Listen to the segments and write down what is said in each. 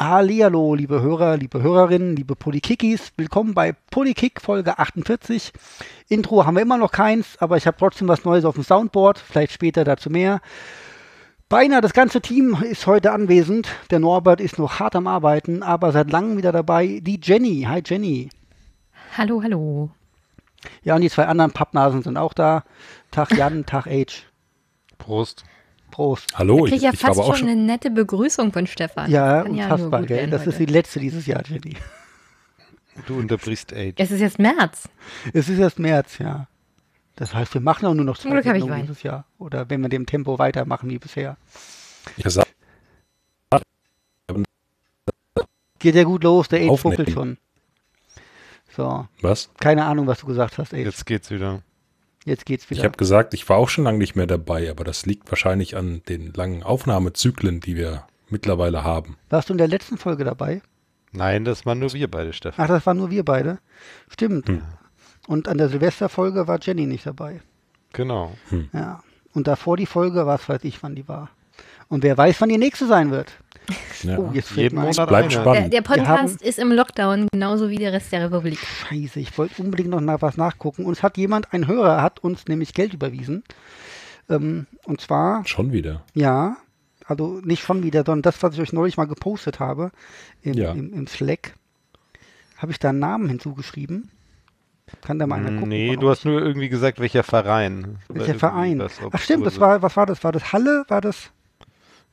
Hallihallo, liebe Hörer, liebe Hörerinnen, liebe Polykikis. Willkommen bei Polykick Folge 48. Intro haben wir immer noch keins, aber ich habe trotzdem was Neues auf dem Soundboard. Vielleicht später dazu mehr. Beinahe das ganze Team ist heute anwesend. Der Norbert ist noch hart am Arbeiten, aber seit langem wieder dabei. Die Jenny. Hi Jenny. Hallo, hallo. Ja, und die zwei anderen Pappnasen sind auch da. Tag Jan, Tag Age. Prost. Prost. Hallo, Ich ich, kriege ja ich fast schon schon. eine nette Begrüßung von Stefan. Ja, unfassbar, gut gell? Das ist heute. die letzte dieses Jahr, Jenny. Du unterbrichst Age. Es ist jetzt März. Es ist erst März, ja. Das heißt, wir machen auch nur noch zwei Glück ich dieses Jahr. Oder wenn wir dem Tempo weitermachen wie bisher. Ich sag, Geht ja gut los, der Age fuckelt schon. So, was? keine Ahnung, was du gesagt hast, Age. Jetzt, Jetzt geht's wieder. Ich habe gesagt, ich war auch schon lange nicht mehr dabei, aber das liegt wahrscheinlich an den langen Aufnahmezyklen, die wir mittlerweile haben. Warst du in der letzten Folge dabei? Nein, das waren nur wir beide, Stefan. Ach, das waren nur wir beide. Stimmt. Hm. Und an der Silvesterfolge war Jenny nicht dabei. Genau. Ja. Und davor die Folge, was weiß ich, wann die war. Und wer weiß, wann die nächste sein wird. Ja. Oh, jetzt Jeden. Monat Bleibt spannend. Der, der Podcast ist im Lockdown, genauso wie der Rest der Republik. Scheiße, ich wollte unbedingt noch nach was nachgucken. Und es hat jemand, ein Hörer, hat uns nämlich Geld überwiesen. Ähm, und zwar, Schon wieder. ja, also nicht schon wieder, sondern das, was ich euch neulich mal gepostet habe im, Ja. im, im Slack, habe ich da einen Namen hinzugeschrieben. Kann da mal einer gucken? Nee, du hast nur irgendwie gesagt, welcher Verein. Welcher Verein? was Ach stimmt, das war, was war das? War das Halle? War das?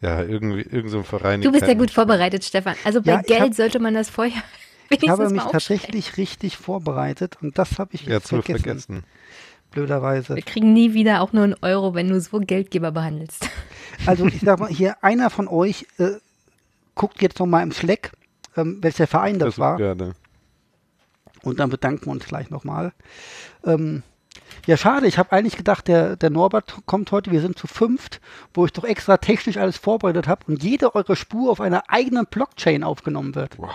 Ja, irgendwie, irgend so ein Verein. Du bist ja gut vorbereitet, Stefan. Also bei Ja, ich Geld hab- sollte man das vorher Ich wenigstens habe mich tatsächlich richtig vorbereitet und das habe ich Ja, jetzt zu vergessen, vergessen. blöderweise. Wir kriegen nie wieder auch nur einen Euro, wenn du so Geldgeber behandelst. Also ich sag mal, hier einer von euch äh, guckt jetzt noch mal im Slack, ähm, welcher Verein das Das war. gerne. Und dann bedanken wir uns gleich nochmal. Ähm, ja, schade. Ich habe eigentlich gedacht, der, der Norbert kommt heute. Wir sind zu fünft, wo ich doch extra technisch alles vorbereitet habe und jede eure Spur auf einer eigenen Blockchain aufgenommen wird. Wow.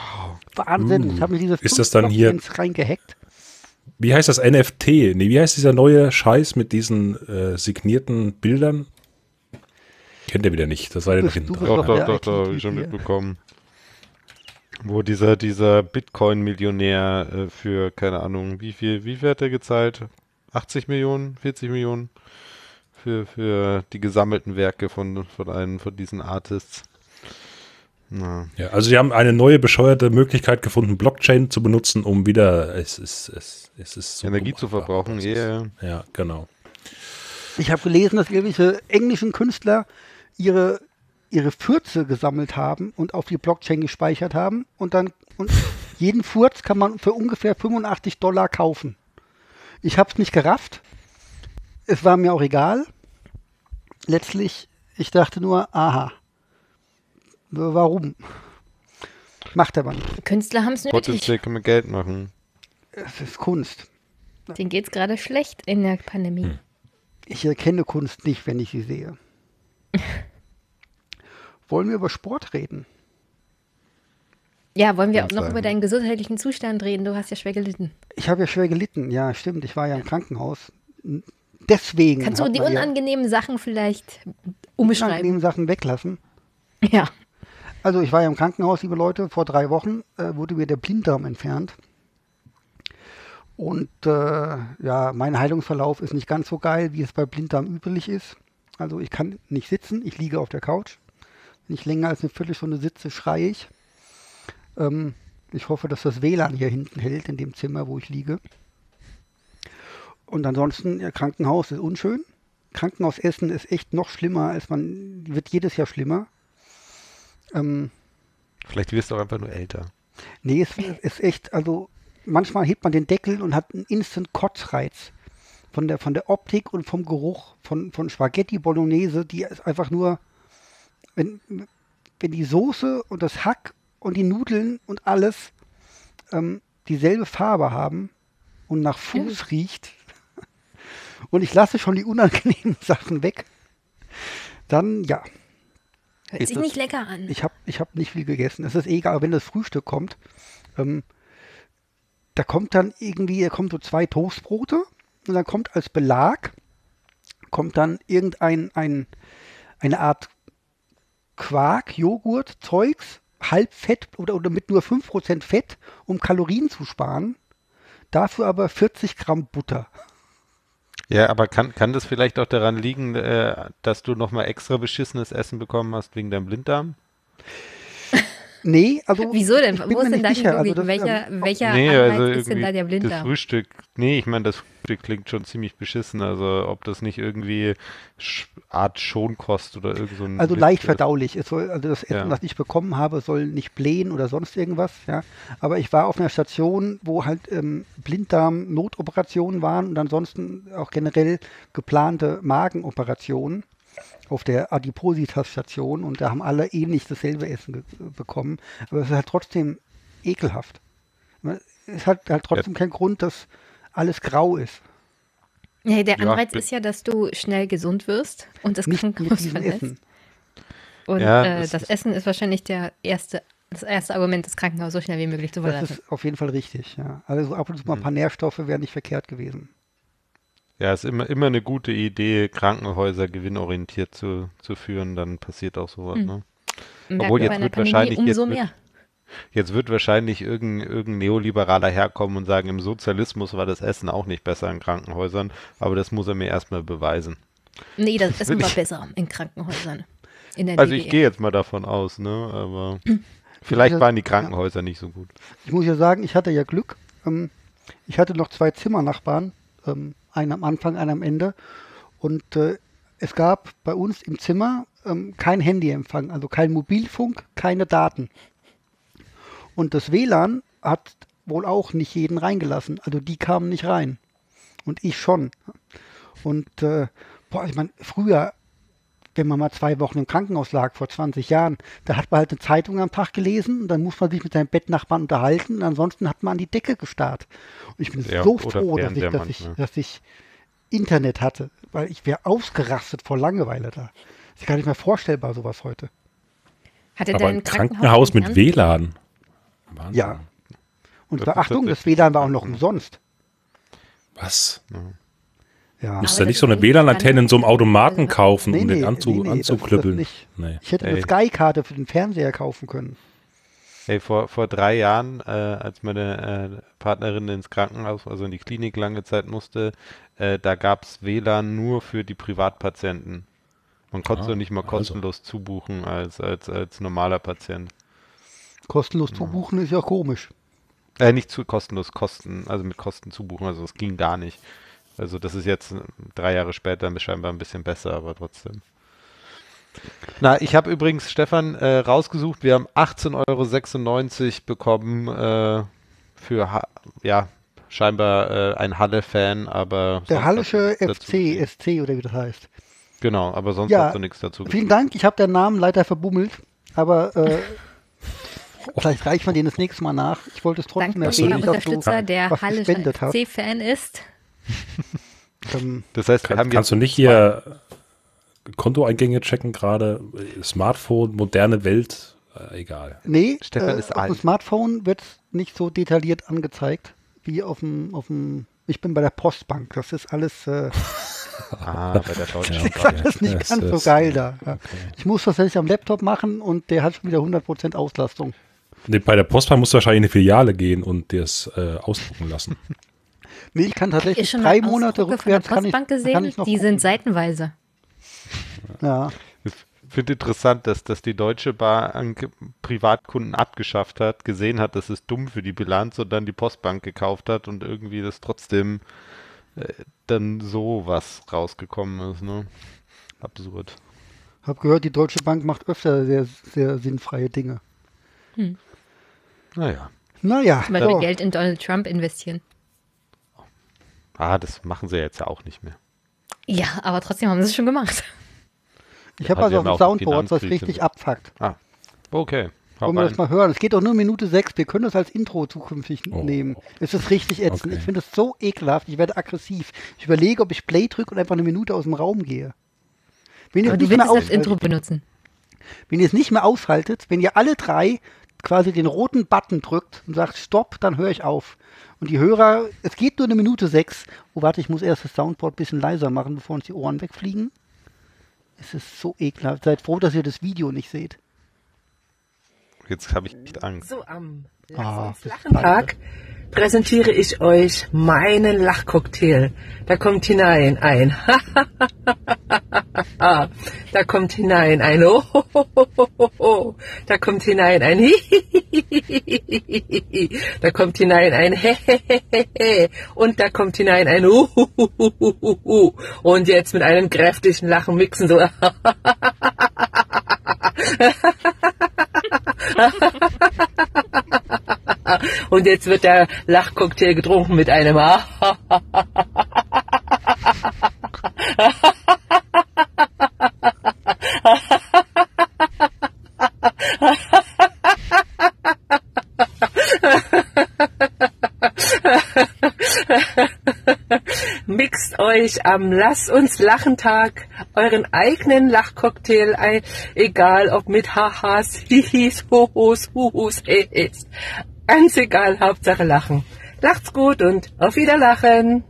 Wahnsinn. Ich habe mir diese Ist fünf das dann hier- reingehackt. Wie heißt das NFT? Nee, wie heißt dieser neue Scheiß mit diesen äh, signierten Bildern? Kennt ihr wieder nicht, das seid ihr noch hinten. Doch, doch doch, der doch, doch, hab IT-Typ ich schon mitbekommen. Wo dieser, dieser Bitcoin-Millionär äh, für, keine Ahnung, wie viel, wie viel hat er gezahlt? 80 Millionen, 40 Millionen für, für die gesammelten Werke von, von einem von diesen Artists. Na, Ja, also sie haben eine neue bescheuerte Möglichkeit gefunden, Blockchain zu benutzen, um wieder es ist es, es ist so Energie zu verbrauchen, yeah. Ja, genau. Ich habe gelesen, dass irgendwelche englischen Künstler ihre, ihre Fürze gesammelt haben und auf die Blockchain gespeichert haben. Und dann und jeden Furz kann man für ungefähr 85 Dollar kaufen. Ich habe es nicht gerafft. Es war mir auch egal. Letztlich, ich dachte nur, aha. Warum? Macht aber nicht. Künstler haben es nötig. Potenziell kann man Geld machen. Es ist Kunst. Denen geht es gerade schlecht in der Pandemie. Hm. Ich erkenne Kunst nicht, wenn ich sie sehe. Wollen wir über Sport reden? Ja, wollen wir auch noch über deinen gesundheitlichen Zustand reden? Du hast ja schwer gelitten. Ich habe ja schwer gelitten. Ja, stimmt. Ich war ja im Krankenhaus. Deswegen. Kannst du die man ja unangenehmen Sachen vielleicht umbeschreiben? unangenehmen Sachen weglassen. Ja. Also ich war ja im Krankenhaus, liebe Leute, vor drei Wochen äh, wurde mir der Blinddarm entfernt. Und äh, ja, mein Heilungsverlauf ist nicht ganz so geil, wie es bei Blinddarm üblich ist. Also ich kann nicht sitzen, ich liege auf der Couch. Wenn ich länger als eine Viertelstunde sitze, schreie ich. Ähm, ich hoffe, dass das WLAN hier hinten hält, in dem Zimmer, wo ich liege. Und ansonsten, ja, Krankenhaus ist unschön. Krankenhausessen ist echt noch schlimmer, als man, wird jedes Jahr schlimmer. Ähm, Vielleicht wirst du auch einfach nur älter. Nee, es ist echt, also manchmal hebt man den Deckel und hat einen instant Kotzreiz. Von der, von der Optik und vom Geruch von, von Spaghetti Bolognese, die ist einfach nur, wenn, wenn die Soße und das Hack und die Nudeln und alles ähm, dieselbe Farbe haben und nach Fuß riecht und ich lasse schon die unangenehmen Sachen weg, dann ja, Hört sich nicht lecker an. ich habe ich hab nicht viel gegessen. Es ist eh egal, wenn das Frühstück kommt. Ähm, da kommt dann irgendwie, da kommen so zwei Toastbrote und dann kommt als Belag, kommt dann irgendein ein, eine Art Quark, Joghurt, Zeugs, Halbfett oder, oder mit nur 5% Fett, um Kalorien zu sparen. Dafür aber 40 Gramm Butter. Ja, aber kann, kann das vielleicht auch daran liegen, äh, dass du nochmal extra beschissenes Essen bekommen hast wegen deinem Blinddarm? Nee, also. Wieso denn? ich bin Wo mir ist denn nicht da die. Logik? Also das, welcher welcher nee, also ist denn da der das Blinddarm? Frühstück, nee, ich meine, das Frühstück klingt schon ziemlich beschissen, also ob das nicht irgendwie Art Schonkost oder irgend so ein Also Mist leicht verdaulich. Es soll, also das Essen, Ja. was ich bekommen habe, soll nicht blähen oder sonst irgendwas. Ja. Aber ich war auf einer Station, wo halt ähm, Blinddarm-Notoperationen waren und ansonsten auch generell geplante Magenoperationen auf der Adipositas-Station und da haben alle ähnlich dasselbe Essen bekommen. Aber es ist halt trotzdem ekelhaft. Es hat halt trotzdem keinen Grund, dass alles grau ist. Nee, der Ja, Anreiz bi- ist ja, dass du schnell gesund wirst und das Krankenhaus verlässt. Essen. Und Ja, äh, das das ist- Essen ist wahrscheinlich der erste, das erste Argument, das Krankenhaus so schnell wie möglich zu Das verlassen. ist auf jeden Fall richtig. Ja. Also ab und zu mal ein paar Nährstoffe wären nicht verkehrt gewesen. Ja, ist immer, immer eine gute Idee, Krankenhäuser gewinnorientiert zu, zu führen, dann passiert auch sowas. Hm. Ne? Merkt obwohl jetzt wird wahrscheinlich- jetzt umso wird- mehr. Jetzt wird wahrscheinlich irgendein, irgendein Neoliberaler herkommen und sagen, im Sozialismus war das Essen auch nicht besser in Krankenhäusern, aber das muss er mir erstmal beweisen. Nee, das Essen war ich- besser in Krankenhäusern. In der Also ich DDR. gehe jetzt mal davon aus, ne? Aber vielleicht waren die Krankenhäuser nicht so gut. Ich muss ja sagen, ich hatte ja Glück. Ähm, ich hatte noch zwei Zimmernachbarn, ähm, einen am Anfang, einen am Ende. Und äh, es gab bei uns im Zimmer ähm, kein Handyempfang, also kein Mobilfunk, keine Daten. Und das WLAN hat wohl auch nicht jeden reingelassen. Also die kamen nicht rein. Und ich schon. Und äh, boah, ich meine, früher, wenn man mal zwei Wochen im Krankenhaus lag, vor 20 Jahren, da hat man halt eine Zeitung am Tag gelesen und dann muss man sich mit seinem Bettnachbarn unterhalten und ansonsten hat man an die Decke gestarrt. Und ich bin Ja, so froh, dass ich, dass, ich, manchmal. dass ich Internet hatte, weil ich wäre ausgerastet vor Langeweile da. Das ist gar nicht mehr vorstellbar, sowas heute. Hatte Aber dein ein Krankenhaus mit einen WLAN. Wahnsinn. Ja. Und Das zwar, ist Achtung, das WLAN war auch noch umsonst. Was? Ja. Musst Aber du nicht das so eine WLAN-Antenne in so einem Automaten also- kaufen, Nee, um nee, den anzu nee, nee, das- das anzuklüppeln? nicht. Nee. Ich hätte Ey. eine Sky-Karte für den Fernseher kaufen können. Ey, vor, vor drei Jahren, äh, als meine äh, Partnerin ins Krankenhaus, also in die Klinik lange Zeit musste, äh, da gab es WLAN nur für die Privatpatienten. Man konnte Ah, so nicht mal also. kostenlos zubuchen als, als, als normaler Patient. Kostenlos zu buchen ist ja komisch. Äh, nicht zu kostenlos, Kosten, also mit Kosten zubuchen, also es ging gar nicht. Also das ist jetzt drei Jahre später scheinbar ein bisschen besser, aber trotzdem. Na, ich habe übrigens, Stefan, äh, rausgesucht, wir haben 18,96 Euro bekommen äh, für, ha ja, scheinbar äh, ein Halle-Fan, aber... Der Hallische FC. SC oder wie das heißt. Genau, aber sonst Ja, hast du nichts dazu Vielen. Dank, ich habe den Namen leider verbummelt, aber äh, vielleicht reicht man den das nächste Mal nach. Ich wollte es trotzdem Danke, erwähnen, du Unterstützer, der hast. FC-Fan ist. Ähm, Das heißt, wir Kann, haben kannst du nicht hier Kontoeingänge checken gerade? Smartphone, moderne Welt, äh, egal. nee, Stefan äh, ist auf dem alt. Smartphone wird nicht so detailliert angezeigt wie auf dem, auf dem ich bin bei der Postbank. Das ist alles, äh, Ah, bei der Deutschen Bank. okay. das ist nicht Das ganz so ist- geil da. Ja. Ich muss das tatsächlich am Laptop machen und der hat schon wieder 100% Auslastung. Nee, bei der Postbank musst du wahrscheinlich in eine Filiale gehen und dir es äh, ausdrucken lassen. Nee, ich kann tatsächlich schon drei Monate Ausdrucke von der rückwärts kann ich, Postbank kann gesehen? ich noch Die gucken. sind seitenweise. Ja, Ich finde interessant, dass, dass die Deutsche Bank Privatkunden abgeschafft hat, gesehen hat, das ist dumm für die Bilanz und dann die Postbank gekauft hat und irgendwie das trotzdem äh, dann so was rausgekommen ist. Ne? Absurd. habe gehört, die Deutsche Bank macht öfter sehr, sehr sinnfreie Dinge. Naja. Naja, Zum Beispiel so. Geld in Donald Trump investieren. Ah, das machen sie jetzt ja auch nicht mehr. Ja, aber trotzdem haben sie es schon gemacht. ich habe also auf dem Soundboard, was richtig abfuckt. Ah, okay. Wollen wir das mal hören? Es geht doch nur Minute sechs. Wir können das als Intro zukünftig Oh. nehmen. Es ist richtig ätzend. Okay. Ich finde es so ekelhaft. Ich werde aggressiv. Ich überlege, ob ich Play drücke und einfach eine Minute aus dem Raum gehe. Wenn ihr, Aber es du nicht willst mehr es als Intro benutzen. wenn ihr es nicht mehr aushaltet, wenn ihr alle drei quasi den roten Button drückt und sagt Stopp, dann höre ich auf. Und die Hörer, es geht nur eine Minute sechs. Oh, warte, ich muss erst das Soundboard ein bisschen leiser machen, bevor uns die Ohren wegfliegen. Es ist so ekelhaft. Seid froh, dass ihr das Video nicht seht. Jetzt habe ich echt Angst. So am Ah, Lass lachen Tag präsentiere ich euch meinen Lachcocktail. Da kommt hinein ein. Da kommt hinein ein. Oh, Da kommt hinein ein. Da kommt hinein ein. Und da kommt hinein ein. Uhuhuhuhu. Und jetzt mit einem kräftigen Lachen mixen so Und jetzt wird der Lachcocktail getrunken mit einem Mixt euch am Lass uns lachen Tag euren eigenen Lachcocktail ein, egal ob mit Hahas, Hihis, Hohos, Huhus, Hehis. Ganz egal, Hauptsache lachen. Lacht's gut und auf Wiederlachen.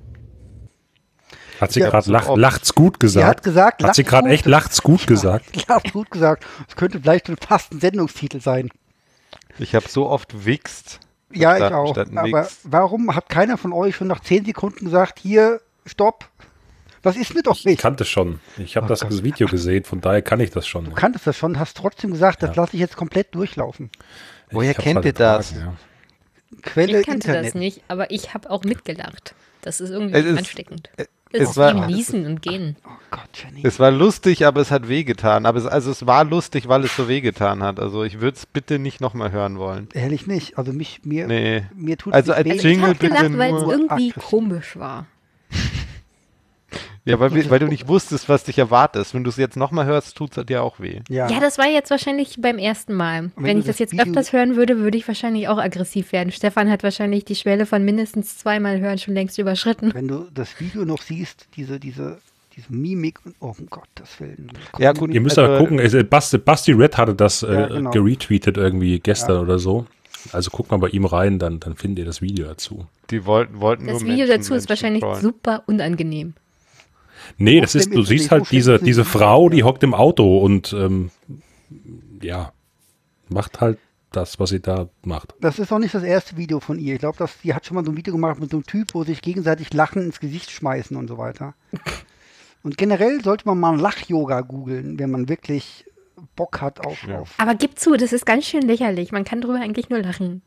Hat sie Ja, gerade lach, oft. lacht's gut gesagt? Sie hat gesagt, Hat sie lacht's gerade gut. echt lacht's gut gesagt? Ja, gut gesagt. Es könnte vielleicht ein fast ein Sendungstitel sein. Ich habe so oft wichst. Ja, ich auch. Aber warum hat keiner von euch schon nach 10 Sekunden gesagt, hier, stopp? Was ist mit euch? Ich kannte schon. Ich habe Oh das Gott. Video gesehen, von daher kann ich das schon. Du kanntest das schon, hast trotzdem gesagt, das Ja. lasse ich jetzt komplett durchlaufen. Woher Ich hab's kennt halt ihr das? gefragt, Quelle Ich kannte Internet. das nicht, aber ich habe auch mitgelacht. Das ist irgendwie Es ist- ansteckend. Es war- Niesen und Gehen. Oh Gott, Jenny. Es war lustig, aber es hat wehgetan. Aber es, also es war lustig, weil es so wehgetan hat. Also ich würde es bitte nicht nochmal hören wollen. Ehrlich nicht. Also mich, mir, Nee. mir tut Also es als weh. Ich Jingle habe gelacht, weil es irgendwie aggressiv. komisch war. Ja, weil, weil du nicht wusstest, was dich erwartet. Wenn du es jetzt nochmal hörst, tut es dir auch weh. Ja. Ja, das war jetzt wahrscheinlich beim ersten Mal. wenn Wenn ich das das jetzt öfters hören würde, würde ich wahrscheinlich auch aggressiv werden. Stefan hat wahrscheinlich die Schwelle von mindestens zweimal hören schon längst überschritten. Wenn du das Video noch siehst, diese, diese, diese Mimik, und, oh um Gottes Willen. Ja, gut, Ihr müsst Also- aber gucken, äh, Basti, Basti Red hatte das äh, Ja, genau. geretweetet irgendwie gestern oder so. Also guckt mal bei ihm rein, dann, dann findet ihr das Video dazu. Die wollten, wollten Das nur Video Menschen, dazu ist Menschen wahrscheinlich trollen. super unangenehm. Nee, das ist, du siehst halt diese, diese. Frau, die hockt im Auto und ähm, ja, macht halt das, was sie da macht. Das ist auch nicht das erste Video von ihr. Ich glaube, dass die hat schon mal so ein Video gemacht mit so einem Typ, wo sich gegenseitig Lachen ins Gesicht schmeißen und so weiter. Und generell sollte man mal Lach-Yoga googeln, wenn man wirklich Bock hat auf. Ja. auf Aber gib zu, das ist ganz schön lächerlich. Man kann drüber eigentlich nur lachen.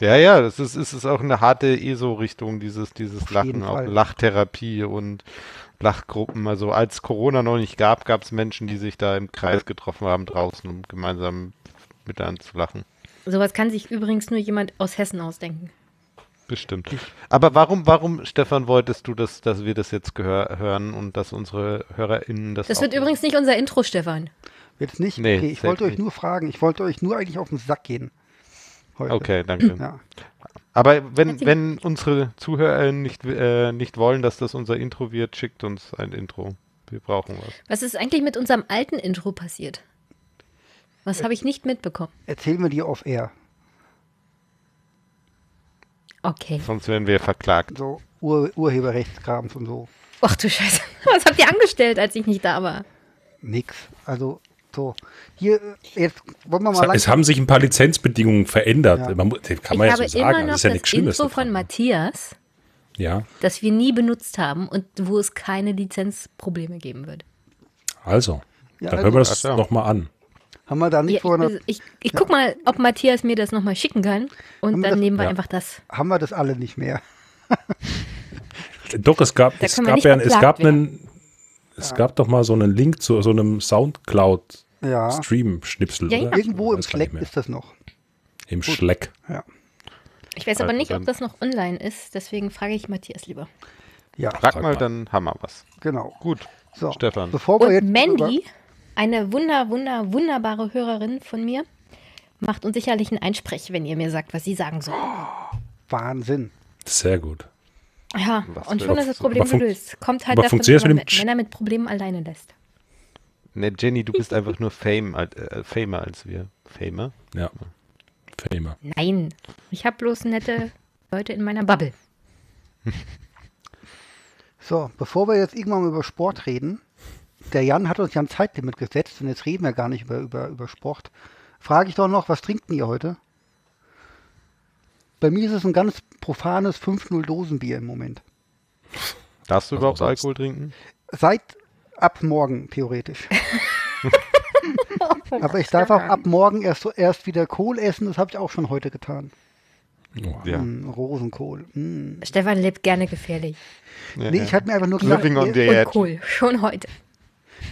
Ja, ja, das ist, ist, ist auch eine harte ESO-Richtung, dieses, dieses Lachen, auch. Lachtherapie und Lachgruppen. Also als Corona noch nicht gab, gab es Menschen, die sich da im Kreis getroffen haben draußen, um gemeinsam miteinander zu lachen. Sowas kann sich übrigens nur jemand aus Hessen ausdenken. Bestimmt. Aber warum, warum, Stefan, wolltest du, dass, dass wir das jetzt gehör, hören und dass unsere HörerInnen das Das auch wird übrigens nicht unser Intro, Stefan. Jetzt nicht? Nee, okay, ich wollte euch nicht. nur fragen. Ich wollte euch nur eigentlich auf den Sack gehen. Heute. Okay, danke. Ja. Aber wenn, wenn unsere ZuhörerInnen nicht, äh, nicht wollen, dass das unser Intro wird, schickt uns ein Intro. Wir brauchen was. Was ist eigentlich mit unserem alten Intro passiert? Was habe ich nicht mitbekommen? Erzähl mir die off air. Okay. Sonst werden wir verklagt. So Ur Urheberrechtskrams und so. Ach du Scheiße. Was habt ihr angestellt, als ich nicht da war? Nix. Also, so. Hier, äh, jetzt wollen wir Es, mal es haben sich ein paar Lizenzbedingungen verändert. Ja. Man, das kann ich man ja habe so sagen. immer Das noch ist ja das nichts Schlimmes. Intro von. Matthias, Ja, das wir nie benutzt haben und wo es keine Lizenzprobleme geben wird. also. Ja, dann also- hören wir das ja. nochmal an. Haben wir da nicht Ja, vorher, ich ich, ich guck mal, ob Matthias mir das nochmal schicken kann und Haben wir dann das- nehmen wir Ja. einfach das. haben wir das alle nicht mehr. Doch, es gab, Da es wir gab ja, es gab werden. einen, es gab doch mal so einen Link zu so einem Soundcloud Ja. Schnipsel. Ja, ja. Irgendwo im mehr. ist das noch. Im Schleck. Ja. Ich weiß aber Also nicht, ob das noch online ist, deswegen frage ich Matthias lieber. Ja, Frag mal, mal. dann haben wir was. genau. Gut. So, Stefan. Bevor wir Und jetzt Mandy, eine wunder, wunder, wunderbare Hörerin von mir, macht uns sicherlich einen Einsprech, wenn ihr mir sagt, was sie sagen soll. Wahnsinn. Sehr gut. Ja, Was und schon ist das Problem gelöst. Kommt halt aber davon, funktioniert dass das man Männer mit Problemen alleine lässt. Ne, Jenny, du bist einfach nur Fame, äh, Famer als wir. Famer? Ja. Famer. Nein, ich habe bloß nette Leute in meiner Bubble. So, bevor wir jetzt irgendwann mal über Sport reden, der Jan hat uns ja ein Zeitlimit gesetzt und jetzt reden wir gar nicht über, über, über Sport. frage ich doch noch, was trinkt ihr heute? Bei mir ist es ein ganz profanes 5-0 Dosenbier im Moment. Darfst du Was überhaupt. Alkohol trinken? Seit ab morgen, theoretisch. Aber ich darf auch ab morgen erst, erst wieder Kohl essen, das habe ich auch schon heute getan. Oh. Ja. Mm, Rosenkohl. Mm. Stefan lebt gerne gefährlich. ja, Nee, ja. ich habe mir einfach nur gedacht, Living on ihr, the Und edge. cool, schon heute.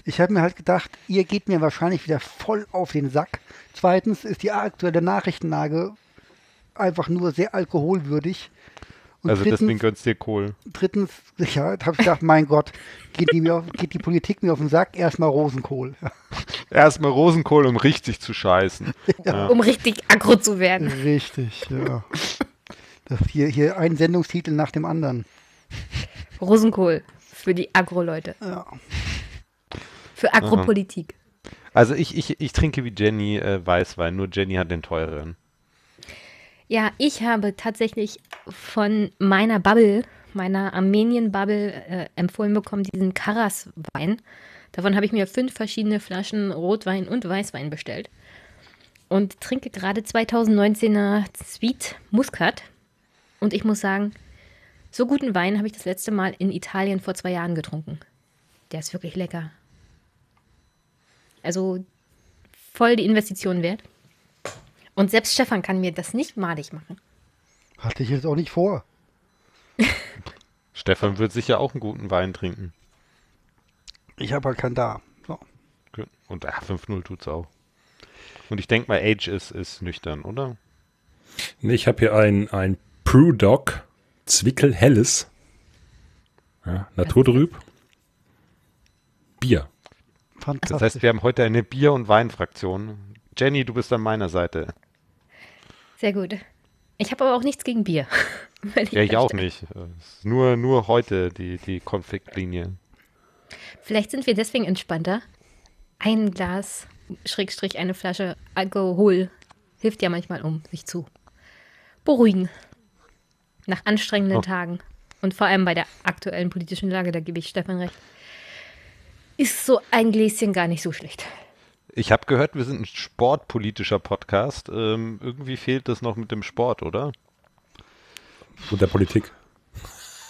ich habe mir halt gedacht, ihr geht mir wahrscheinlich wieder voll auf den Sack. Zweitens ist die aktuelle Nachrichtenlage einfach nur sehr alkoholwürdig. Und Also deswegen drittens, gönnst dir Kohl. drittens, ja, da habe ich gedacht, mein Gott, geht die, mir auf, geht die Politik mir auf den Sack, erstmal Rosenkohl. Erstmal Rosenkohl, um richtig zu scheißen. Ja. Um richtig aggro zu werden. Richtig, ja. Das hier, hier ein Sendungstitel nach dem anderen. Rosenkohl für die Agro-Leute. Ja. Für Agropolitik. Also ich, ich, ich trinke wie Jenny äh, Weißwein, nur Jenny hat den teureren. Ja, ich habe tatsächlich von meiner Bubble, meiner Armenien-Bubble, äh, empfohlen bekommen, diesen Karas-Wein. Davon habe ich mir fünf verschiedene Flaschen Rotwein und Weißwein bestellt. Und trinke gerade 2019er Sweet Muscat. Und ich muss sagen, so guten Wein habe ich das letzte Mal in Italien vor zwei Jahren getrunken. Der ist wirklich lecker. Also voll die Investition wert. Und selbst Stefan kann mir das nicht malig machen. Hatte ich jetzt auch nicht vor. Stefan wird sicher auch einen guten Wein trinken. Ich habe halt keinen da. So. Und ja, 5-0 tut's auch. Und ich denke mal, Age ist, ist nüchtern, oder? Nee, ich habe hier ein, ein Brewdog Zwickel Helles. Ja, naturtrüb. Bier. Fantastisch. Das heißt, wir haben heute eine Bier- und Weinfraktion. Jenny, du bist an meiner Seite. Sehr gut. Ich habe aber auch nichts gegen Bier. Wenn Ja, ich auch nicht. Nur, nur heute die, die Konfliktlinie. Vielleicht sind wir deswegen entspannter. Ein Glas, Schrägstrich, eine Flasche Alkohol hilft ja manchmal, um sich zu beruhigen. Nach anstrengenden Oh. Tagen. Und vor allem bei der aktuellen politischen Lage, da gebe ich Stefan recht, ist so ein Gläschen gar nicht so schlecht. Ich habe gehört, wir sind ein sportpolitischer Podcast. Ähm, irgendwie fehlt das noch mit dem Sport, oder? Und der Politik.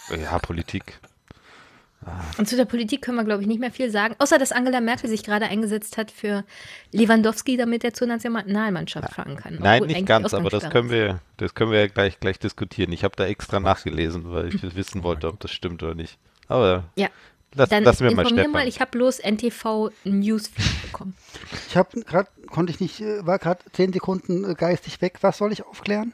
Ja, Politik. Und zu der Politik können wir, glaube ich, nicht mehr viel sagen, außer dass Angela Merkel sich gerade eingesetzt hat für Lewandowski, damit er zur Nationalmannschaft fahren kann. Nein, Obwohl nicht ganz, aber das können wir, das können wir ja gleich, gleich diskutieren. Ich habe da extra nachgelesen, weil ich wissen wollte, ob das stimmt oder nicht. Aber Ja, lass, dann lassen wir mal Stefan. mal, ich habe bloß NTV News bekommen. Ich habe gerade, konnte ich nicht, äh, war gerade zehn Sekunden äh, geistig weg. Was soll ich aufklären?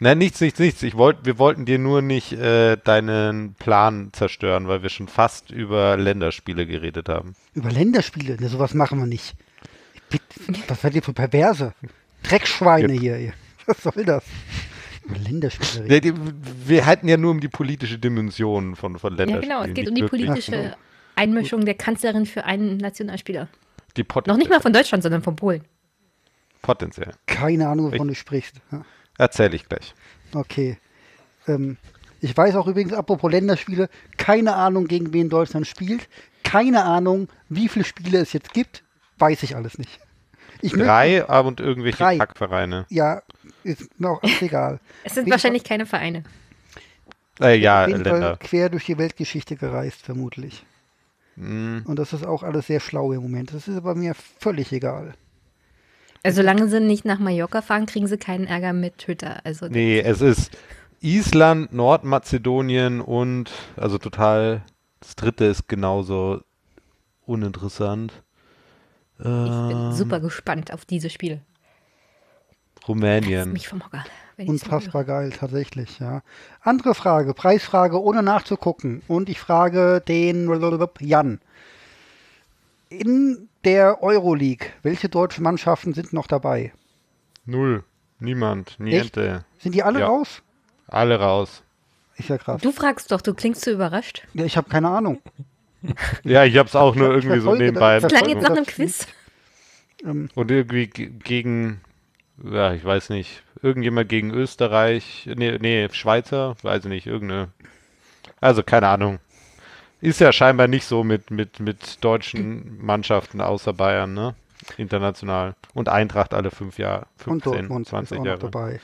Nein, nichts, nichts, nichts. Ich wollt, wir wollten dir nur nicht äh, deinen Plan zerstören, weil wir schon fast über Länderspiele geredet haben. Über Länderspiele. Ne, sowas machen wir nicht. Ich bitte, was seid ihr für Perverse? Dreckschweine hier. ihr. Was soll das? Über Länderspiele reden. Ja, die, wir hatten ja nur um die politische Dimension von, von Ja, Länderspielen. genau, es geht um die politische Einmischung der Kanzlerin für einen Nationalspieler. Die Noch nicht mal von Deutschland, sondern von Polen. Potenziell. Keine Ahnung, wovon du sprichst. Ja, Erzähle ich gleich. okay. Ähm, ich weiß auch übrigens, apropos Länderspiele, keine Ahnung, gegen wen Deutschland spielt. Keine Ahnung, wie viele Spiele es jetzt gibt. Weiß ich alles nicht. Ich möchte- Drei aber und irgendwelche Drei. Kackvereine. Ja, ist mir auch egal. Es sind Jeden wahrscheinlich keine Vereine. Äh, ja, Auf jeden Fall Länder. quer durch die Weltgeschichte gereist, vermutlich. Mm, Und das ist auch alles sehr schlau im Moment. Das ist aber mir völlig egal. Also solange sie nicht nach Mallorca fahren, kriegen sie keinen Ärger mit Twitter. Also nee, es ist Island, Nordmazedonien und, also total, das dritte ist genauso uninteressant. Ich bin Ähm, super gespannt auf diese Spiele. Rumänien. Mich vom Hocker. Unfassbar geil, tatsächlich, ja. Andere Frage, Preisfrage, ohne nachzugucken. Und ich frage den Jan. In der Euroleague, welche deutschen Mannschaften sind noch dabei? Null. Niemand. Niente. Sind die alle Ja. raus? Alle raus. Ist ja krass. Du fragst doch, du klingst so überrascht. Ja, ich habe keine Ahnung. Ja, ich hab's auch nur irgendwie so nebenbei. das. Klang jetzt nach einem Quiz. Ähm, Und irgendwie ge- gegen, ja, ich weiß nicht, irgendjemand gegen Österreich, nee, nee, Schweizer, weiß ich nicht, irgendeine. Also keine Ahnung. Ist ja scheinbar nicht so mit, mit, mit deutschen Mannschaften außer Bayern, ne? international. Und Eintracht alle fünf Jahre, Und 15, Dortmund ist 20 auch noch Jahre. dabei.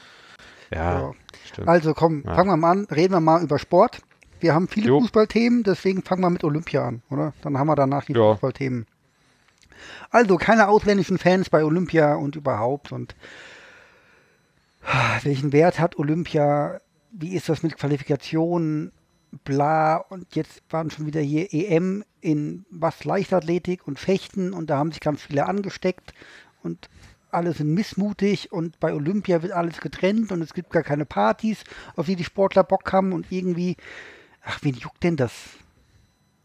Ja, Ja. stimmt. Also komm, Ja. fangen wir mal an, reden wir mal über Sport. Wir haben viele Jo. Fußballthemen, deswegen fangen wir mit Olympia an, oder? Dann haben wir danach die Ja. Fußballthemen. Also keine ausländischen Fans bei Olympia und überhaupt und welchen Wert hat Olympia? Wie ist das mit Qualifikationen? Bla und jetzt waren schon wieder hier EM in was Leichtathletik und Fechten und da haben sich ganz viele angesteckt und alle sind missmutig und bei Olympia wird alles getrennt und es gibt gar keine Partys, auf die die Sportler Bock haben und irgendwie, ach, wen juckt denn das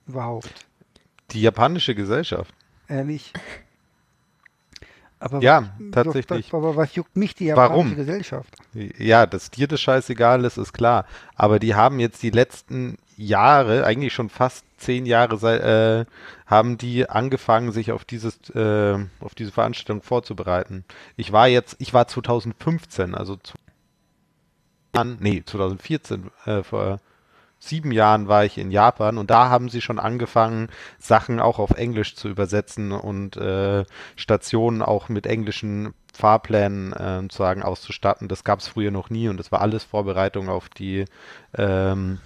überhaupt? Die japanische Gesellschaft. Ehrlich? Aber Ja, was- tatsächlich. Aber was juckt mich die japanische Warum? Gesellschaft? Ja, dass dir das scheißegal ist, ist klar. Aber die haben jetzt die letzten Jahre, eigentlich schon fast zehn Jahre, äh, haben die angefangen, sich auf dieses, äh, auf diese Veranstaltung vorzubereiten. Ich war jetzt, ich war 2015, also zu, nee, 2014, äh, vor sieben Jahren war ich in Japan und da haben sie schon angefangen, Sachen auch auf Englisch zu übersetzen und äh, Stationen auch mit englischen Fahrplänen äh, zu sagen auszustatten. Das gab es früher noch nie und das war alles Vorbereitung auf die ähm,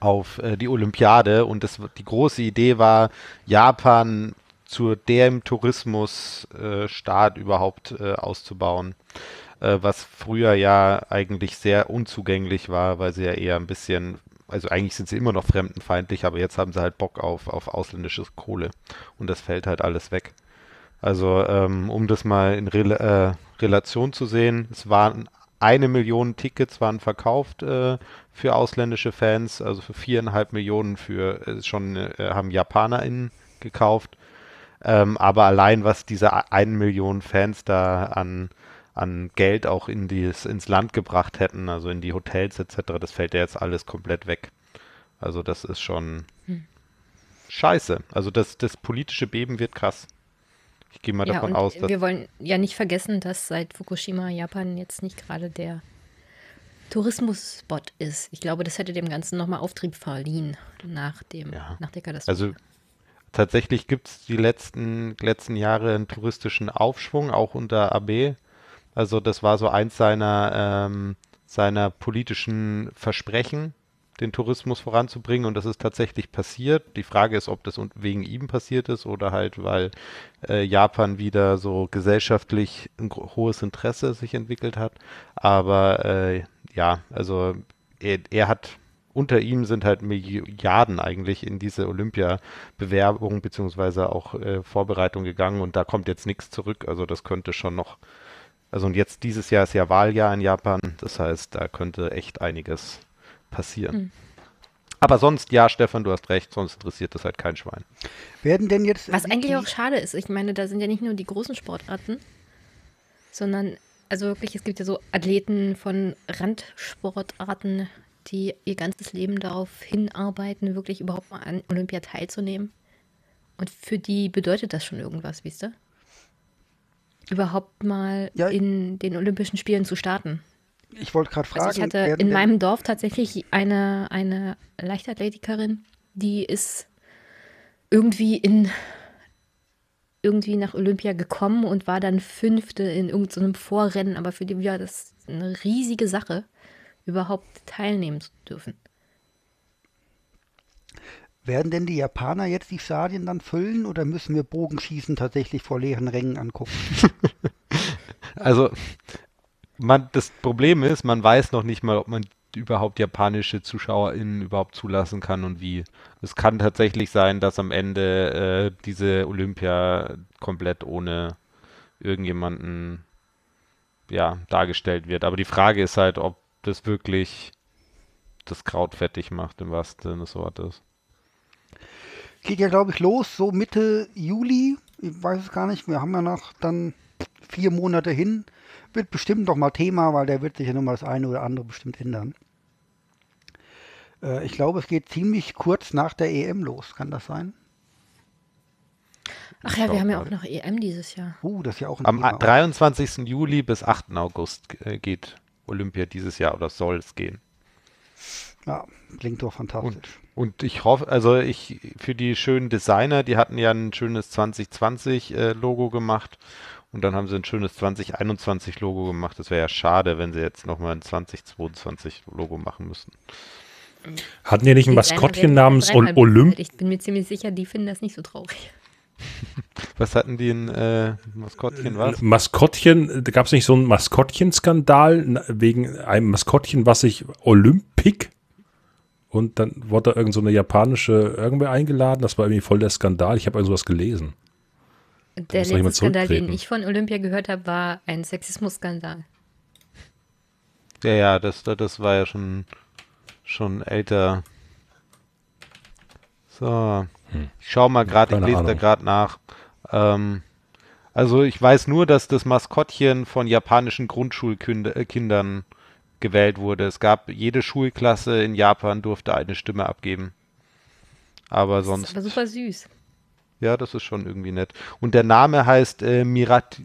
auf äh, die Olympiade und das, die große Idee war, Japan zu dem Tourismusstaat äh, überhaupt äh, auszubauen, äh, was früher ja eigentlich sehr unzugänglich war, weil sie ja eher ein bisschen, also eigentlich sind sie immer noch fremdenfeindlich, aber jetzt haben sie halt Bock auf, auf ausländische Kohle und das fällt halt alles weg. Also ähm, um das mal in Rel äh, Relation zu sehen, es waren eine Million Tickets waren verkauft äh, für ausländische Fans, also für viereinhalb Millionen für äh, schon äh, haben JapanerInnen gekauft. Ähm, aber allein was diese eine Million Fans da an, an Geld auch in dies, ins Land gebracht hätten, also in die Hotels etc., das fällt ja jetzt alles komplett weg. Also das ist schon scheiße. Also das, das politische Beben wird krass. Ich gehe mal Ja, davon aus, dass wir wollen ja nicht vergessen, dass seit Fukushima Japan jetzt nicht gerade der Tourismusspot ist. Ich glaube, das hätte dem Ganzen nochmal Auftrieb verliehen nach, dem, Ja. nach der Katastrophe. Also tatsächlich gibt es die letzten, letzten Jahre einen touristischen Aufschwung, auch unter AB. Also das war so eins seiner, ähm, seiner politischen Versprechen, den Tourismus voranzubringen und das ist tatsächlich passiert. Die Frage ist, ob das wegen ihm passiert ist oder halt, weil äh, Japan wieder so gesellschaftlich ein hohes Interesse sich entwickelt hat. Aber äh, ja, also er, er hat unter ihm sind halt Milliarden eigentlich in diese Olympia-Bewerbung beziehungsweise auch äh, Vorbereitung gegangen und da kommt jetzt nichts zurück. Also das könnte schon noch, also und jetzt dieses Jahr ist ja Wahljahr in Japan, das heißt, da könnte echt einiges passieren. Hm. Aber sonst, ja, Stefan, du hast recht, sonst interessiert das halt kein Schwein. Werden denn jetzt. Was eigentlich auch schade ist. Ich meine, da sind ja nicht nur die großen Sportarten, sondern also wirklich, es gibt ja so Athleten von Randsportarten, die ihr ganzes Leben darauf hinarbeiten, wirklich überhaupt mal an Olympia teilzunehmen. Und für die bedeutet das schon irgendwas, wisst ihr? Überhaupt mal Ja. in den Olympischen Spielen zu starten. Ich wollte gerade fragen. Also ich hatte in meinem Dorf tatsächlich eine, eine Leichtathletikerin, die ist irgendwie in irgendwie nach Olympia gekommen und war dann Fünfte in irgendeinem Vorrennen, aber für die war das eine riesige Sache, überhaupt teilnehmen zu dürfen. Werden denn die Japaner jetzt die Stadien dann füllen oder müssen wir Bogenschießen tatsächlich vor leeren Rängen angucken? Also, man, das Problem ist, man weiß noch nicht mal, ob man überhaupt japanische ZuschauerInnen überhaupt zulassen kann und wie. Es kann tatsächlich sein, dass am Ende äh, diese Olympia komplett ohne irgendjemanden ja, dargestellt wird. Aber die Frage ist halt, ob das wirklich das Kraut fettig macht, im wahrsten Sinne des Wortes. Geht ja, glaube ich, los, so Mitte Juli. Ich weiß es gar nicht. Wir haben ja noch dann vier Monate hin. Wird bestimmt noch mal Thema, weil der wird sich ja noch mal das eine oder andere bestimmt ändern. Äh, ich glaube, es geht ziemlich kurz nach der EM los. Kann das sein? Ach ja, wir haben ja auch noch EM dieses Jahr. Uh, das ist ja auch ein Am Thema. 23. Juli bis 8. August äh, geht Olympia dieses Jahr oder soll es gehen. Ja, klingt doch fantastisch. Und ich hoffe, also ich für die schönen Designer, die hatten ja ein schönes 2020 äh, Logo gemacht und dann haben sie ein schönes 2021 Logo gemacht. Das wäre ja schade, wenn sie jetzt nochmal ein 2022 Logo machen müssten. Hatten die nicht ein Maskottchen namens Olymp? Ich bin mir ziemlich sicher, die finden das nicht so traurig. Was hatten die ein äh, Maskottchen was? Maskottchen, da gab es nicht so einen Maskottchen-Skandal wegen einem Maskottchen, was sich Olympic und dann wurde da irgend so eine japanische irgendwer eingeladen. Das war irgendwie voll der Skandal. Ich habe irgend sowas gelesen. Der letzte Skandal, den ich von Olympia gehört habe, war ein Sexismus-Skandal. Ja, ja, das, das war ja schon, schon älter. So, ich schau mal gerade, ich lese da gerade nach. Ähm, also ich weiß nur, dass das Maskottchen von japanischen Grundschulkindern gewählt wurde. Es gab jede Schulklasse in Japan durfte eine Stimme abgeben. Aber Das ist sonst, aber super süß. ja, das ist schon irgendwie nett. Und der Name heißt äh, Mirat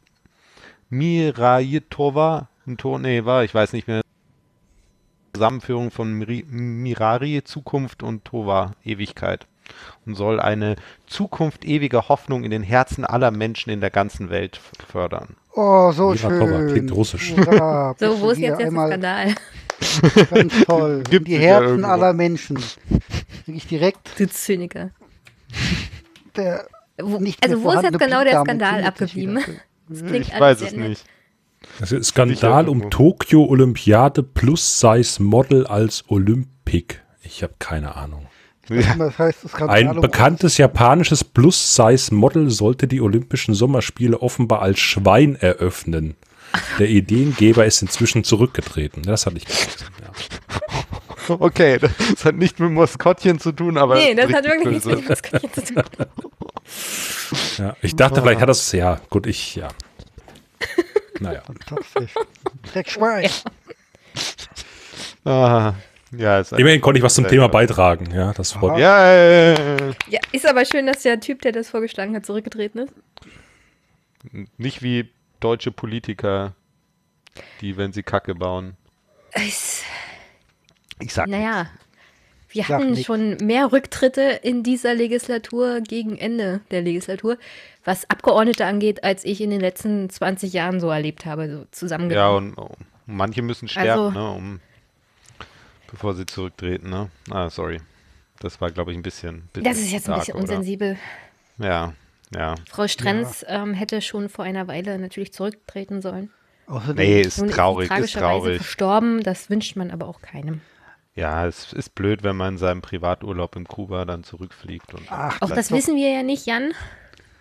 Mirayitova, Nto- nee, war, ich weiß nicht mehr. Zusammenführung von Miri Mirari, Zukunft und Tova, Ewigkeit. Und soll eine Zukunft ewiger Hoffnung in den Herzen aller Menschen in der ganzen Welt fördern. Oh, so Mirakova, schön. klingt russisch. Hurra, So, wo ist jetzt, der Skandal? Ganz toll. Gibt's die Herzen aller Menschen. Krieg ich direkt Du Zyniker. der Wo, nicht also, wo ist jetzt genau der Skandal abgeblieben? wieder. Das klingt Ich alles weiß es nicht. Das ist Skandal um. Tokio Olympiade plus Size Model als Olympic. Ich habe keine Ahnung. Ja, Das heißt, kann Ein bekanntes japanisches Plus-Size-Model sollte die Olympischen Sommerspiele offenbar als Schwein eröffnen. Der Ideengeber ist inzwischen zurückgetreten. Das hatte ich gelesen. Ja. okay, das hat nicht mit Maskottchen zu tun, aber Nee, das hat wirklich nichts mit Maskottchen zu tun. Ja, ich dachte, vielleicht hat das, ja, gut, ich, ja. Naja. Fantastisch. Dreck Schwein. Ah, ja, ist Immerhin konnte ich was zum Thema beitragen. Ja, das freut. Ja, ja, ja, ja. Ja, ist aber schön, dass der Typ, der das vorgeschlagen hat, zurückgetreten ist. Nicht wie deutsche Politiker, die, wenn sie Kacke bauen. Ich sag naja, wir Sag hatten nix. schon mehr Rücktritte in dieser Legislatur gegen Ende der Legislatur, was Abgeordnete angeht, als ich in den letzten 20 Jahren so erlebt habe, so Ja, zusammengenommen. und oh, manche müssen sterben, Also- ne, um, bevor sie zurücktreten, ne? Ah, sorry. Das war, glaube ich, ein bisschen, bisschen das ist jetzt ein stark, bisschen oder? unsensibel. Ja, ja. Frau Strenz ähm, hätte schon vor einer Weile natürlich zurücktreten sollen. Außerdem, Nee, ist Nun traurig, ist sie ist traurig. verstorben, das wünscht man aber auch keinem. Ja, es ist blöd, wenn man in seinem Privaturlaub in Kuba dann zurückfliegt. Und Ach, Auch das doch- wissen wir ja nicht, Jan.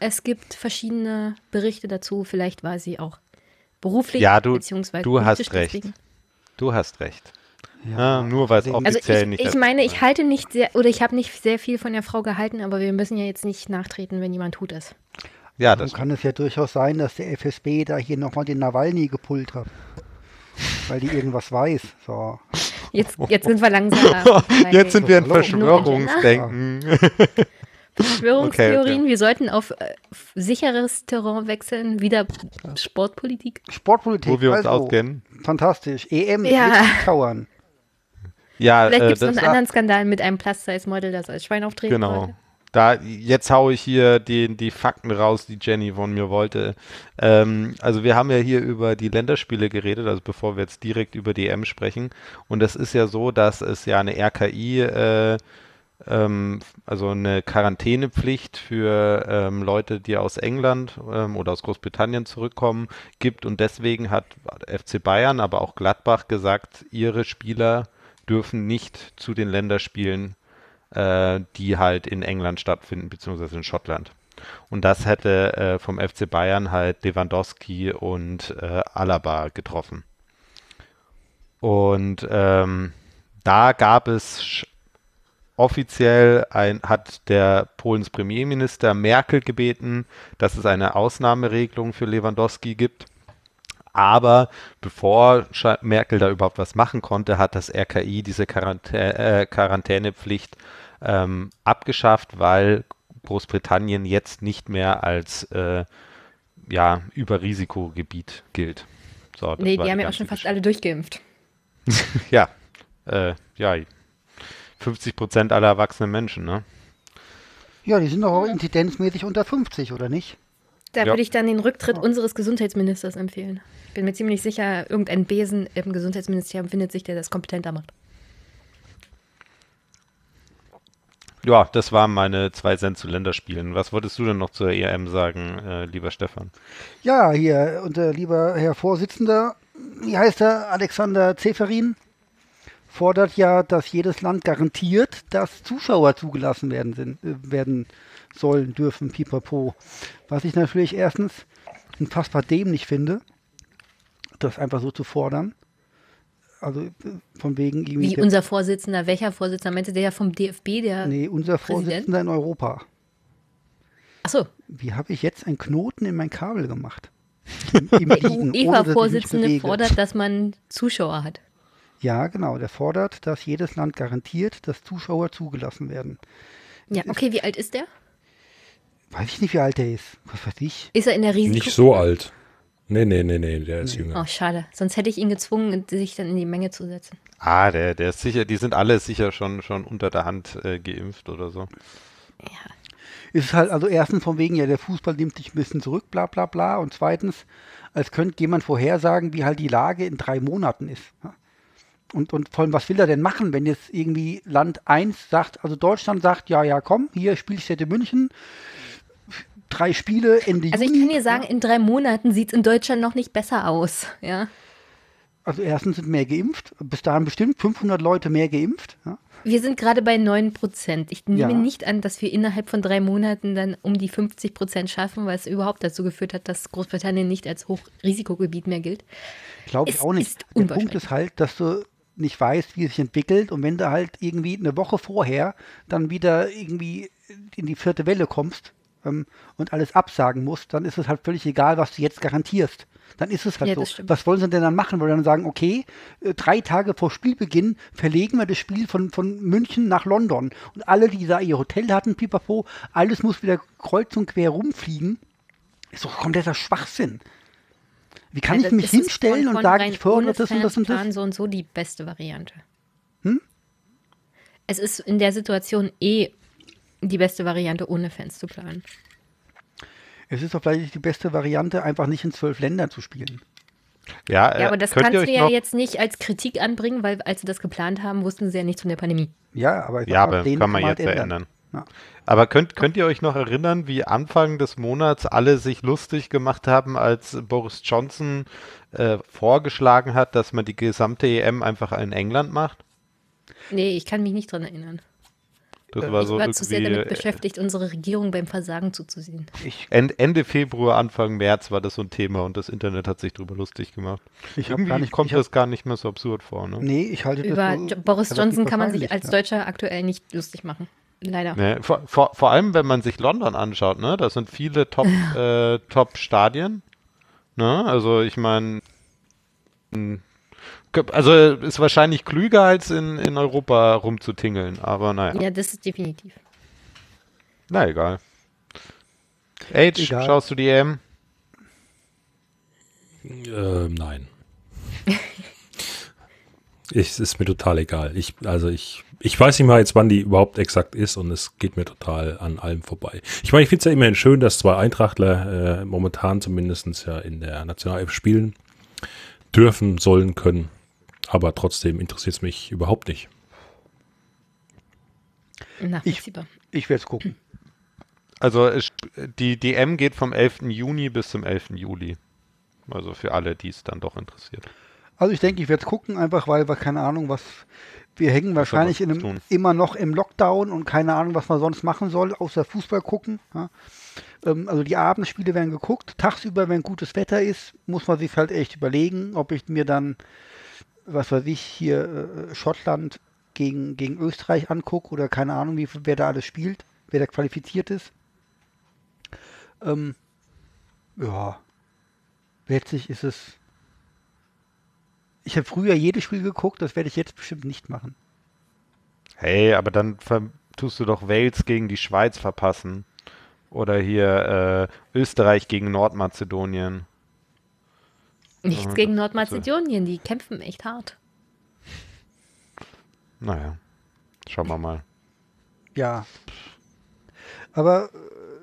Es gibt verschiedene Berichte dazu. Vielleicht war sie auch beruflich Ja, du- beziehungsweise du hast recht. deswegen. du hast recht. Ja, nur weil es Also Also offiziell ich, nicht ich meine, ich halte nicht sehr, oder ich habe nicht sehr viel von der Frau gehalten, aber wir müssen ja jetzt nicht nachtreten, wenn jemand tut es. Ja, Dann das kann es ja durchaus sein, dass der FSB da hier nochmal den Nawalny gepult hat. Weil die irgendwas weiß. So. Jetzt, jetzt sind wir langsam. bei Jetzt sind wir in. Verschwörungsdenken. Verschwörungstheorien. Okay, okay. Wir sollten auf äh, sicheres Terrain wechseln. Wieder Sportpolitik. Sportpolitik. Wo wir uns also, auskennen. Fantastisch. EM, Ja. kauern. Ja, Vielleicht äh, gibt es noch das, einen anderen Skandal mit einem Plus-Size-Model, das als Schwein auftreten Genau. sollte. Da, jetzt haue ich hier die, die Fakten raus, die Jenny von mir wollte. Ähm, also wir haben ja hier über die Länderspiele geredet, also bevor wir jetzt direkt über die EM sprechen. Und es ist ja so, dass es ja eine RKI, äh, ähm, also eine Quarantänepflicht für ähm, Leute, die aus England ähm, oder aus Großbritannien zurückkommen, gibt. Und deswegen hat FC Bayern, aber auch Gladbach gesagt, ihre Spieler dürfen nicht zu den Länderspielen äh, die halt in England stattfinden, beziehungsweise in Schottland. Und das hätte äh, vom FC Bayern halt Lewandowski und äh, Alaba getroffen. Und ähm, da gab es offiziell ein, hat der Polens Premierminister Merkel gebeten, dass es eine Ausnahmeregelung für Lewandowski gibt. Aber bevor Merkel da überhaupt was machen konnte, hat das RKI diese Quarantä äh, Quarantänepflicht ähm, abgeschafft, weil Großbritannien jetzt nicht mehr als äh, ja, Überrisikogebiet gilt. So, Nee, die haben ja auch schon fast alle durchgeimpft. Ja, äh, ja, 50 Prozent aller erwachsenen Menschen, ne? Ja, die sind doch auch inzidenzmäßig unter 50, oder nicht? Da Ja. würde ich dann den Rücktritt unseres Gesundheitsministers empfehlen. Bin mir ziemlich sicher, irgendein Besen im Gesundheitsministerium findet sich, der das kompetenter macht. Ja, das waren meine zwei Cent zu Länderspielen. Was wolltest du denn noch zur EM sagen, äh, lieber Stefan? Ja, hier, unser lieber Herr Vorsitzender, wie heißt er, Alexander Zeferin, fordert ja, dass jedes Land garantiert, dass Zuschauer zugelassen werden, sind, äh, werden sollen, dürfen, pipapo. Was ich natürlich erstens unfassbar dämlich finde, das einfach so zu fordern. Also von wegen irgendwie. Wie der- unser Vorsitzender, welcher Vorsitzender? Meinte der vom DFB, der. nee, unser Präsident? Vorsitzender in Europa. Achso, Wie habe ich jetzt einen Knoten in mein Kabel gemacht? Im, im mich UEFA-Vorsitzende fordert, dass man Zuschauer hat. Ja, genau. Der fordert, dass jedes Land garantiert, dass Zuschauer zugelassen werden. Ja, okay, wie alt ist der? Weiß ich nicht, wie alt er ist. Was weiß ich. Ist er in der Risiko? Nicht so alt. Nee, nee, nee, nee, der ist jünger. Oh, schade. Sonst hätte ich ihn gezwungen, sich dann in die Menge zu setzen. Ah, der, der ist sicher, die sind alle sicher schon, schon unter der Hand äh, geimpft oder so. Ist halt also erstens von wegen, ja, der Fußball nimmt sich ein bisschen zurück, bla bla bla. Und zweitens, als könnte jemand vorhersagen, wie halt die Lage in drei Monaten ist. ja. Und, und vor allem, was will er denn machen, wenn jetzt irgendwie Land 1 sagt, also Deutschland sagt, ja, ja, komm, hier Spielstätte München, drei Spiele, Ende Also ich Juni. kann dir sagen, in drei Monaten sieht es in Deutschland noch nicht besser aus. Ja. Also erstens sind mehr geimpft, bis dahin bestimmt 500 Leute mehr geimpft. Ja. Wir sind gerade bei 9 Prozent. Ich nehme Ja. nicht an, dass wir innerhalb von drei Monaten dann um die 50 Prozent schaffen, weil es überhaupt dazu geführt hat, dass Großbritannien nicht als Hochrisikogebiet mehr gilt. Glaube ich Es auch nicht. Der Punkt ist halt, dass du nicht weißt, wie es sich entwickelt und wenn du halt irgendwie eine Woche vorher dann wieder irgendwie in die vierte Welle kommst ähm, und alles absagen musst, dann ist es halt völlig egal, was du jetzt garantierst. Dann ist es halt Ja, so. stimmt. Was wollen sie denn dann machen? Wollen sie dann sagen, okay, äh, drei Tage vor Spielbeginn verlegen wir das Spiel von, von München nach London und alle, die da ihr Hotel hatten, pipapo, alles muss wieder kreuz und quer rumfliegen. Ist doch kompletter Schwachsinn. Wie kann Also ich mich hinstellen von und sagen, ich fördere ohne das und das und das? so und so die beste Variante. Es ist in der Situation eh die beste Variante, ohne Fans zu planen. Es ist doch vielleicht die beste Variante, einfach nicht in zwölf Ländern zu spielen. Ja, äh, Ja, aber das kannst du ja jetzt nicht als Kritik anbringen, weil als sie das geplant haben, wussten sie ja nichts von der Pandemie. Ja, aber, ich Ja, aber den kann man jetzt ja ändern. Ja. Aber könnt, könnt ihr euch noch erinnern, wie Anfang des Monats alle sich lustig gemacht haben, als Boris Johnson äh, vorgeschlagen hat, dass man die gesamte EM einfach in England macht? Nee, ich kann mich nicht dran erinnern. Das Äh, war ich so war zu sehr damit äh, beschäftigt, unsere Regierung beim Versagen zuzusehen. Ich, End, Ende Februar, Anfang März war das so ein Thema und das Internet hat sich drüber lustig gemacht. ich habe Irgendwie gar nicht. kommt ich hab, das gar nicht mehr so absurd vor, ne? nee, ich halte Über das. Jo- Boris Johnson kann man sich als ja. Deutscher aktuell nicht lustig machen. Leider. Ne, vor, vor, vor allem, wenn man sich London anschaut, ne, da sind viele Top, äh, Top-Stadien. Ne? Also ich meine, also ist wahrscheinlich klüger als in, in Europa rumzutingeln, aber naja, Ja, das ist definitiv. na egal. Age, Egal. schaust du die EM? Ähm, nein. ich, es ist mir total egal. Ich, also ich, ich weiß nicht mal jetzt, wann die überhaupt exakt ist und es geht mir total an allem vorbei. Ich meine, ich finde es ja immerhin schön, dass zwei Eintrachtler äh, momentan zumindest ja in der Nationalelf spielen dürfen, sollen, können. Aber trotzdem interessiert es mich überhaupt nicht. Nachvollziehbar. Ich werde es gucken. Also die, EM geht vom 11. Juni bis zum 11. Juli. Also für alle, die es dann doch interessiert. Also ich denke, ich werde es gucken, einfach weil wir keine Ahnung, was. Wir hängen wahrscheinlich einem, immer noch im Lockdown und keine Ahnung, was man sonst machen soll, außer Fußball gucken. Ja. Ähm, also die Abendspiele werden geguckt. Tagsüber, wenn gutes Wetter ist, muss man sich halt echt überlegen, ob ich mir dann, was weiß ich, hier äh, Schottland gegen, gegen Österreich angucke oder keine Ahnung, wie, wer da alles spielt, wer da qualifiziert ist. Ähm, ja, letztlich ist es. Ich habe früher jedes Spiel geguckt, das werde ich jetzt bestimmt nicht machen. Hey, aber dann tust du doch Wales gegen die Schweiz verpassen. Oder hier äh, Österreich gegen Nordmazedonien. Nichts Ja, gegen Nordmazedonien, die kämpfen echt hart. Naja, schauen wir mal. Ja. Aber äh,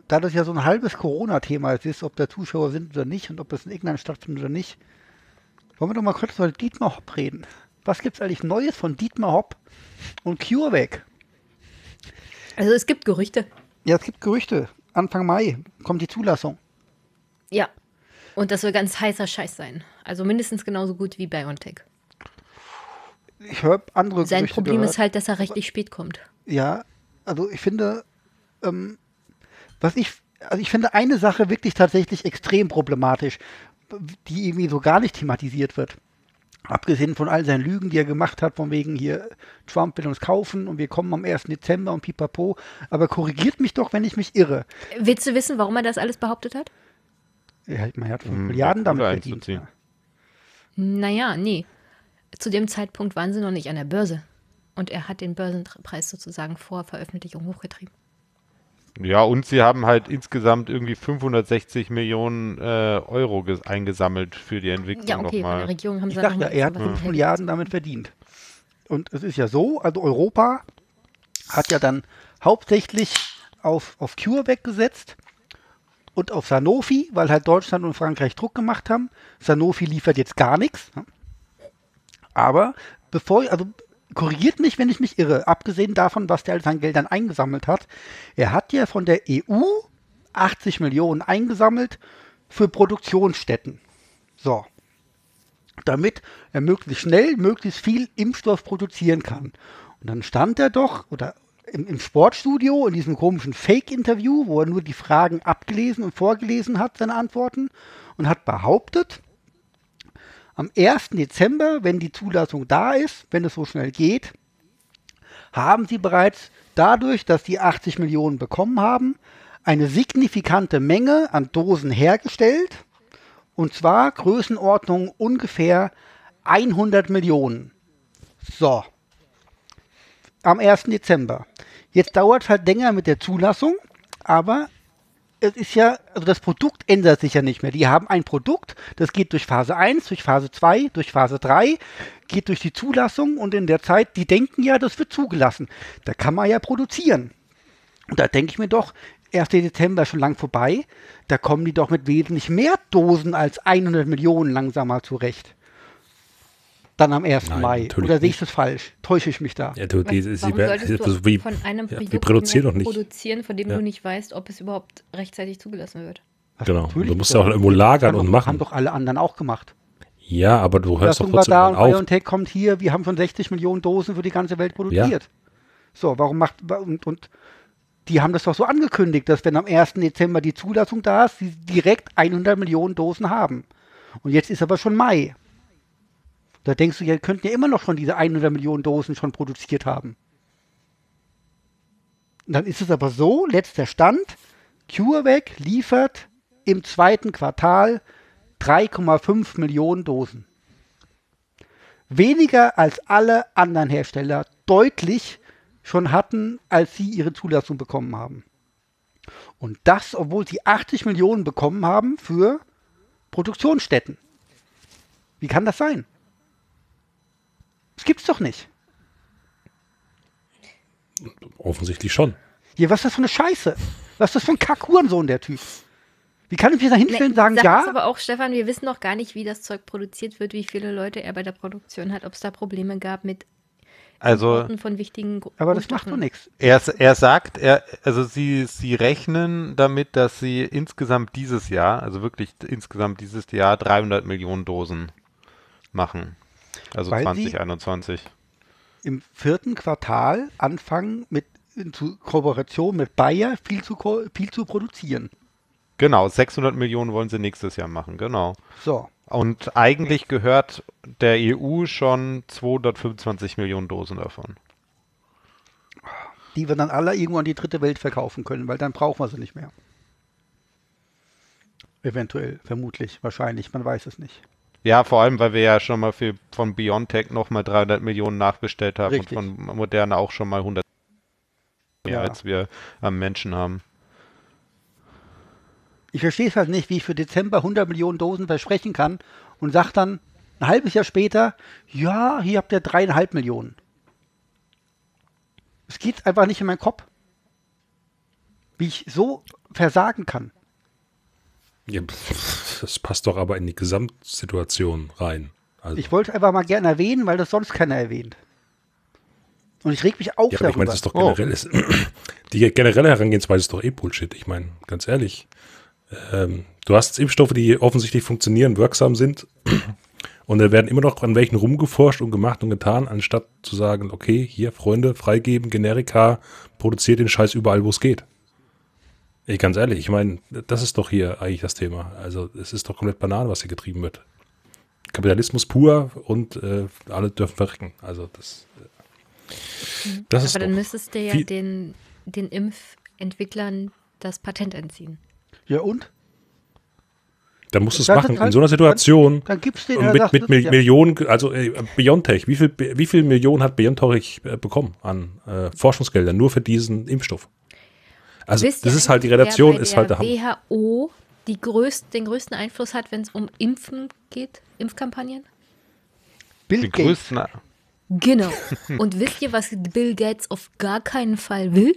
da das ja so ein halbes Corona-Thema jetzt ist, ob da Zuschauer sind oder nicht und ob das in England stattfindet oder nicht, wollen wir doch mal kurz über Dietmar Hopp reden. Was gibt's eigentlich Neues von Dietmar Hopp und CureVac? Also es gibt Gerüchte. Ja, es gibt Gerüchte. Anfang Mai kommt die Zulassung. Ja. Und das soll ganz heißer Scheiß sein. Also mindestens genauso gut wie BioNTech. Ich höre andere Sein Gerüchte Problem gehört. ist halt, dass er rechtlich spät kommt. Ja, also ich finde, ähm, was ich, also ich finde eine Sache wirklich tatsächlich extrem problematisch, die irgendwie so gar nicht thematisiert wird. Abgesehen von all seinen Lügen, die er gemacht hat, von wegen hier, Trump will uns kaufen und wir kommen am 1. Dezember und pipapo. Aber korrigiert mich doch, wenn ich mich irre. Willst du wissen, warum er das alles behauptet hat? Er hat, man hat 5 Hm, Milliarden damit verdient. einzuziehen. Naja, nee. Zu dem Zeitpunkt waren sie noch nicht an der Börse. Und er hat den Börsenpreis sozusagen vor Veröffentlichung hochgetrieben. Ja, und sie haben halt insgesamt irgendwie 560 Millionen äh, Euro ges- eingesammelt für die Entwicklung Ja, okay, von der nochmal. Regierung haben Ich sie ja, mal er hat extra was 5 hinterher Milliarden damit verdient. Und es ist ja so, also Europa hat ja dann hauptsächlich auf, auf CureVac gesetzt und auf Sanofi, weil halt Deutschland und Frankreich Druck gemacht haben. Sanofi liefert jetzt gar nichts. ne? Aber bevor, also korrigiert mich, wenn ich mich irre, abgesehen davon, was der alles an Geldern eingesammelt hat, er hat ja von der EU 80 Millionen eingesammelt für Produktionsstätten. So damit er möglichst schnell, möglichst viel Impfstoff produzieren kann. Und dann stand er doch, oder im, im Sportstudio, in diesem komischen Fake-Interview, wo er nur die Fragen abgelesen und vorgelesen hat, seine Antworten, und hat behauptet, am 1. Dezember, wenn die Zulassung da ist, wenn es so schnell geht, haben sie bereits dadurch, dass die 80 Millionen bekommen haben, eine signifikante Menge an Dosen hergestellt und zwar Größenordnung ungefähr 100 Millionen. So. Am 1. Dezember. Jetzt dauert es halt länger mit der Zulassung, aber es ist ja, also das Produkt ändert sich ja nicht mehr. Die haben ein Produkt, das geht durch Phase 1, durch Phase 2, durch Phase 3, geht durch die Zulassung und in der Zeit, die denken ja, das wird zugelassen. Da kann man ja produzieren. Und da denke ich mir doch, 1. Dezember schon lang vorbei, da kommen die doch mit wesentlich mehr Dosen als 100 Millionen langsam mal zurecht. Dann am 1. Nein, Mai. Oder sehe ich nicht. das falsch? Täusche ich mich da? Ja, du, die, sie, Warum solltest also du wie, von einem ja, Produkt wir produzieren doch nicht. produzieren, von dem Ja. du nicht weißt, ob es überhaupt rechtzeitig zugelassen wird? Was Genau. Du musst ja auch irgendwo lagern und doch- machen. Haben doch alle anderen auch gemacht. Ja, aber du hörst doch trotzdem da und auf. BioNTech kommt hier, wir haben schon 60 Millionen Dosen für die ganze Welt produziert. So, warum macht, und, und die haben das doch so angekündigt, dass wenn am 1. Dezember die Zulassung da ist, sie direkt 100 Millionen Dosen haben. Und jetzt ist aber schon Mai. Da denkst du, ihr könnt ja immer noch schon diese 100 Millionen Dosen schon produziert haben. Dann ist es aber so, letzter Stand, CureVac liefert im zweiten Quartal 3,5 Millionen Dosen. Weniger als alle anderen Hersteller deutlich schon hatten, als sie ihre Zulassung bekommen haben. Und das, obwohl sie 80 Millionen bekommen haben für Produktionsstätten. Wie kann das sein? Das gibt's doch nicht. Offensichtlich schon. Hier, was ist das für eine Scheiße? Was ist das für ein Kackhurensohn, der Typ? Wie kann ich mich da hinstellen und sagen, Sag ja? es aber auch, Stefan, wir wissen noch gar nicht, wie das Zeug produziert wird, wie viele Leute er bei der Produktion hat, ob es da Probleme gab mit Also Importen von wichtigen Gro- Aber das macht doch nichts. er, er sagt, er, also sie, sie rechnen damit, dass sie insgesamt dieses Jahr, also wirklich insgesamt dieses Jahr 300 Millionen Dosen machen. Also Weil sie- 2021. Im vierten Quartal anfangen mit in Kooperation mit Bayer viel zu, viel zu produzieren. Genau, 600 Millionen wollen sie nächstes Jahr machen, genau. So. Und eigentlich gehört der EU schon 225 Millionen Dosen davon. Die wir dann alle irgendwo an die dritte Welt verkaufen können, weil dann brauchen wir sie nicht mehr. Eventuell, vermutlich, wahrscheinlich, man weiß es nicht. Ja, vor allem, weil wir ja schon mal für, von BioNTech nochmal 300 Millionen nachbestellt haben Richtig. und von Moderna auch schon mal 100 mehr, Ja. als wir am Menschen haben. Ich verstehe es halt nicht, wie ich für Dezember 100 Millionen Dosen versprechen kann und sage dann ein halbes Jahr später, ja, hier habt ihr dreieinhalb Millionen. Es geht einfach nicht in meinen Kopf. Wie ich so versagen kann. Ja, pff, das passt doch aber in die Gesamtsituation rein. Also, Ich wollte einfach mal gerne erwähnen, weil das sonst keiner erwähnt. Und ich reg mich auf ja, aber ich meine, darüber. das ist doch Oh. generell, ist, die generelle Herangehensweise ist doch eh Bullshit. Ich meine, ganz ehrlich, ähm, du hast Impfstoffe, die offensichtlich funktionieren, wirksam sind. Und da werden immer noch an welchen rumgeforscht und gemacht und getan, anstatt zu sagen, okay, hier, Freunde, freigeben, Generika, produziert den Scheiß überall, wo es geht. Ey, ganz ehrlich, ich meine, das ist doch hier eigentlich das Thema. Also es ist doch komplett Banane, was hier getrieben wird. Kapitalismus pur und äh, alle dürfen verrecken. Also das, äh, das ist Aber dann doch, müsstest du ja den, den Impfentwicklern das Patent entziehen. ja und? dann musst du es machen. In halt- so einer Situation Dann gibt's den, mit, sagt, mit Mil ja. Millionen, also äh, Biontech, wie viel, wie viel Millionen hat Biontech äh, bekommen an äh, Forschungsgeldern nur für diesen Impfstoff? Also Wisst das ihr ist halt die bei ist halt der. WHO die größt, den größten Einfluss hat, wenn es um Impfen geht, Impfkampagnen? Bill Gates. größten. Genau. Und wisst ihr, was Bill Gates auf gar keinen Fall will?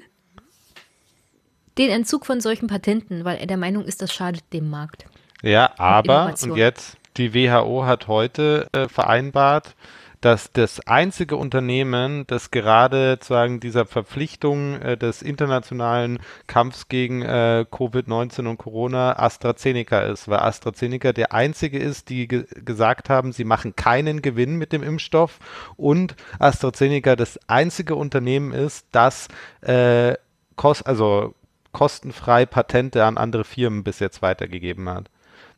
Den Entzug von solchen Patenten, weil er der Meinung ist, das schadet dem Markt. Ja, aber, Innovation. und jetzt, die WHO hat heute äh, vereinbart, dass das einzige Unternehmen, das gerade sozusagen dieser Verpflichtung äh, des internationalen Kampfs gegen äh, Covid-19 und Corona AstraZeneca ist, weil AstraZeneca der einzige ist, die ge gesagt haben, sie machen keinen Gewinn mit dem Impfstoff und AstraZeneca das einzige Unternehmen ist, das äh, kost also kostenfrei Patente an andere Firmen bis jetzt weitergegeben hat.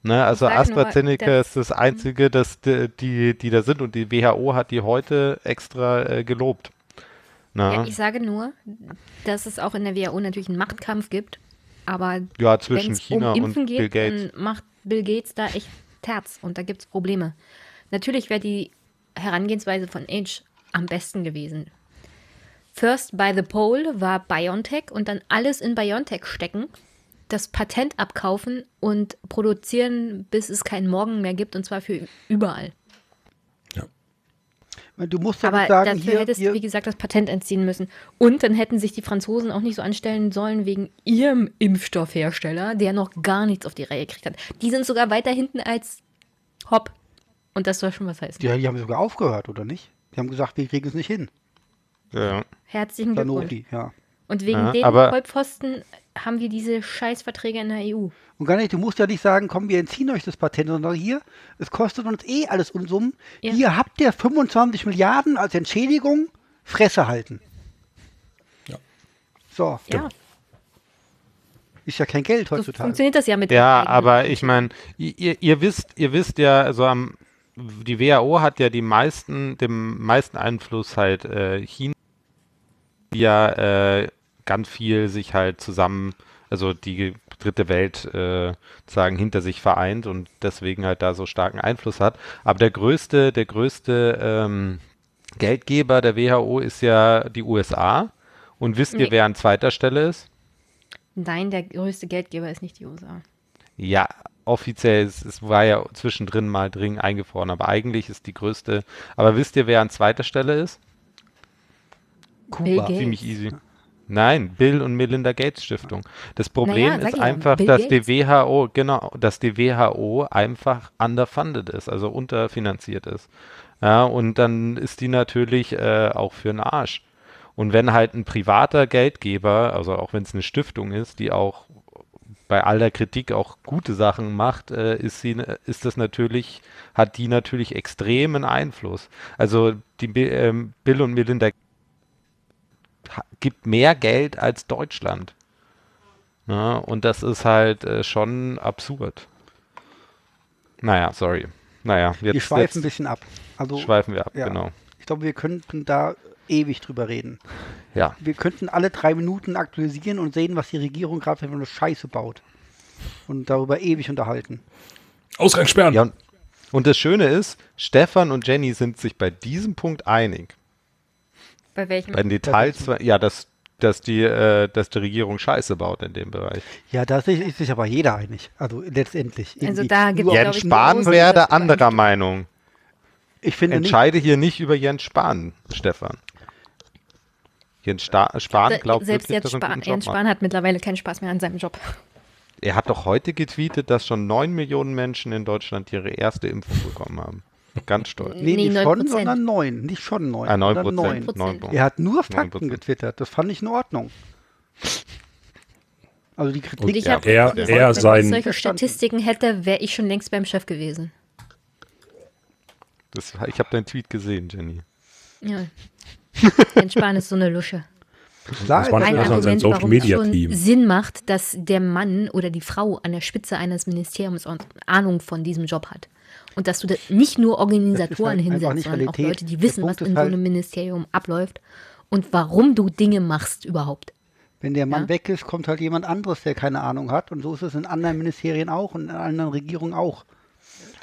Ne, also nur, AstraZeneca das- ist das einzige, das die, die, da sind und die WHO hat die heute extra äh, gelobt. Ja, ja, ich sage nur, dass es auch in der WHO natürlich einen Machtkampf gibt, aber zwischen wenn es China um Impfen und Bill geht, Gates. dann macht Bill Gates da echt Terz und da gibt es Probleme. Natürlich wäre die Herangehensweise von Age am besten gewesen. First by the pole war BioNTech und dann alles in BioNTech stecken, das Patent abkaufen und produzieren, bis es keinen Morgen mehr gibt und zwar für überall. Du musst ja Aber sagen, dafür hier, hättest hier du, wie gesagt, das Patent entziehen müssen. Und dann hätten sich die Franzosen auch nicht so anstellen sollen wegen ihrem Impfstoffhersteller, der noch gar nichts auf die Reihe gekriegt hat. Die sind sogar weiter hinten als Hopp. Und das soll schon was heißen. ja, die haben sogar aufgehört, oder nicht? Die haben gesagt, wir kriegen es nicht hin. Ja. Herzlichen Glückwunsch. Sanofi, ja. Und wegen Ja, den aber- Vollpfosten haben wir diese Scheißverträge in der EU. Und gar nicht, du musst ja nicht sagen, komm, wir entziehen euch das Patent, sondern hier, es kostet uns eh alles Unsummen. Ja. Hier habt ihr 25 Milliarden als Entschädigung, Fresse halten. Ja. So, Ja, ist ja kein Geld so heutzutage. funktioniert das ja mit Ja, aber ich meine, ihr, ihr wisst, ihr wisst ja, also am, die WHO hat ja die meisten, den meisten Einfluss halt äh, China, die ja äh, ganz viel sich halt zusammen, also die dritte Welt äh, sagen hinter sich vereint und deswegen halt da so starken Einfluss hat. Aber der größte, der größte ähm, Geldgeber der WHO ist ja die USA. Und wisst ihr, Nee. wer an zweiter Stelle ist? Nein, der größte Geldgeber ist nicht die USA. Ja, offiziell, es, es war ja zwischendrin mal dringend eingefroren, aber eigentlich ist die größte. Aber wisst ihr, wer an zweiter Stelle ist? Kuba. Ziemlich easy. Nein, Bill und Melinda Gates Stiftung. Das Problem Naja, ist ja, einfach, dass Gates. die WHO, genau, dass die WHO einfach underfunded ist, also unterfinanziert ist. Ja, und dann ist die natürlich äh, auch für den Arsch. Und wenn halt ein privater Geldgeber, also auch wenn es eine Stiftung ist, die auch bei aller Kritik auch gute Sachen macht, äh, ist sie, ist das natürlich, hat die natürlich extremen Einfluss. Also die ähm, Bill und Melinda ha- gibt mehr Geld als Deutschland. Ja, und das ist halt äh, schon absurd. Naja, sorry. Naja, jetzt, Wir schweifen ein jetzt bisschen ab. Also, schweifen wir ab, ja. genau. ich glaube, wir könnten da ewig drüber reden. Ja. Wir könnten alle drei Minuten aktualisieren und sehen, was die Regierung gerade für eine Scheiße baut. Und darüber ewig unterhalten. Ausgang sperren. ja und das Schöne ist, Stefan und Jenny sind sich bei diesem Punkt einig. Bei welchem? Bei den Details, zwar- ja, dass, dass, die, äh, dass die Regierung Scheiße baut in dem Bereich. Ja, da ist sich, aber jeder einig. Also letztendlich. Also da glaub Jens ich, Spahn wäre anderer Meinung. Ich finde nicht. Entscheide hier nicht über Jens Spahn, Stefan. Jens Sta Spahn glaubt Selbst wirklich, jetzt dass er einen Spahn, guten Jens Spahn macht. hat mittlerweile keinen Spaß mehr an seinem Job. Er hat doch heute getweetet, dass schon 9 Millionen Menschen in Deutschland ihre erste Impfung bekommen haben. Ganz stolz. Nee, Nee, nicht 9%. schon, sondern neun. Nicht schon neun. Ah, 9 sondern Prozent. neun. 9 Prozent. Er hat nur 9%. Fakten getwittert. Das fand ich in Ordnung. Also die Kritik. Und ich Ja, habe er- gesagt, er wenn sein- ich solche. Statistiken hätte, wäre ich schon längst beim Chef gewesen. Das, ich habe deinen Tweet gesehen, Jenny. Ja. Jens Spahn ist so eine Lusche. Klar, Das war Ein Argument, Social warum Media es schon Team. Sinn macht, dass der Mann oder die Frau an der Spitze eines Ministeriums Ahnung von diesem Job hat. Und dass du da nicht nur Organisatoren halt hinsetzt, sondern auch. Leute, die wissen, was in so halt- einem Ministerium abläuft und warum du Dinge machst überhaupt. Wenn der Mann Ja. weg ist, kommt halt jemand anderes, der keine Ahnung hat. Und so ist es in anderen Ministerien auch und in anderen Regierungen auch.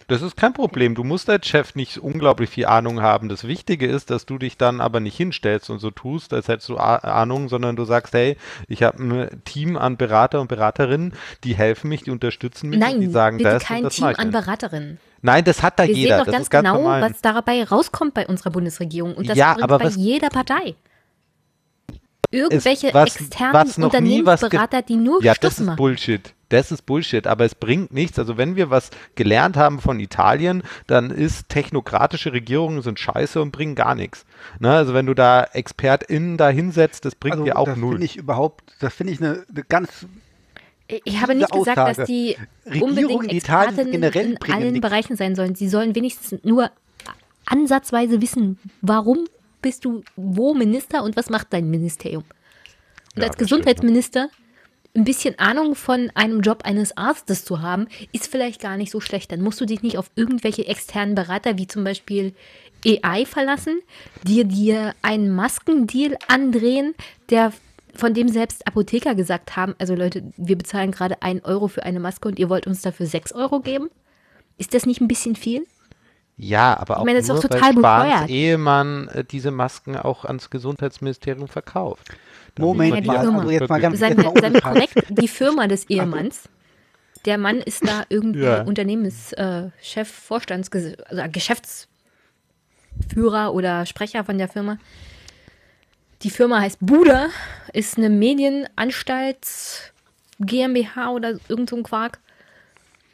Das ist kein Problem. Du musst als Chef nicht unglaublich viel Ahnung haben. Das Wichtige ist, dass du dich dann aber nicht hinstellst und so tust, als hättest du Ahnung, sondern du sagst, hey, ich habe ein Team an Berater und Beraterinnen, die helfen mich, die unterstützen mich, und Nein, die sagen bitte das kein und das Team an. Beraterinnen. Nein, das hat da Wir jeder. sehen doch das ganz ganz genau, normal. was dabei rauskommt bei unserer Bundesregierung. Und das Ja, übrigens bei was- jeder Partei. Irgendwelche was- externen was Unternehmensberater, die nur Ja, Stuss das ist machen. Bullshit. Das ist Bullshit, aber es bringt nichts. Also wenn wir was gelernt haben von Italien, dann ist technokratische Regierungen sind scheiße und bringen gar nichts. Ne? Also wenn du da ExpertInnen da hinsetzt, das bringt Also dir auch das null. finde ich überhaupt, das finde ich eine, eine ganz Ich habe nicht gesagt, Aussage. dass die Regierungen unbedingt in Italien Experten generell in allen nichts. Bereichen sein sollen. Sie sollen wenigstens nur ansatzweise wissen, warum bist du wo Minister und was macht dein Ministerium. Und Ja, als Gesundheitsminister ein bisschen Ahnung von einem Job eines Arztes zu haben, ist vielleicht gar nicht so schlecht. Dann musst du dich nicht auf irgendwelche externen Berater wie zum Beispiel AI verlassen, die dir einen Maskendeal andrehen, der von dem selbst Apotheker gesagt haben, also Leute, wir bezahlen gerade einen Euro für eine Maske und ihr wollt uns dafür sechs Euro geben? Ist das nicht ein bisschen viel? Ja, aber auch meine, das ist nur, total weil Spahns. Ehemann äh, diese Masken auch ans Gesundheitsministerium verkauft. Moment mal, Firma. also jetzt mal ganz Seien mal seien wir korrekt, die Firma des Ehemanns, der Mann ist da irgendwie Ja. Unternehmenschef, äh, Vorstands, also Geschäftsführer oder Sprecher von der Firma. Die Firma heißt Buda, ist eine Medienanstalt GmbH oder irgend so ein Quark.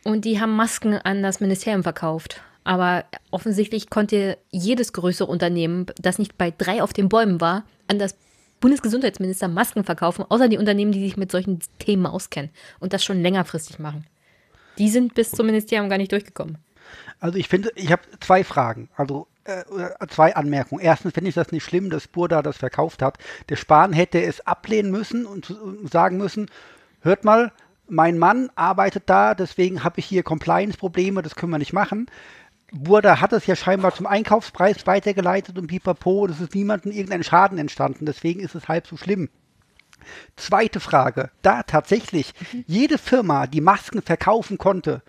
Und die haben Masken an das Ministerium verkauft. Aber offensichtlich konnte jedes größere Unternehmen, das nicht bei drei auf den Bäumen war, an das Bundesgesundheitsminister Masken verkaufen, außer die Unternehmen, die sich mit solchen Themen auskennen und das schon längerfristig machen. Die sind bis zum Ministerium gar nicht durchgekommen. Also ich finde, ich habe zwei Fragen, also äh, zwei Anmerkungen. Erstens finde ich das nicht schlimm, dass Burda das verkauft hat. Der Spahn hätte es ablehnen müssen und sagen müssen, hört mal, mein Mann arbeitet da, deswegen habe ich hier Compliance-Probleme, das können wir nicht machen. Burda hat es ja scheinbar zum Einkaufspreis weitergeleitet und pipapo, das ist niemandem irgendein Schaden entstanden, deswegen ist es halb so schlimm. Zweite Frage, da tatsächlich jede Firma, die Masken verkaufen konnte,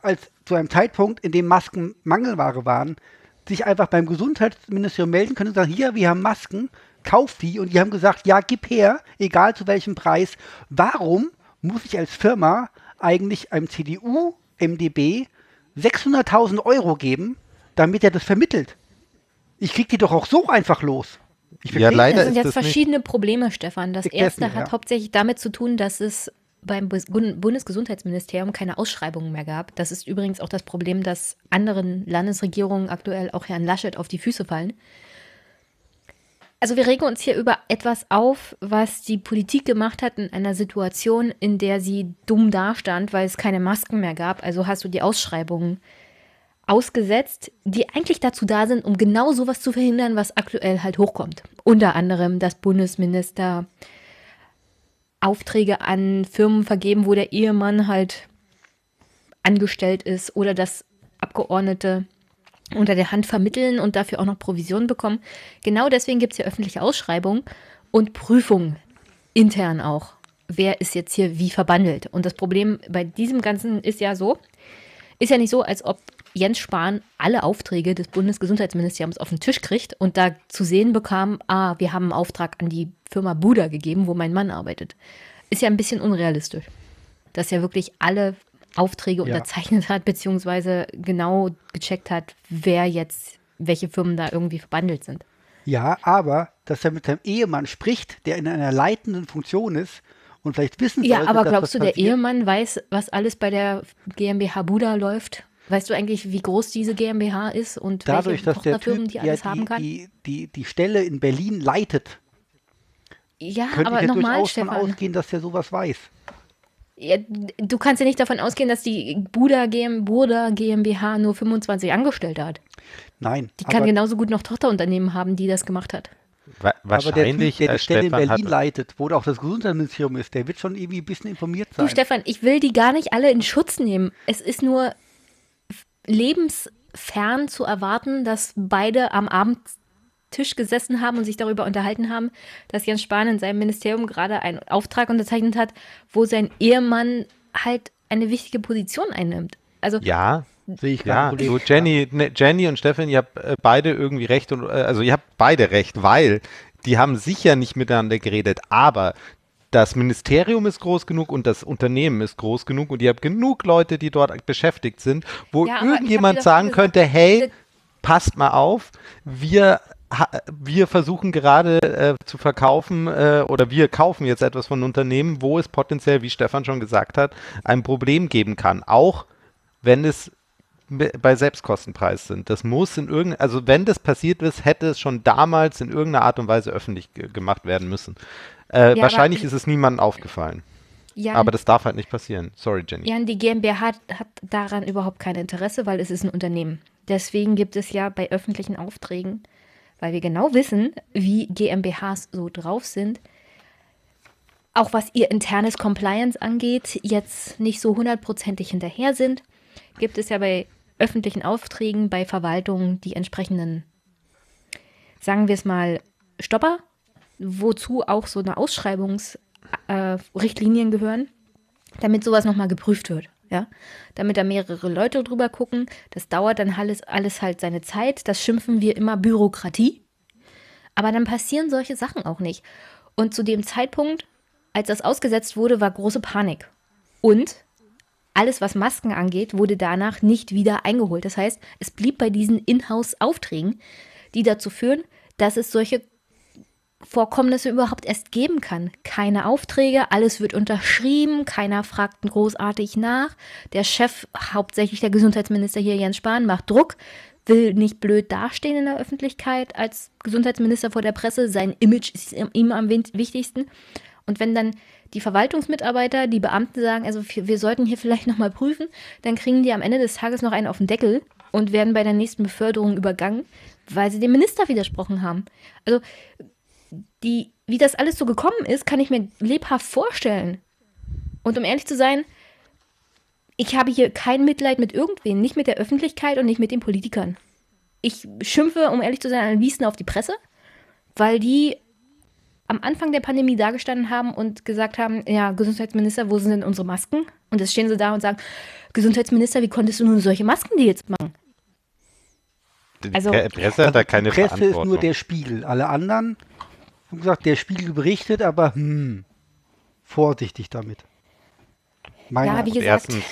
als zu einem Zeitpunkt, in dem Masken Mangelware waren, sich einfach beim Gesundheitsministerium melden können und sagen, hier, wir haben Masken, kauf die. Und die haben gesagt, ja, gib her, egal zu welchem Preis. Warum muss ich als Firma eigentlich einem CDU, MDB 600.000 Euro geben, damit er das vermittelt? Ich krieg die doch auch so einfach los. Ich Ja, leider Das sind jetzt das nicht- verschiedene Probleme, Stefan. Das erste mir, hat ja. hauptsächlich damit zu tun, dass es beim Bundesgesundheitsministerium keine Ausschreibungen mehr gab. Das ist übrigens auch das Problem, dass anderen Landesregierungen aktuell auch Herrn Laschet auf die Füße fallen. Also wir regen uns hier über etwas auf, was die Politik gemacht hat in einer Situation, in der sie dumm dastand, weil es keine Masken mehr gab. Also hast du die Ausschreibungen ausgesetzt, die eigentlich dazu da sind, um genau sowas zu verhindern, was aktuell halt hochkommt. Unter anderem, dass Bundesminister Aufträge an Firmen vergeben, wo der Ehemann halt angestellt ist oder dass Abgeordnete unter der Hand vermitteln und dafür auch noch Provisionen bekommen. Genau deswegen gibt es hier öffentliche Ausschreibungen und Prüfungen intern auch. Wer ist jetzt hier wie verbandelt? Und das Problem bei diesem Ganzen ist ja so, ist ja nicht so, als ob Jens Spahn alle Aufträge des Bundesgesundheitsministeriums auf den Tisch kriegt und da zu sehen bekam, ah, wir haben einen Auftrag an die Firma Buda gegeben, wo mein Mann arbeitet. Ist ja ein bisschen unrealistisch. Dass er wirklich alle Aufträge Ja. unterzeichnet hat, beziehungsweise genau gecheckt hat, wer jetzt, welche Firmen da irgendwie verbandelt sind. Ja, aber dass er mit seinem Ehemann spricht, der in einer leitenden Funktion ist und vielleicht wissen Ja, sollte, aber glaubst du, der passiert. Ehemann weiß, was alles bei der GmbH Buda läuft? Weißt du eigentlich, wie groß diese GmbH ist und dadurch, welche dass der Tochterfirmen Typ die ja alles die, haben kann? die, die, die Stelle in Berlin leitet, ja, könnte aber ich ja nochmal, durchaus davon Stefan. ausgehen, dass der sowas weiß. Ja, du kannst ja nicht davon ausgehen, dass die Buda, GM, Buda GmbH nur 25 Angestellte hat. Nein, Die kann genauso gut noch Tochterunternehmen haben, die das gemacht hat. Wa aber der Typ, wahrscheinlich, der die äh, Stelle in Berlin leitet, wo auch das Gesundheitsministerium ist, der wird schon irgendwie ein bisschen informiert sein. Du, Stefan, ich will die gar nicht alle in Schutz nehmen. Es ist nur lebensfern zu erwarten, dass beide am Abendtisch gesessen haben und sich darüber unterhalten haben, dass Jens Spahn in seinem Ministerium gerade einen Auftrag unterzeichnet hat, wo sein Ehemann halt eine wichtige Position einnimmt. Also ja, Sehe ich Ja, so Jenny, ne, Jenny und Stefan, ihr habt äh, beide irgendwie recht und äh, also ihr habt beide recht, weil die haben sicher nicht miteinander geredet, aber das Ministerium ist groß genug und das Unternehmen ist groß genug und ihr habt genug Leute, die dort beschäftigt sind, wo Ja, irgendjemand sagen gesagt, könnte, hey, passt mal auf, wir wir versuchen gerade äh, zu verkaufen äh, oder wir kaufen jetzt etwas von Unternehmen, wo es potenziell, wie Stefan schon gesagt hat, ein Problem geben kann, auch wenn es be- bei Selbstkostenpreis sind. Das muss in irgendeiner, also wenn das passiert ist, hätte es schon damals in irgendeiner Art und Weise öffentlich ge gemacht werden müssen. Äh, aber- wahrscheinlich ist es niemandem aufgefallen. Jan, Aber das darf halt nicht passieren. Sorry, Jenny. Jan, die GmbH hat, hat daran überhaupt kein Interesse, weil es ist ein Unternehmen. Deswegen gibt es ja bei öffentlichen Aufträgen, weil wir genau wissen, wie GmbHs so drauf sind, auch was ihr internes Compliance angeht, jetzt nicht so hundertprozentig hinterher sind, gibt es ja bei öffentlichen Aufträgen, bei Verwaltungen die entsprechenden, sagen wir es mal, Stopper, wozu auch so eine Ausschreibungsrichtlinien äh, gehören damit sowas nochmal geprüft wird. Ja? Damit da mehrere Leute drüber gucken. Das dauert dann alles, alles halt seine Zeit. Das schimpfen wir immer Bürokratie. Aber dann passieren solche Sachen auch nicht. Und zu dem Zeitpunkt, als das ausgesetzt wurde, war große Panik. Und alles, was Masken angeht, wurde danach nicht wieder eingeholt. Das heißt, es blieb bei diesen Inhouse-Aufträgen, die dazu führen, dass es solche Vorkommnisse überhaupt erst geben kann. Keine Aufträge, alles wird unterschrieben, keiner fragt großartig nach. Der Chef, hauptsächlich der Gesundheitsminister hier, Jens Spahn, macht Druck, will nicht blöd dastehen in der Öffentlichkeit als Gesundheitsminister vor der Presse. Sein Image ist ihm am wichtigsten. Und wenn dann die Verwaltungsmitarbeiter, die Beamten sagen, also wir wir sollten hier vielleicht nochmal prüfen, dann kriegen die am Ende des Tages noch einen auf den Deckel und werden bei der nächsten Beförderung übergangen, weil sie dem Minister widersprochen haben. Also die, wie das alles so gekommen ist, kann ich mir lebhaft vorstellen. Und um ehrlich zu sein, ich habe hier kein Mitleid mit irgendwen, nicht mit der Öffentlichkeit und nicht mit den Politikern. Ich schimpfe, um ehrlich zu sein, an Wiesen auf die Presse, weil die am Anfang der Pandemie dagestanden haben und gesagt haben, ja, Gesundheitsminister, wo sind denn unsere Masken? Und jetzt stehen sie da und sagen, Gesundheitsminister, wie konntest du nun solche Masken die jetzt machen? Die also- Pre Presse hat da keine die Presse ist nur der Spiegel. Alle anderen haben gesagt, der Spiegel berichtet, aber hm, vorsichtig damit. Meine Ja, wie gesagt, Erstens,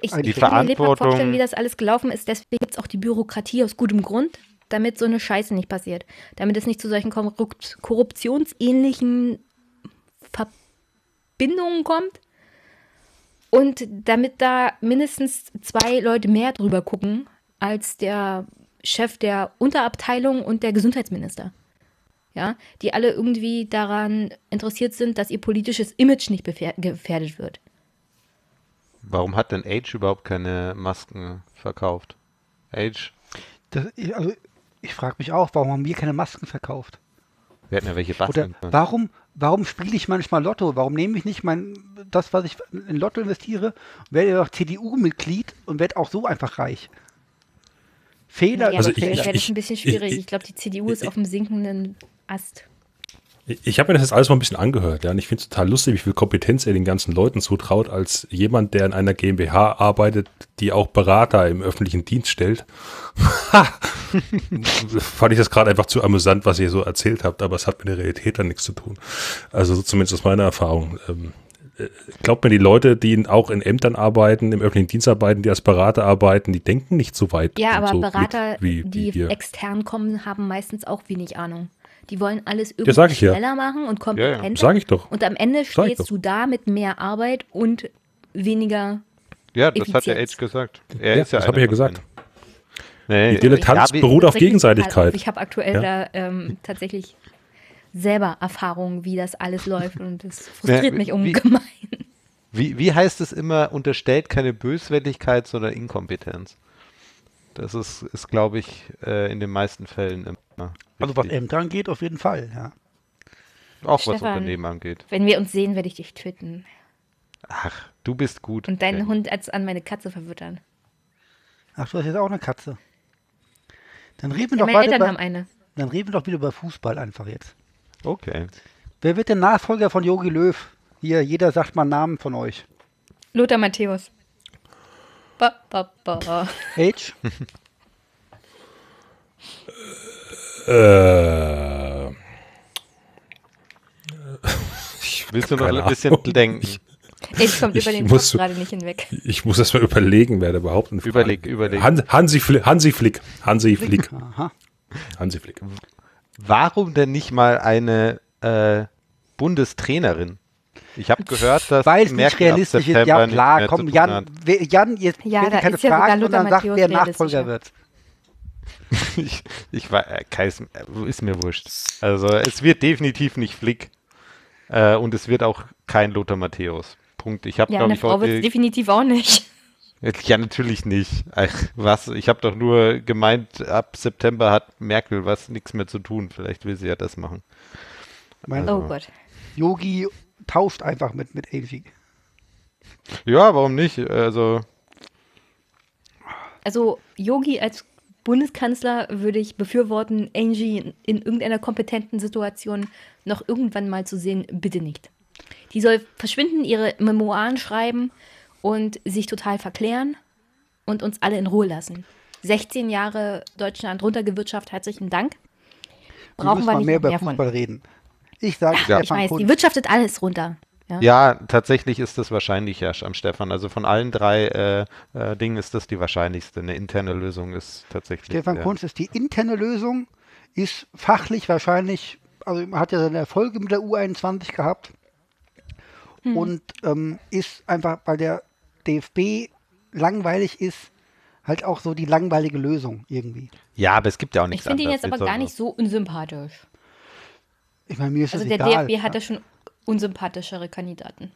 ich, die ich kann mir lebhaft Verantwortung- vorstellen, wie das alles gelaufen ist. Deswegen gibt es auch die Bürokratie aus gutem Grund, damit so eine Scheiße nicht passiert. Damit es nicht zu solchen korrupt korruptionsähnlichen Verbindungen kommt. Und damit da mindestens zwei Leute mehr drüber gucken als der Chef der Unterabteilung und der Gesundheitsminister. Ja, die alle irgendwie daran interessiert sind, dass ihr politisches Image nicht gefährdet wird. warum hat denn Age überhaupt keine Masken verkauft? Age, das, ich- also, ich frage mich auch, warum haben wir keine Masken verkauft? wir hätten ja welche Oder basteln können. warum, warum spiele ich manchmal Lotto? Warum nehme ich nicht mein, das, was ich in Lotto investiere, werde ja auch CDU-Mitglied und werde auch so einfach reich? Fehler Ja, Also ich- das Fehler. wäre das ein bisschen ich- schwierig. ich- Ich glaube, die CDU ist auf dem sinkenden Ast. Ich habe mir das jetzt alles mal ein bisschen angehört, ja, und ich finde es total lustig, wie viel Kompetenz er den ganzen Leuten zutraut, als jemand, der in einer GmbH arbeitet, die auch Berater im öffentlichen Dienst stellt. Fand ich das gerade einfach zu amüsant, was ihr so erzählt habt, aber es hat mit der Realität dann nichts zu tun. Also so zumindest aus meiner Erfahrung. Ähm, glaubt mir, die Leute, die auch in Ämtern arbeiten, im öffentlichen Dienst arbeiten, die als Berater arbeiten, die denken nicht so weit. Ja, aber so Berater, mit, wie, die wie wir. extern kommen, haben meistens auch wenig Ahnung. Die wollen alles irgendwie ich ja. schneller machen und Ja, kompetenter. Sag ich doch. Und am Ende stehst du da mit mehr Arbeit und weniger. Ja, das hat der Effizienz. Age gesagt. Er Ja, ist ja das hab einer ich ja gesagt. Nee, Die Dilettanz ja, beruht auf Gegenseitigkeit. auf. Ich habe aktuell Ja. da ähm, tatsächlich selber Erfahrungen, wie das alles läuft und das frustriert mich wie- ungemein. Wie, wie heißt es immer, unterstellt keine Böswilligkeit, sondern Inkompetenz? Das ist, ist glaube ich, äh, in den meisten Fällen immer. Also was. Ämter angeht, auf jeden Fall, ja. Auch was Stefan. Unternehmen angeht. Wenn wir uns sehen, werde ich dich töten Ach, du bist gut. und deinen. Hund als an meine Katze verwüttern. Ach, du hast jetzt auch eine Katze. Dann reden wir Ja, doch meine Eltern haben über, eine. dann reden wir doch wieder über Fußball einfach jetzt. Okay. Wer wird der Nachfolger von Jogi Löw? Hier, jeder sagt mal einen Namen von euch. Lothar Matthäus. Ba, ba, ba. Age? Äh, Willst du noch keine ein bisschen Ahnung. denken? Ich komme Ich über den muss- Kopf gerade nicht hinweg. ich muss erst mal überlegen, wer da überhaupt ein Überleg, überleg. Han, Hansi, Fli Hansi Flick. Hansi Flick. Aha. Hansi Flick. Warum denn nicht mal eine äh, Bundestrainerin? Ich habe gehört, dass Weil es Merkel nicht realistisch ist. September Ja, nicht klar, mehr komm, zu tun Jan, Jan, jetzt Ja, da keine ist ja sogar Fragen, sag, Matthäus wer. Nachfolger wird. ich, ich war, äh, Kai, ist, äh, ist mir wurscht. Also es wird definitiv nicht Flick äh, und es wird auch kein Lothar Matthäus. Punkt. Ich habe, Ja, glaube eine ich, Frau wird es heute... definitiv auch nicht. Ja, natürlich nicht. Ach, was? Ich habe doch nur gemeint, ab September hat Merkel was nichts mehr zu tun. Vielleicht will sie ja das machen. Mein Oh Gott. Yogi tauscht einfach mit, mit Angie. Ja, warum nicht? Also, Also Yogi als Bundeskanzler würde ich befürworten, Angie in, in irgendeiner kompetenten Situation noch irgendwann mal zu sehen, bitte nicht. Die soll verschwinden, ihre Memoiren schreiben und sich total verklären und uns alle in Ruhe lassen. 16 Jahre Deutschland runtergewirtschaftet, herzlichen Dank. Wir Brauchen müssen wir mal nicht mehr über mehr von. Fußball reden. Ich sage Ja. Ich Stefan weiß, Kunz. die wirtschaftet alles runter. Ja. ja, tatsächlich ist das wahrscheinlich ja am Stefan. Also von allen drei äh, äh, Dingen ist das die wahrscheinlichste. Eine interne Lösung ist tatsächlich. Stefan ja. Kunz ist die interne Lösung, ist fachlich wahrscheinlich, also man hat ja seine Erfolge mit der U21 gehabt und ähm, ist einfach, weil der DFB langweilig ist, halt auch so die langweilige Lösung irgendwie. Ja, aber es gibt ja auch Ich nichts finde ihn jetzt aber gar nicht so unsympathisch. Ich meine, mir ist Also das der egal. DFB hat da schon unsympathischere Kandidaten.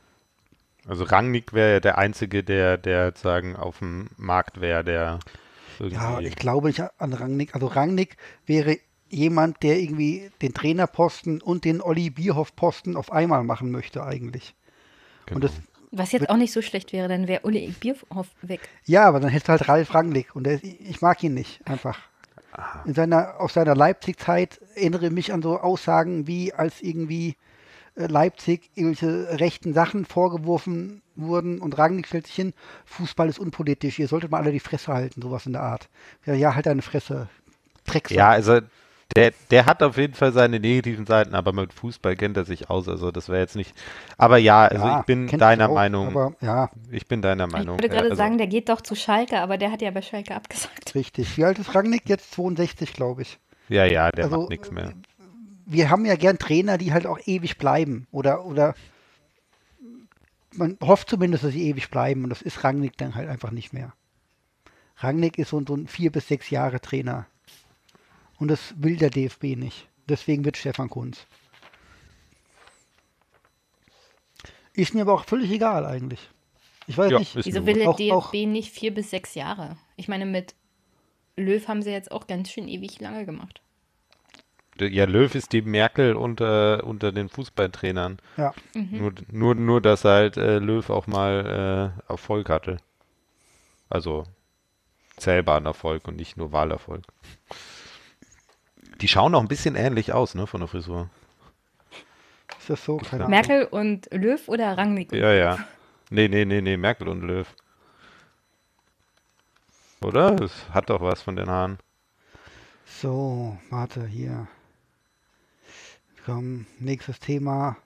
Also Rangnick wäre ja der Einzige, der, der sagen auf dem Markt wäre, der. Ja, ich glaube nicht an Rangnick. Also Rangnick wäre jemand, der irgendwie den Trainerposten und den Olli Bierhoff-Posten auf einmal machen möchte eigentlich. Und das, Was jetzt auch nicht so schlecht wäre, dann wäre Uli Bierhoff weg. ja, aber dann hättest du halt Ralf Rangnick und der, ist- ich mag ihn nicht, einfach. In seiner, aus seiner Leipzig-Zeit erinnere mich an so Aussagen wie, als irgendwie äh, Leipzig irgendwelche rechten Sachen vorgeworfen wurden und Rangnick stellt sich hin, Fußball ist unpolitisch, ihr solltet mal alle die Fresse halten, sowas in der Art. Ja, ja, halt deine Fresse. Drecksack. Ja, also der, der hat auf jeden Fall seine negativen Seiten, aber mit Fußball kennt er sich aus. Also das wäre jetzt nicht. Aber ja, also Ja, ich bin deiner auch, Meinung. Aber ja, ich bin deiner Ich Meinung. würde gerade äh, also, sagen, der geht doch zu Schalke, aber der hat ja bei Schalke abgesagt. richtig. Wie alt ist Rangnick? Jetzt 62, glaube ich. Ja, ja, der also, macht nichts mehr. Wir haben ja gern Trainer, die halt auch ewig bleiben. Oder, oder man hofft zumindest, dass sie ewig bleiben. Und das ist Rangnick dann halt einfach nicht mehr. Rangnick ist so, so ein vier bis sechs Jahre Trainer. Und das will der DFB nicht. Deswegen wird Stefan Kunz. Ist mir aber auch völlig egal eigentlich. Ich weiß Ja, nicht. Wieso will der Auch- DFB auch- nicht vier bis sechs Jahre? Ich meine, mit Löw haben sie jetzt auch ganz schön ewig lange gemacht. Ja, Löw ist die Merkel unter, unter den Fußballtrainern. Ja. Nur, nur, nur, dass halt äh, Löw auch mal äh, Erfolg hatte. Also zählbaren Erfolg und nicht nur Wahlerfolg. Die schauen auch ein bisschen ähnlich aus, ne, von der Frisur. Ist das so? Keine. Merkel und Löw oder Rangnick? Ja, ja. Nee, nee, nee, nee, Merkel und Löw. Oder? Das hat doch was von den Haaren. So, warte, hier. Komm, nächstes Thema.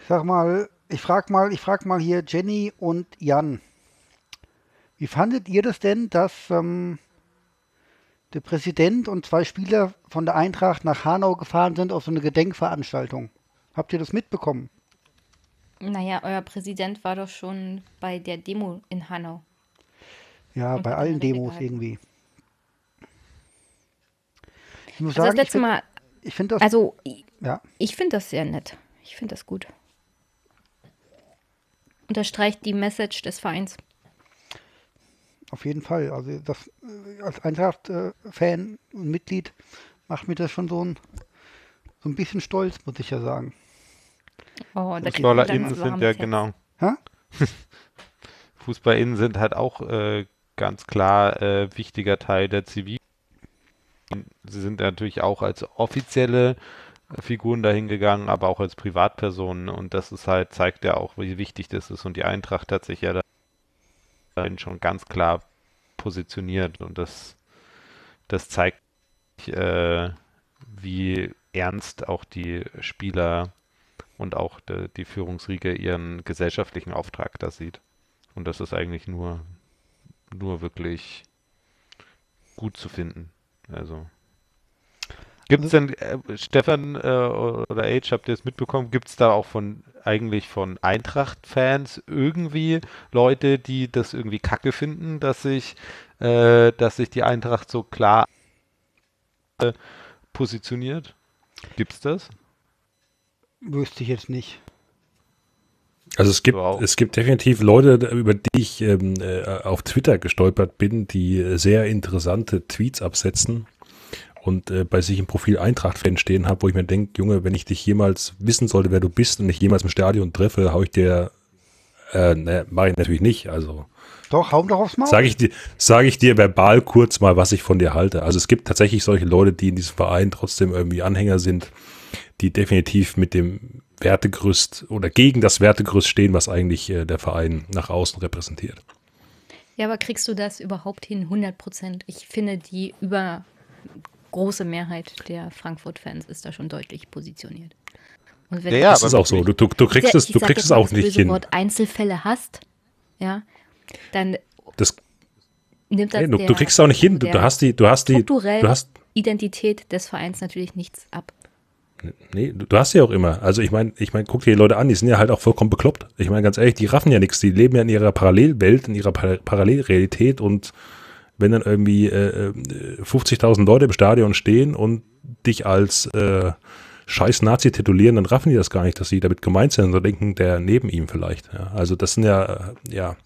Ich sag mal, ich frag mal, ich frag mal hier Jenny und Jan. Wie fandet ihr das denn, dass ähm, der Präsident und zwei Spieler von der Eintracht nach Hanau gefahren sind auf so eine Gedenkveranstaltung? Habt ihr das mitbekommen? Naja, euer Präsident war doch schon bei der Demo in Hanau. Ja, Und bei allen Demos gehalten. irgendwie. Ich muss Also das sagen, ich letzte finde Mal, ich find das, also ja, ich finde das sehr nett. Ich finde das gut. Unterstreicht die Message des Vereins. Auf jeden Fall. Also das äh, als Eintracht-Fan und Mitglied macht mir das schon so ein, so ein bisschen stolz, muss ich ja sagen. Oh, man FußballerInnen sind ja genau. Hä? FußballerInnen sind halt auch äh, ganz klar äh, wichtiger Teil der Zivil. Sie sind natürlich auch als offizielle Figuren dahin gegangen, aber auch als Privatpersonen. Und das ist halt, zeigt ja auch, wie wichtig das ist. Und die Eintracht hat sich ja da schon ganz klar positioniert. Und das, das zeigt, äh, wie ernst auch die Spieler und auch de, die Führungsriege ihren gesellschaftlichen Auftrag da sieht. Und das ist eigentlich nur, nur wirklich gut zu finden. Also. Gibt es denn, äh, Stefan äh, oder Age, habt ihr es mitbekommen, gibt es da auch von eigentlich von Eintracht-Fans irgendwie Leute, die das irgendwie kacke finden, dass sich, äh, dass sich die Eintracht so klar äh, positioniert? Gibt's das? Wüsste ich jetzt nicht. Also es gibt, Wow. es gibt definitiv Leute, über die ich ähm, äh, auf Twitter gestolpert bin, die äh, sehr interessante Tweets absetzen und äh, bei sich im Profil Eintracht-Fan stehen habe, wo ich mir denke, Junge, wenn ich dich jemals wissen sollte, wer du bist und dich jemals im Stadion treffe, hau ich dir, äh, ne, mache ich natürlich nicht. Also Doch, hau doch aufs Maul. sage ich dir, sage ich dir verbal kurz mal, was ich von dir halte. Also es gibt tatsächlich solche Leute, die in diesem Verein trotzdem irgendwie Anhänger sind, die definitiv mit dem Wertegerüst oder gegen das Wertegerüst stehen, was eigentlich äh, der Verein nach außen repräsentiert. Ja, aber kriegst du das überhaupt hin? 100 Prozent. Ich finde, die über große Mehrheit der Frankfurt-Fans ist da schon deutlich positioniert. Und wenn Ja, du ja, Das aber ist auch so. Du, du, du kriegst Ja, es, du kriegst jetzt es auch das nicht hin. Wort Einzelfälle hast, ja, dann Das, nimmt das nee, du, der, du kriegst es auch nicht hin. Du, du hast die, du hast die, du hast, Identität des Vereins natürlich nichts ab. nee, du, du hast ja auch immer. Also ich meine, ich meine, guck dir die Leute an, die sind ja halt auch vollkommen bekloppt. Ich meine, ganz ehrlich, die raffen ja nichts. Die leben ja in ihrer Parallelwelt, in ihrer Par Parallelrealität und wenn dann irgendwie äh, äh, 50.000 Leute im Stadion stehen und dich als äh, scheiß Nazi titulieren, dann raffen die das gar nicht, dass sie damit gemeint sind, sondern denken der neben ihm vielleicht. Ja. Also das sind ja, äh, ja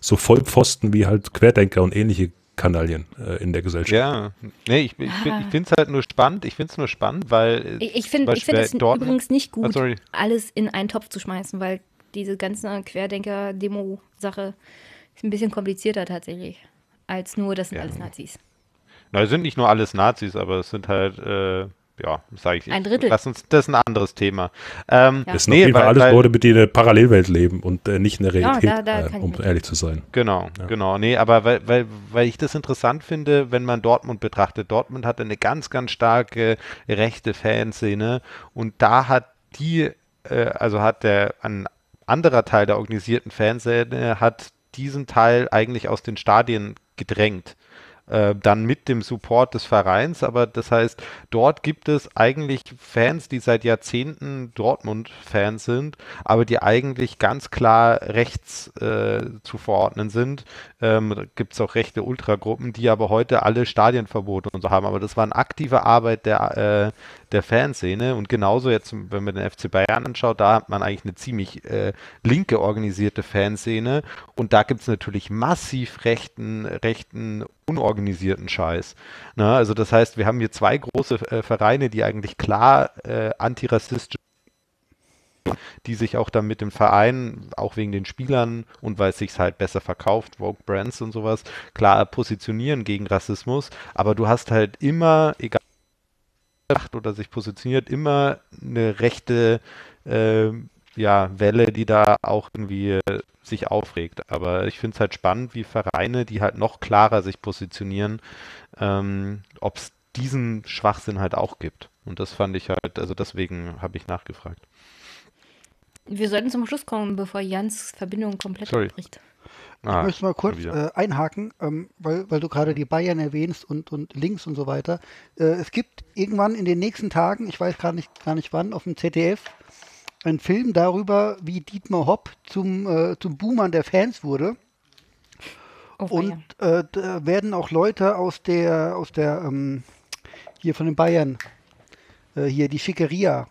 so Vollpfosten wie halt Querdenker und ähnliche Kanaillen äh, in der Gesellschaft. Ja, nee, ich, ich, find- ich finde es halt nur spannend. Ich finde es nur spannend, weil Ich, ich finde ich Beispiel find es Dortmund- übrigens nicht Ah, gut, sorry. alles in einen Topf zu schmeißen, weil diese ganze Querdenker-Demo-Sache ist ein bisschen komplizierter tatsächlich, als nur, das sind Ja. alles Nazis. Na, es sind nicht nur alles Nazis, aber es sind halt, äh, ja, sage ich. Ein Drittel. Lass uns, das ist ein anderes Thema. Ähm, Ja. Das sind auf jeden Fall weil- alles weil- Leute, mit denen in der Parallelwelt leben und äh, nicht in der Ja, Realität, da- da äh, kann ich um ehrlich zu sein. Genau, Ja. genau. Nee, aber weil, weil, weil ich das interessant finde, wenn man Dortmund betrachtet. Dortmund hat eine ganz, ganz starke rechte Fanszene und da hat die, äh, also hat der ein anderer Teil der organisierten Fanszene hat diesen Teil eigentlich aus den Stadien gedrängt. Äh, dann mit dem Support des Vereins, aber das heißt, dort gibt es eigentlich Fans, die seit Jahrzehnten Dortmund-Fans sind, aber die eigentlich ganz klar rechts äh, zu verordnen sind. Ähm, gibt es auch rechte Ultragruppen, die aber heute alle Stadienverbote und so haben. Aber das war eine aktive Arbeit der, äh, der Fanszene und genauso jetzt, wenn man den FC Bayern anschaut, da hat man eigentlich eine ziemlich äh, linke organisierte Fanszene und da gibt es natürlich massiv rechten, rechten unorganisierten Scheiß. Na, also das heißt, wir haben hier zwei große äh, Vereine, die eigentlich klar äh, antirassistisch die sich auch dann mit dem Verein, auch wegen den Spielern und weil es sich halt besser verkauft, Vogue Brands und sowas, klar positionieren gegen Rassismus. Aber du hast halt immer, egal macht oder sich positioniert, immer eine rechte äh, ja, Welle, die da auch irgendwie äh, sich aufregt. Aber ich finde es halt spannend, wie Vereine, die halt noch klarer sich positionieren, ähm, ob es diesen Schwachsinn halt auch gibt. Und das fand ich halt, also deswegen habe ich nachgefragt. Wir sollten zum Schluss kommen, bevor Jans Verbindung komplett Sorry. bricht. Ah, Ich möchte mal kurz äh, einhaken, ähm, weil, weil du gerade die Bayern erwähnst und, und links und so weiter. Äh, es gibt irgendwann in den nächsten Tagen, ich weiß gar nicht, gar nicht wann, auf dem ZDF, einen Film darüber, wie Dietmar Hopp zum, äh, zum Boomern der Fans wurde. Oh, Und äh, da werden auch Leute aus der, aus der, ähm, hier von den Bayern, äh, hier die Schickeria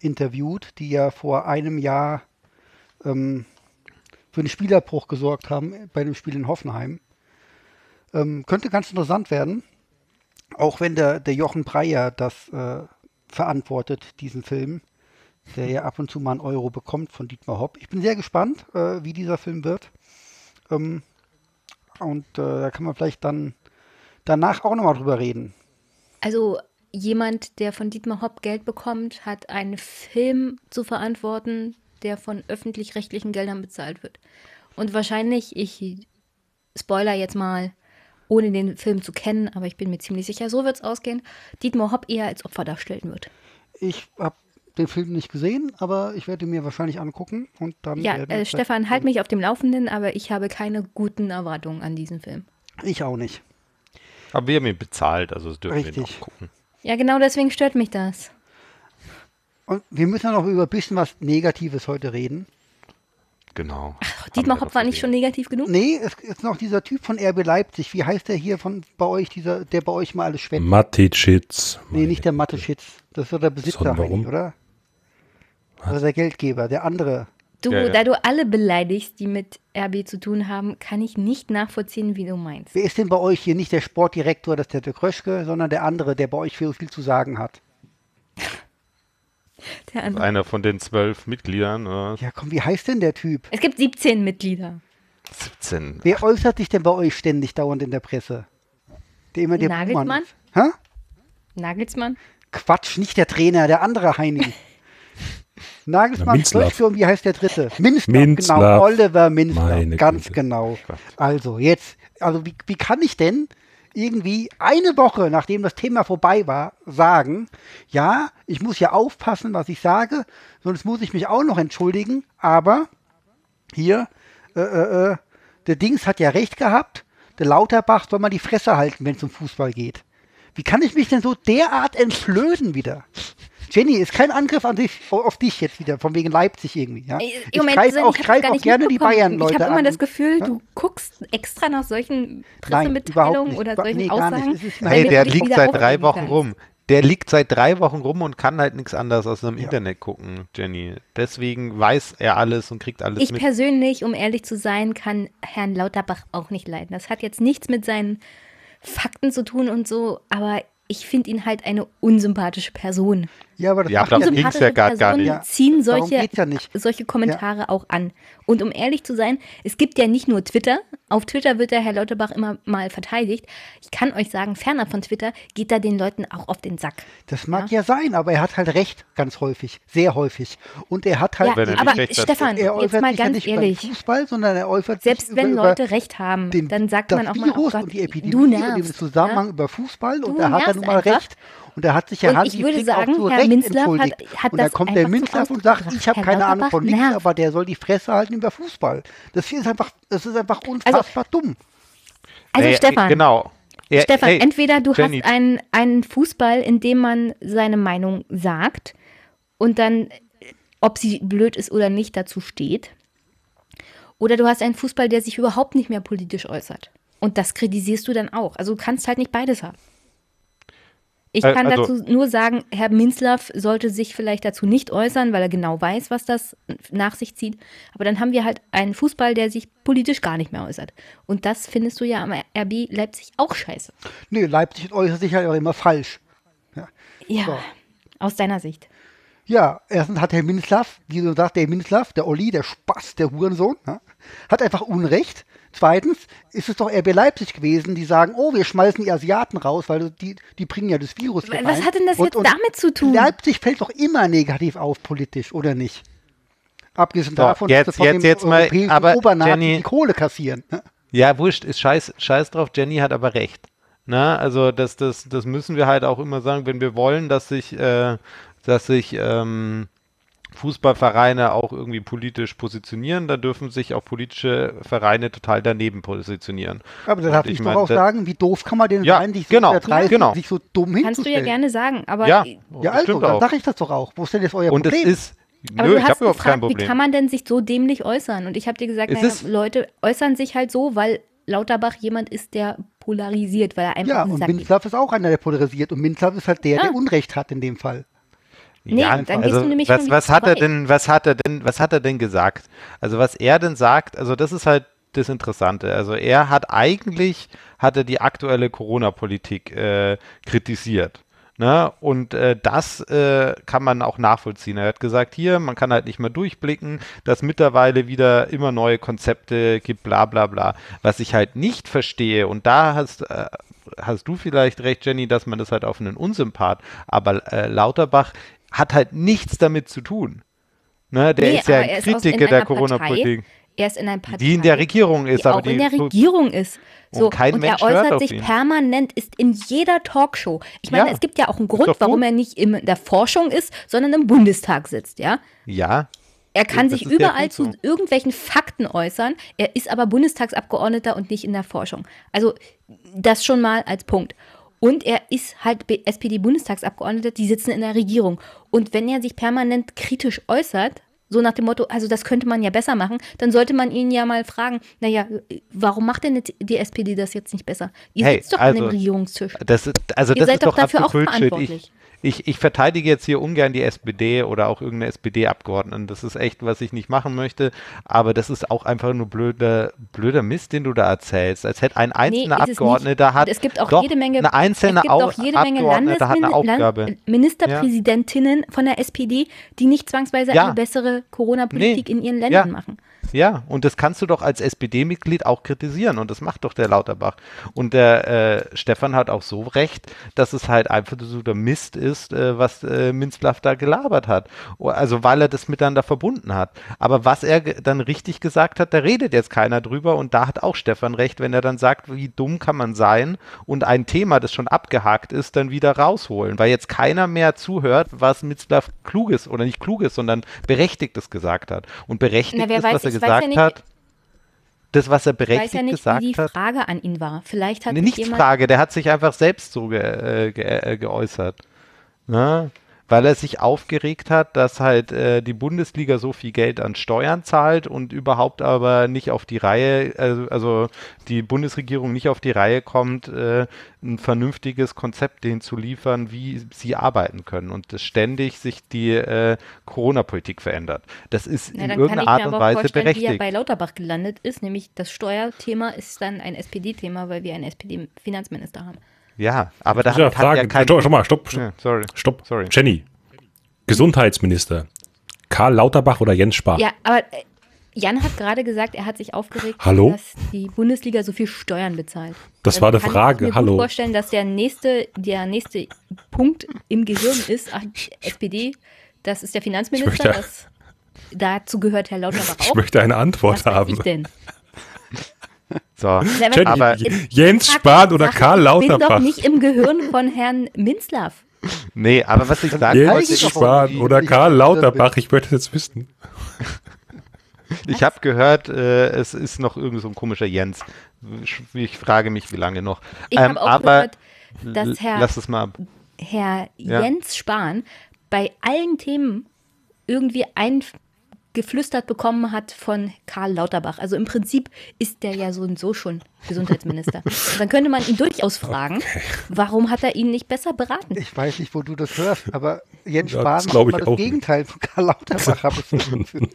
interviewt, die ja vor einem Jahr ähm, für einen Spielerbruch gesorgt haben bei dem Spiel in Hoffenheim. Ähm, könnte ganz interessant werden, auch wenn der, der Jochen Breyer das äh, verantwortet, diesen Film, der ja ab und zu mal einen Euro bekommt von Dietmar Hopp. Ich bin sehr gespannt, äh, wie dieser Film wird. Ähm, und äh, da kann man vielleicht dann danach auch nochmal drüber reden. Also jemand, der von Dietmar Hopp Geld bekommt, hat einen Film zu verantworten, der von öffentlich-rechtlichen Geldern bezahlt wird. Und wahrscheinlich, ich spoiler jetzt mal, ohne den Film zu kennen, aber ich bin mir ziemlich sicher, so wird es ausgehen, Dietmar Hopp eher als Opfer darstellen wird. Ich habe den Film nicht gesehen, aber ich werde ihn mir wahrscheinlich angucken und dann. Ja, wir äh, Stefan, halt mich auf dem Laufenden, aber ich habe keine guten Erwartungen an diesen Film. Ich auch nicht. Aber wir haben ihn bezahlt, also das dürfen wir Richtig. noch gucken. Ja, genau deswegen stört mich das. Und wir müssen ja noch über ein bisschen was Negatives heute reden. Genau. Dietmar Haben wir Hopp war nicht schon negativ genug? Nee, es ist noch dieser Typ von RB Leipzig. Wie heißt der hier von bei euch, dieser, der bei euch mal alles schwemmt? Mathe-Chits. Nee, nicht der Mathe-Schitz. Das ist doch der Besitzer, Sondern warum? Heini, oder? Oder der Geldgeber, der andere. Du, Ja, ja. da du alle beleidigst, die mit RB zu tun haben, kann ich nicht nachvollziehen, wie du meinst. Wer ist denn bei euch hier nicht der Sportdirektor, das ist der De Kröschke, sondern der andere, der bei euch viel, viel zu sagen hat? Der andere. Einer von den zwölf Mitgliedern, oder? Ja, komm, wie heißt denn der Typ? Es gibt 17 Mitglieder. 17. Wer äußert sich denn bei euch ständig dauernd in der Presse? Der immer der Nagelsmann? Hä? Nagelsmann? Quatsch, nicht der Trainer, der andere Heini. Na, Nagelsmann, und wie heißt der dritte? Minzlaff, genau, Oliver Minzlaff, ganz Güte. genau. Also jetzt, also wie, wie kann ich denn irgendwie eine Woche, nachdem das Thema vorbei war, sagen, ja, ich muss ja aufpassen, was ich sage, sonst muss ich mich auch noch entschuldigen, aber hier, äh, äh, äh, der Dings hat ja recht gehabt, der Lauterbach soll mal die Fresse halten, wenn es um Fußball geht. Wie kann ich mich denn so derart entflöden wieder? Jenny, ist kein Angriff an dich, auf dich jetzt wieder, von wegen Leipzig irgendwie. Ja? Ey, Ich Moment, auch, ich greif auch gerne die. Bayern-Leute Ich habe immer an. das Gefühl, Ja? du guckst extra nach solchen Pressemitteilungen oder solchen nee. Aussagen. Hey, der liegt seit drei Wochen kannst. rum. Der liegt seit drei Wochen rum und kann halt nichts anderes als im Ja. Internet gucken, Jenny. Deswegen weiß er alles und kriegt alles Ich mit. persönlich, um ehrlich zu sein, kann Herrn Lauterbach auch nicht leiden. Das hat jetzt nichts mit seinen Fakten zu tun und so, aber ich finde ihn halt eine unsympathische Person. Ja, aber das Ja, darum ja ging's nichts. ja gar- gar nicht. ziehen solche, ja nicht. solche Kommentare auch an. Und um ehrlich zu sein, es gibt ja nicht nur Twitter. Auf Twitter wird der Herr Lauterbach immer mal verteidigt. Ich kann euch sagen, ferner von Twitter geht er den Leuten auch auf den Sack. Das mag ja. sein, aber er hat halt recht, ganz häufig, sehr häufig. Und er hat halt, Ja, Wenn er nicht aber recht hat. Stefan, er jetzt äußert mal sich ja ganz nicht ehrlich. über Fußball, sondern er äußert Selbst sich wenn über, Leute über recht haben, den, dann sagt man auch mal, Virus oh Gott, und die Epidemie du und den nervst. Zusammenhang ja? über Fußball und Du da hat er nervst nun mal einfach. recht. Und er hat sich ja Und Hansi ich würde Flick sagen, auch zu Herr Recht hat- entschuldigt. hat und da das kommt der Minzlaff und sagt, ich habe Herr keine Ahnung von nichts, nervt. aber der soll die Fresse halten über Fußball. Das hier ist einfach, das ist einfach unfassbar dumm. Also Äh, Stefan, Genau. Er- Stefan, hey, entweder du Jenny. hast einen, einen Fußball, in dem man seine Meinung sagt und dann, ob sie blöd ist oder nicht, dazu steht. Oder du hast einen Fußball, der sich überhaupt nicht mehr politisch äußert. Und das kritisierst du dann auch. Also du kannst halt nicht beides haben. Ich kann also- dazu nur sagen, Herr Minzlaff sollte sich vielleicht dazu nicht äußern, weil er genau weiß, was das nach sich zieht. Aber dann haben wir halt einen Fußball, der sich politisch gar nicht mehr äußert. Und das findest du ja am RB Leipzig auch scheiße. Nee, Leipzig äußert sich halt auch immer falsch. Ja, So. aus deiner Sicht. Ja, erstens hat Herr Minzlaff, wie du sagst, der Minzlaff, der Olli, der Spaß, der Hurensohn, ja, hat einfach Unrecht. Zweitens ist es doch RB Leipzig gewesen, die sagen, oh, wir schmeißen die Asiaten raus, weil die, die bringen ja das Virus Was rein. hat denn das Und- jetzt und damit zu tun? Leipzig fällt doch immer negativ auf politisch, oder nicht? Abgesehen So, davon, jetzt- dass sie von jetzt- dem jetzt mal, europäischen aber Jenny- die Kohle kassieren. ne? Ja, wurscht, ist scheiß, scheiß drauf, Jenny hat aber recht. Na, also das, das, das müssen wir halt auch immer sagen, wenn wir wollen, dass sich, äh, dass sich ähm, Fußballvereine auch irgendwie politisch positionieren, dann dürfen sich auch politische Vereine total daneben positionieren. Aber dann Und darf ich ich mein, doch auch da- sagen, wie doof kann man denn Ja, sein, sich genau, so erdreisten, genau. sich so dumm Kannst du ja gerne sagen, aber, Ja, Ja, also, stimmt dann sage ich das doch auch. Wo ist denn jetzt euer Und es Problem? ist, aber nö, du ich hast habe überhaupt kein gefragt, wie Problem. kann man denn sich so dämlich äußern? Und ich habe dir gesagt, Es naja, Leute äußern sich halt so, weil Lauterbach jemand ist, der polarisiert, weil er einfach ja, und. Minzlaff ist auch einer, der polarisiert. Und Minzlaff ist halt der, Ah. der Unrecht hat in dem Fall. Nee, ja, dann gehst also du nämlich was, was hat er denn, was hat er denn, was hat er denn gesagt? Also was er denn sagt, also das ist halt das Interessante. Also er hat eigentlich, hat er die aktuelle Corona-Politik äh, kritisiert. Ne? Und äh, das äh, kann man auch nachvollziehen. Er hat gesagt, hier, man kann halt nicht mehr durchblicken, dass mittlerweile wieder immer neue Konzepte gibt, bla bla bla. Was ich halt nicht verstehe, und da hast, äh, hast du vielleicht recht, Jenny, dass man das halt auf einen Unsympath, aber äh, Lauterbach hat halt nichts damit zu tun. Ne? Der Nee, ist ja ein er Kritiker der Corona-Politik. Er ist in einer Partei, Die in der Regierung ist, die aber auch die in der Regierung ist. So, Und kein und Mensch er äußert sich permanent, ist in jeder Talkshow. Ich meine, Ja, es gibt ja auch einen Grund, warum er nicht in der Forschung ist, sondern im Bundestag sitzt, ja. Ja, Er kann Das sich überall so. zu irgendwelchen Fakten äußern. Er ist aber Bundestagsabgeordneter und nicht in der Forschung. Also das schon mal als Punkt. Und er ist halt SPD-Bundestagsabgeordneter, die sitzen in der Regierung. Und wenn er sich permanent kritisch äußert, so nach dem Motto, also das könnte man ja besser machen, dann sollte man ihn ja mal fragen, naja, warum macht denn die SPD das jetzt nicht besser? Ihr Hey, sitzt doch an dem also, Regierungstisch. Das, ist- also Ihr das seid ist doch doch dafür auch verantwortlich. Ich, ich, ich verteidige jetzt hier ungern die SPD oder auch irgendeine SPD-Abgeordneten. Das ist echt, was ich nicht machen möchte. Aber das ist auch einfach nur blöder, blöder Mist, den du da erzählst. Als hätte ein einzelner nicht. Abgeordneter hat. Es gibt auch doch, jede Menge, eine einzelne es gibt Au auch jede Menge hat eine Landesmin- Aufgabe. Land Ministerpräsidentinnen von der SPD, die nicht zwangsweise Ja. eine bessere Corona-Politik Nee. in ihren Ländern Ja. machen. Ja, und das kannst du doch als SPD-Mitglied auch kritisieren und das macht doch der Lauterbach. Und der äh, Stefan hat auch so recht, dass es halt einfach so der Mist ist, äh, was äh, Minzlaff da gelabert hat. Also weil er das miteinander verbunden hat. Aber was er dann richtig gesagt hat, da redet jetzt keiner drüber und da hat auch Stefan recht, wenn er dann sagt, wie dumm kann man sein und ein Thema, das schon abgehakt ist, dann wieder rausholen, weil jetzt keiner mehr zuhört, was Minzlaff kluges oder nicht kluges, sondern berechtigtes gesagt hat. Und berechtigt Na, ist, was er ich weiß gesagt ja nicht- hat, das, was er Ich weiß berechtigt ja nicht, gesagt wie die hat. Frage an ihn war. Vielleicht hat Nee, nicht jemand, Frage, der hat sich einfach selbst so ge äh, ge äh, geäußert. Ne? Weil er sich aufgeregt hat, dass halt äh, die Bundesliga so viel Geld an Steuern zahlt und überhaupt aber nicht auf die Reihe, also, also die Bundesregierung nicht auf die Reihe kommt, äh, ein vernünftiges Konzept denen zu liefern, wie sie arbeiten können und dass ständig sich die äh, Corona-Politik verändert. Das ist Na, in irgendeiner Art und Weise vorstellen, wie er berechtigt. bei Lauterbach gelandet ist, nämlich das Steuerthema ist dann ein SPD-Thema, weil wir einen SPD-Finanzminister haben. Ja, aber da hat, hat ja kein... stopp, stopp mal, stopp, stopp. Ja, sorry. stopp. Sorry. Jenny, Gesundheitsminister. Karl Lauterbach oder Jens Spahn? Ja, aber äh, Jan hat gerade gesagt, er hat sich aufgeregt, Hallo? dass die Bundesliga so viel Steuern bezahlt. Das Dann war eine kann Frage, Ich mir hallo. gut vorstellen, dass der nächste, der nächste Punkt im Gehirn ist, ach, SPD, das ist der Finanzminister, Ich möchte- das, dazu gehört Herr Lauterbach Ich auch. möchte eine Antwort Was haben. ich denn? So. Jenny, Aber- Jens Spahn oder Karl Ich bin doch Lauterbach? nicht im Gehirn von Herrn Minzlaff. Nee, aber was ich sagen Jens wollte, Jens ich ich, doch Spahn oder ich- Karl Lauterbach, ich möchte es jetzt wissen. ich habe gehört, äh, es ist noch irgend so ein komischer Jens. Ich, ich frage mich, wie lange noch. Ich Ähm, habe auch aber gehört, dass Herr, lass es mal. ab. Herr Ja. Jens Spahn bei allen Themen irgendwie eingeflüstert bekommen hat von Karl Lauterbach. Also im Prinzip ist der ja so und so schon Gesundheitsminister. Und dann könnte man ihn durchaus fragen, warum hat er ihn nicht besser beraten? Ich weiß nicht, wo du das hörst, aber Jens Ja, Spahn das ich immer das auch nicht. Gegenteil von Karl Lauterbach. habe.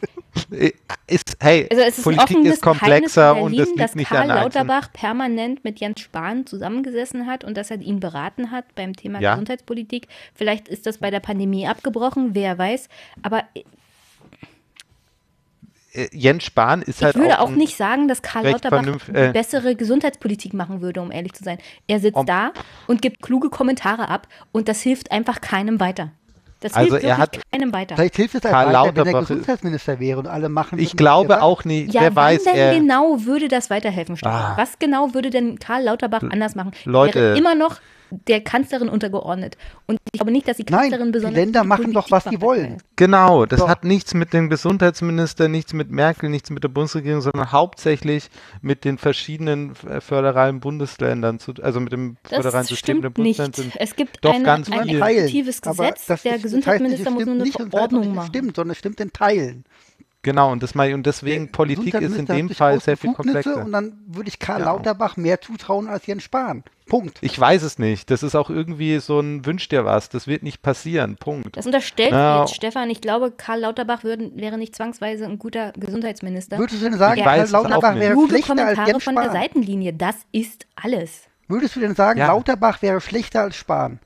Äh, Ist, hey, Also es ist Politik ist komplexer Geheimnis in und Berlin, das liegt dass nicht Karl an. Lauterbach permanent mit Jens Spahn zusammengesessen hat und dass er ihn beraten hat beim Thema Ja. Gesundheitspolitik. Vielleicht ist das bei der Pandemie abgebrochen, wer weiß. Aber Jens Spahn ist ich halt würde auch ein- nicht sagen, dass Karl Lauterbach äh, bessere Gesundheitspolitik machen würde, um ehrlich zu sein. Er sitzt Om- da und gibt kluge Kommentare ab und das hilft einfach keinem weiter. Das Also hilft er wirklich hat- keinem weiter. Vielleicht hilft es halt Karl weiter, wenn er Gesundheitsminister wäre und alle machen. Ich glaube was auch nicht. Ja, wer wann weiß, denn er, genau würde das weiterhelfen, Stefan? Ah. Was genau würde denn Karl Lauterbach anders machen? Leute. Wäre immer noch der Kanzlerin untergeordnet. Und ich glaube nicht, dass die Nein, Kanzlerin die besonders. Länder die machen doch, was sie wollen. Genau, das So. hat nichts mit dem Gesundheitsminister, nichts mit Merkel, nichts mit der Bundesregierung, sondern hauptsächlich mit den verschiedenen äh, föderalen Bundesländern, zu, also mit dem föderalen Das System der nicht. Bundesländer. Es gibt doch eine, ganz ein Aber Gesetz. das Der ist- das heißt nicht, Gesundheitsminister es muss nur eine Verordnung nicht, es machen. Stimmt, sondern es stimmt in Teilen. Genau, und, das mal, und deswegen Der Politik ist in dem Fall sehr viel komplexer. Und dann würde ich Karl Ja. Lauterbach mehr zutrauen als Jens Spahn. Punkt. Ich weiß es nicht. Das ist auch irgendwie so ein Wünsch dir was. Das wird nicht passieren. Punkt. Das unterstellt Ja. jetzt Stefan. Ich glaube, Karl Lauterbach würden, wäre nicht zwangsweise ein guter Gesundheitsminister. Würdest du denn sagen, Ich Karl Lauterbach wäre Kluge schlechter als Kommentare Jens von der Spahn? Seitenlinie, das ist alles. Würdest du denn sagen, Ja. Lauterbach wäre schlechter als Spahn?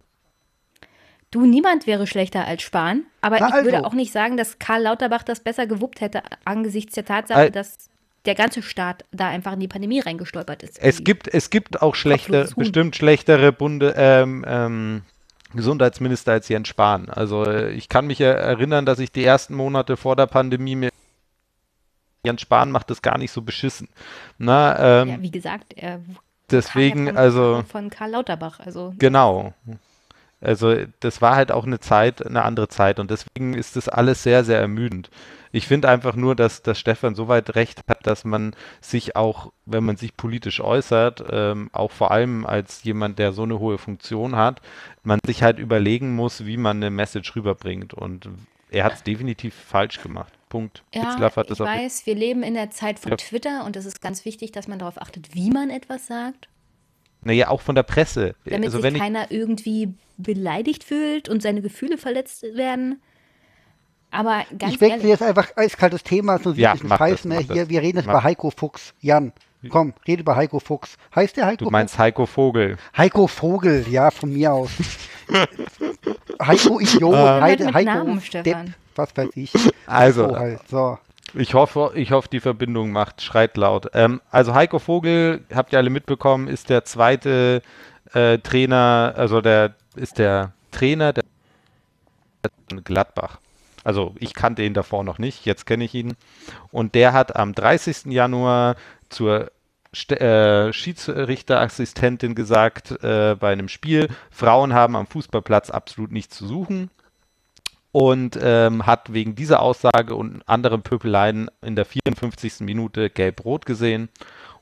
Du, niemand wäre schlechter als Spahn, aber Na ich also. würde auch nicht sagen, dass Karl Lauterbach das besser gewuppt hätte, angesichts der Tatsache, Al- dass der ganze Staat da einfach in die Pandemie reingestolpert ist. Es gibt, es gibt auch schlechte, bestimmt schlechtere Bunde, ähm, ähm, Gesundheitsminister als Jens Spahn. Also äh, ich kann mich erinnern, dass ich die ersten Monate vor der Pandemie mir Jens Spahn macht das gar nicht so beschissen. Na, ähm, ja, wie gesagt, er deswegen, von, also von Karl Lauterbach. Also Genau. Also das war halt auch eine Zeit, eine andere Zeit und deswegen ist das alles sehr, sehr ermüdend. Ich finde einfach nur, dass, dass Stefan soweit recht hat, dass man sich auch, wenn man sich politisch äußert, ähm, auch vor allem als jemand, der so eine hohe Funktion hat, man sich halt überlegen muss, wie man eine Message rüberbringt und er hat es definitiv falsch gemacht. Punkt. ja, ich weiß, wir leben in der Zeit von Ja. Twitter und es ist ganz wichtig, dass man darauf achtet, wie man etwas sagt, Naja, auch von der Presse. damit also sich keiner irgendwie beleidigt fühlt und seine Gefühle verletzt werden. Aber ganz ich wechsle jetzt einfach eiskaltes Thema, so Ja, das, Scheiß mehr hier. das. Wir reden jetzt Mach. über Heiko Fuchs. Jan, komm, rede über Heiko Fuchs. Heißt der Heiko du meinst Heiko Vogel. Fuchs? Heiko Vogel, ja, von mir aus. Heiko Idiot, Hört Heide, mit Heiko Namen, Depp, Stefan. was weiß ich. Also, So halt, so. Ich hoffe, ich hoffe, die Verbindung macht, schreit laut. Ähm, also Heiko Vogel, habt ihr alle mitbekommen, ist der zweite äh, Trainer, also der ist der Trainer der Gladbach. Also ich kannte ihn davor noch nicht, jetzt kenne ich ihn. Und der hat am 30. Januar zur St äh, Schiedsrichterassistentin gesagt äh, bei einem Spiel, Frauen haben am Fußballplatz absolut nichts zu suchen und ähm, hat wegen dieser Aussage und anderen Pöbeleien in der 54. Minute gelb-rot gesehen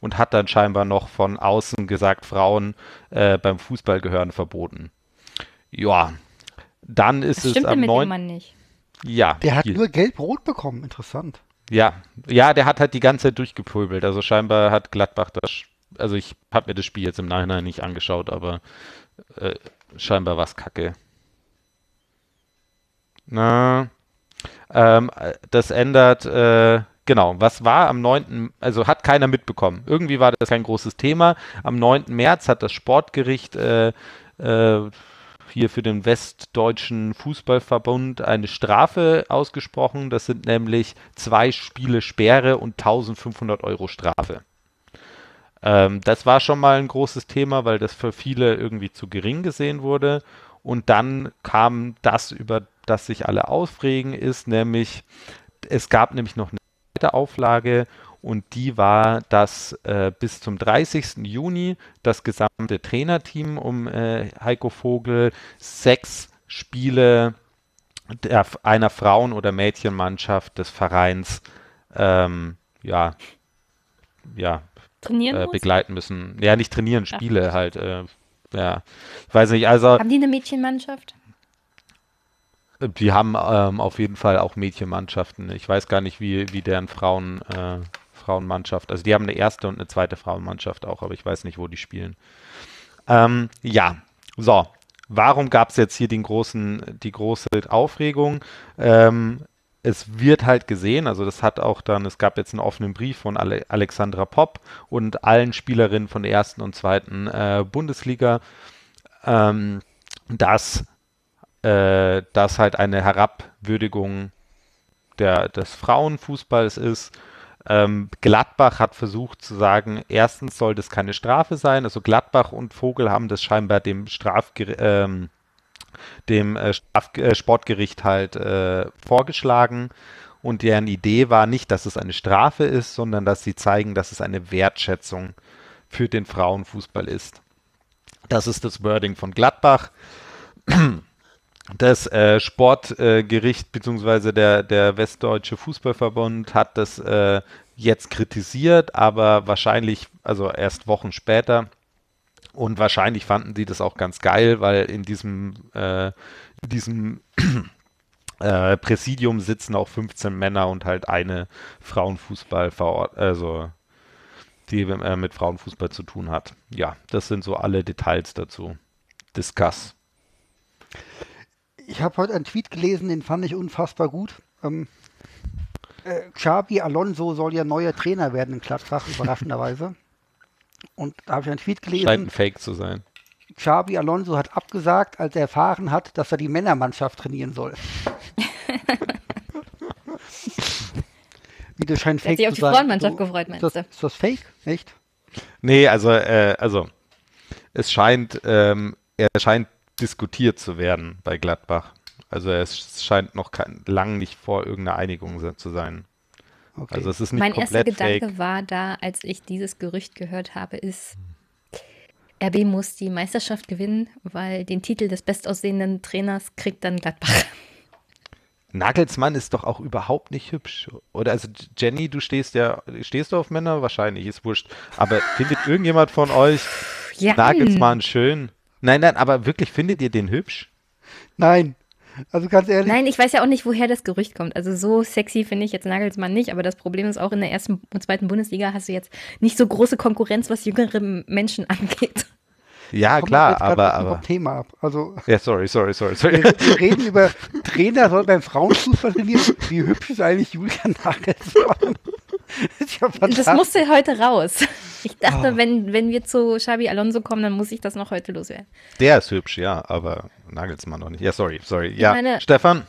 und hat dann scheinbar noch von außen gesagt, Frauen äh, beim Fußball gehören verboten. Ja, dann ist das es stimmt am mit dem 9. Mann nicht. Ja, Der hat viel. nur gelb-rot bekommen, interessant. ja, ja, der hat halt die ganze Zeit durchgepöbelt. Also scheinbar hat Gladbach das, also ich habe mir das Spiel jetzt im Nachhinein nicht angeschaut, aber äh, scheinbar war es kacke. Na, ähm, äh, das ändert, äh, genau, was war am 9., also hat keiner mitbekommen. Irgendwie war das kein großes Thema. Am 9. März hat das Sportgericht äh, äh, hier für den Westdeutschen Fußballverbund eine Strafe ausgesprochen. Das sind nämlich zwei Spiele Sperre und 1500 Euro Strafe. Ähm, das war schon mal ein großes Thema, weil das für viele irgendwie zu gering gesehen wurde. Und dann kam das, über das sich alle aufregen, ist nämlich, es gab nämlich noch eine zweite Auflage und die war, dass äh, bis zum 30. Juni das gesamte Trainerteam um äh, Heiko Vogel sechs Spiele der, einer Frauen- oder Mädchenmannschaft des Vereins ähm, ja, ja, Trainieren äh, begleiten müssen. Ja, nicht trainieren, Spiele halt. Ja, ich weiß nicht, also Haben die eine Mädchenmannschaft? die haben ähm, auf jeden Fall auch Mädchenmannschaften. Ich weiß gar nicht, wie, wie deren Frauen, äh, Frauenmannschaft, also die haben eine erste und eine zweite Frauenmannschaft auch, aber ich weiß nicht, wo die spielen. Ähm, ja, so. Warum gab es jetzt hier den großen, die große Aufregung? Ähm, es wird halt gesehen, also das hat auch dann, es gab jetzt einen offenen Brief von Ale Alexandra Popp und allen Spielerinnen von der ersten und zweiten äh, Bundesliga, ähm, dass äh, das halt eine Herabwürdigung der, des Frauenfußballs ist. Ähm, Gladbach hat versucht zu sagen, erstens soll das keine Strafe sein. Also Gladbach und Vogel haben das scheinbar dem Strafger ähm, dem äh, äh, Sportgericht halt äh, vorgeschlagen. Und deren Idee war nicht, dass es eine Strafe ist, sondern dass sie zeigen, dass es eine Wertschätzung für den Frauenfußball ist. Das ist das Wording von Gladbach. Das äh, Sportgericht bzw. Der, der Westdeutsche Fußballverbund hat das äh, jetzt kritisiert, aber wahrscheinlich, also erst Wochen später. Und wahrscheinlich fanden sie das auch ganz geil, weil in diesem, äh, in diesem äh, Präsidium sitzen auch 15 Männer und halt eine Frauenfußball also die äh, mit Frauenfußball zu tun hat. Ja, das sind so alle Details dazu. Discuss. Ich habe heute einen Tweet gelesen, den fand ich unfassbar gut. Ähm, äh, Xabi Alonso soll ja neuer Trainer werden in Gladbach, überraschenderweise. Und da habe ich einen Tweet gelesen. Scheint ein Fake zu sein. Xabi Alonso hat abgesagt, als er erfahren hat, dass er die Männermannschaft trainieren soll. Wie das scheint fake hat sich auf die Frauenmannschaft so, gefreut, meinst ist das, ist das fake? Echt? Nee, also, äh, also es scheint, ähm, er scheint diskutiert zu werden bei Gladbach. Also es scheint noch kein, lang nicht vor irgendeiner Einigung zu sein. Okay. Also es ist nicht mein komplett erster Gedanke fake. war da, als ich dieses Gerücht gehört habe, ist, RB muss die Meisterschaft gewinnen, weil den Titel des bestaussehenden Trainers kriegt dann Gladbach. Nagelsmann ist doch auch überhaupt nicht hübsch. Oder also Jenny, du stehst ja, stehst du auf Männer? Wahrscheinlich, ist wurscht. Aber findet irgendjemand von euch ja. Nagelsmann schön? Nein, nein, aber wirklich, findet ihr den hübsch? Nein. Also ganz ehrlich. Nein, ich weiß ja auch nicht, woher das Gerücht kommt. Also so sexy finde ich jetzt Nagelsmann nicht, aber das Problem ist auch in der ersten und zweiten Bundesliga hast du jetzt nicht so große Konkurrenz, was jüngere Menschen angeht. Ja, klar, aber, aber. Thema ab. Also, ja, sorry, sorry, sorry. sorry. Wir, wir reden über Trainer soll beim Frauenfußball trainieren. Wie hübsch ist eigentlich Julian Nagelsmann? Das, musste heute raus. Ich dachte, oh. wenn, wenn wir zu Xabi Alonso kommen, dann muss ich das noch heute loswerden. Der ist hübsch, ja, aber Nagelsmann noch nicht. Ja, sorry, sorry. Ja, meine, Stefan?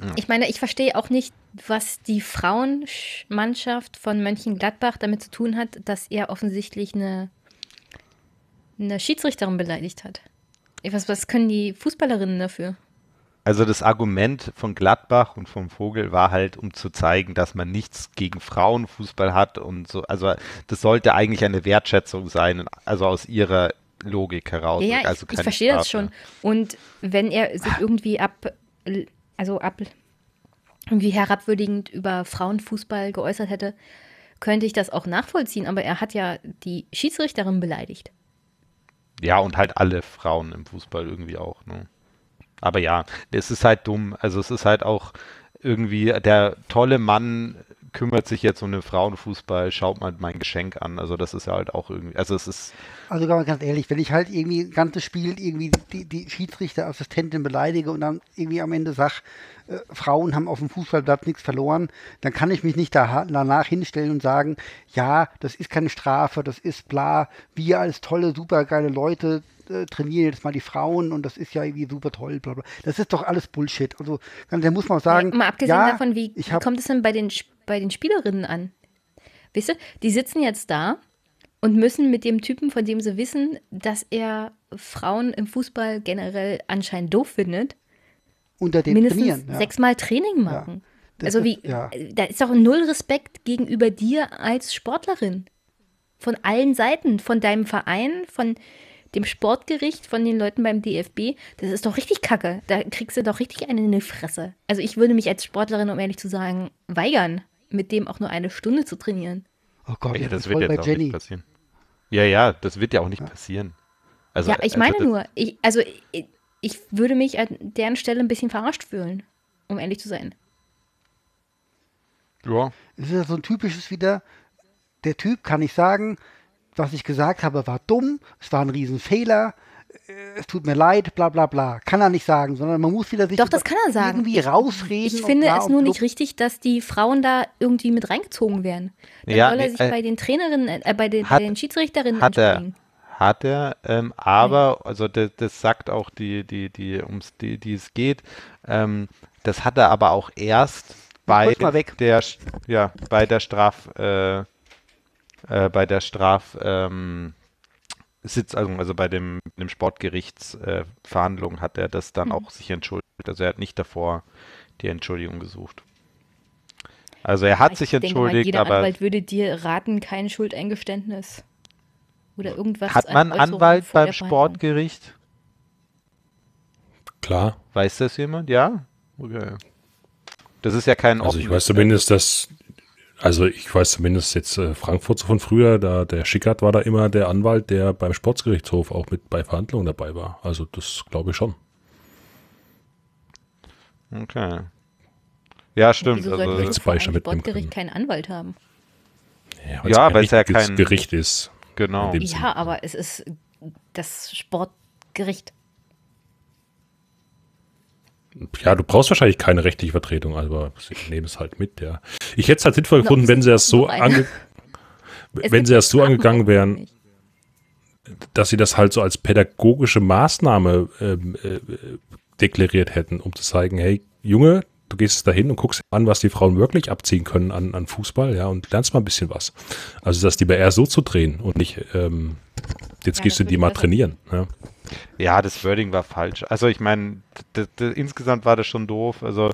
Hm. Ich meine, ich verstehe auch nicht, was die Frauenmannschaft von Mönchengladbach damit zu tun hat, dass er offensichtlich eine eine Schiedsrichterin beleidigt hat. Was, was können die Fußballerinnen dafür? Also das Argument von Gladbach und vom Vogel war halt, um zu zeigen, dass man nichts gegen Frauenfußball hat und so. Also das sollte eigentlich eine Wertschätzung sein, also aus ihrer Logik heraus. Ja, also ich, ich verstehe das schon. Und wenn er sich irgendwie ab, also ab, irgendwie herabwürdigend über Frauenfußball geäußert hätte, könnte ich das auch nachvollziehen. Aber er hat ja die Schiedsrichterin beleidigt. Ja, und halt alle Frauen im Fußball irgendwie auch. Ne? Aber ja, es ist halt dumm. Also es ist halt auch irgendwie, der tolle Mann kümmert sich jetzt um den Frauenfußball, schaut mal mein Geschenk an. Also das ist ja halt auch irgendwie, also es ist. Also ganz ehrlich, wenn ich halt irgendwie ein ganzes Spiel irgendwie die, die Schiedsrichterassistentin beleidige und dann irgendwie am Ende sage, äh, Frauen haben auf dem Fußballplatz nichts verloren, dann kann ich mich nicht da, danach hinstellen und sagen, ja, das ist keine Strafe, das ist bla, wir als tolle, supergeile Leute äh, trainieren jetzt mal die Frauen und das ist ja irgendwie super toll, bla bla. Das ist doch alles Bullshit. Also, da muss man sagen. Ja, mal abgesehen ja, davon, wie, wie kommt es denn bei den, bei den Spielerinnen an? Weißt du, die sitzen jetzt da und müssen mit dem Typen, von dem sie wissen, dass er Frauen im Fußball generell anscheinend doof findet, unter dem mindestens trainieren, ja. sechsmal Training machen. Ja, also wie, ja. da ist doch null Respekt gegenüber dir als Sportlerin. Von allen Seiten, von deinem Verein, von dem Sportgericht, von den Leuten beim DFB. Das ist doch richtig kacke. Da kriegst du doch richtig einen in die Fresse. Also ich würde mich als Sportlerin, um ehrlich zu sagen, weigern, mit dem auch nur eine Stunde zu trainieren. Oh Gott, ja, das wird jetzt auch Jenny. nicht passieren. Ja, ja, das wird ja auch nicht passieren. Also, ja, ich also meine nur, ich, also ich, ich würde mich an deren Stelle ein bisschen verarscht fühlen, um ehrlich zu sein. Ja. Es ist ja so ein typisches wieder, der Typ kann nicht sagen, was ich gesagt habe, war dumm, es war ein Riesenfehler, es tut mir leid, bla bla bla. Kann er nicht sagen, sondern man muss wieder sich Doch, das kann er sagen. irgendwie rausreden. Ich finde es nur nicht richtig, dass die Frauen da irgendwie mit reingezogen werden. Dann ja, soll er sich äh, bei den Trainerinnen, äh, bei, den, hat, bei den Schiedsrichterinnen hat er, hat er, ähm, aber, also das, das, sagt auch die, die, die, ums die, die es geht, ähm, das hat er aber auch erst bei der, ja, bei der Straf, äh, äh, bei der Straf, ähm, Sitz, also, also bei dem, dem Sportgerichtsverhandlung äh, hat er das dann mhm. auch sich entschuldigt. Also er hat nicht davor die Entschuldigung gesucht. Also er hat ich sich entschuldigt, mal, jeder aber Anwalt würde dir raten, kein Schuldeingeständnis Oder irgendwas. Hat man Anwalt beim. Sportgericht? Klar. Weiß das jemand? Ja? Okay. Das ist ja kein Also ich weiß zumindest, dass, also ich weiß zumindest jetzt äh, Frankfurt so von früher, da der Schickert war da immer der Anwalt, der beim Sportsgerichtshof auch mit bei Verhandlungen dabei war. Also das glaube ich schon. Okay. Ja, stimmt. Wieso sollten Also, Rechtsbeistand mitnehmen Sportgericht keinen Anwalt haben? Ja, weil es ja ein richtiges kein- Gericht ist. genau. Ja, aber es ist das Sportgericht. Ja, du brauchst wahrscheinlich keine rechtliche Vertretung, aber sie nehmen es halt mit, ja. Ich hätte es halt sinnvoll gefunden, wenn sie das so ange Es wenn sie das so angegangen wären, dass sie das halt so als pädagogische Maßnahme ähm, äh, deklariert hätten, um zu zeigen, hey, Junge, du gehst dahin und guckst an, was die Frauen wirklich abziehen können an, an Fußball, ja, und lernst mal ein bisschen was. Also das lieber eher so zu drehen und nicht, ähm, jetzt Ja, gehst du die mal trainieren. Ja. Ja, das Wording war falsch. Also ich meine, insgesamt war das schon doof. Also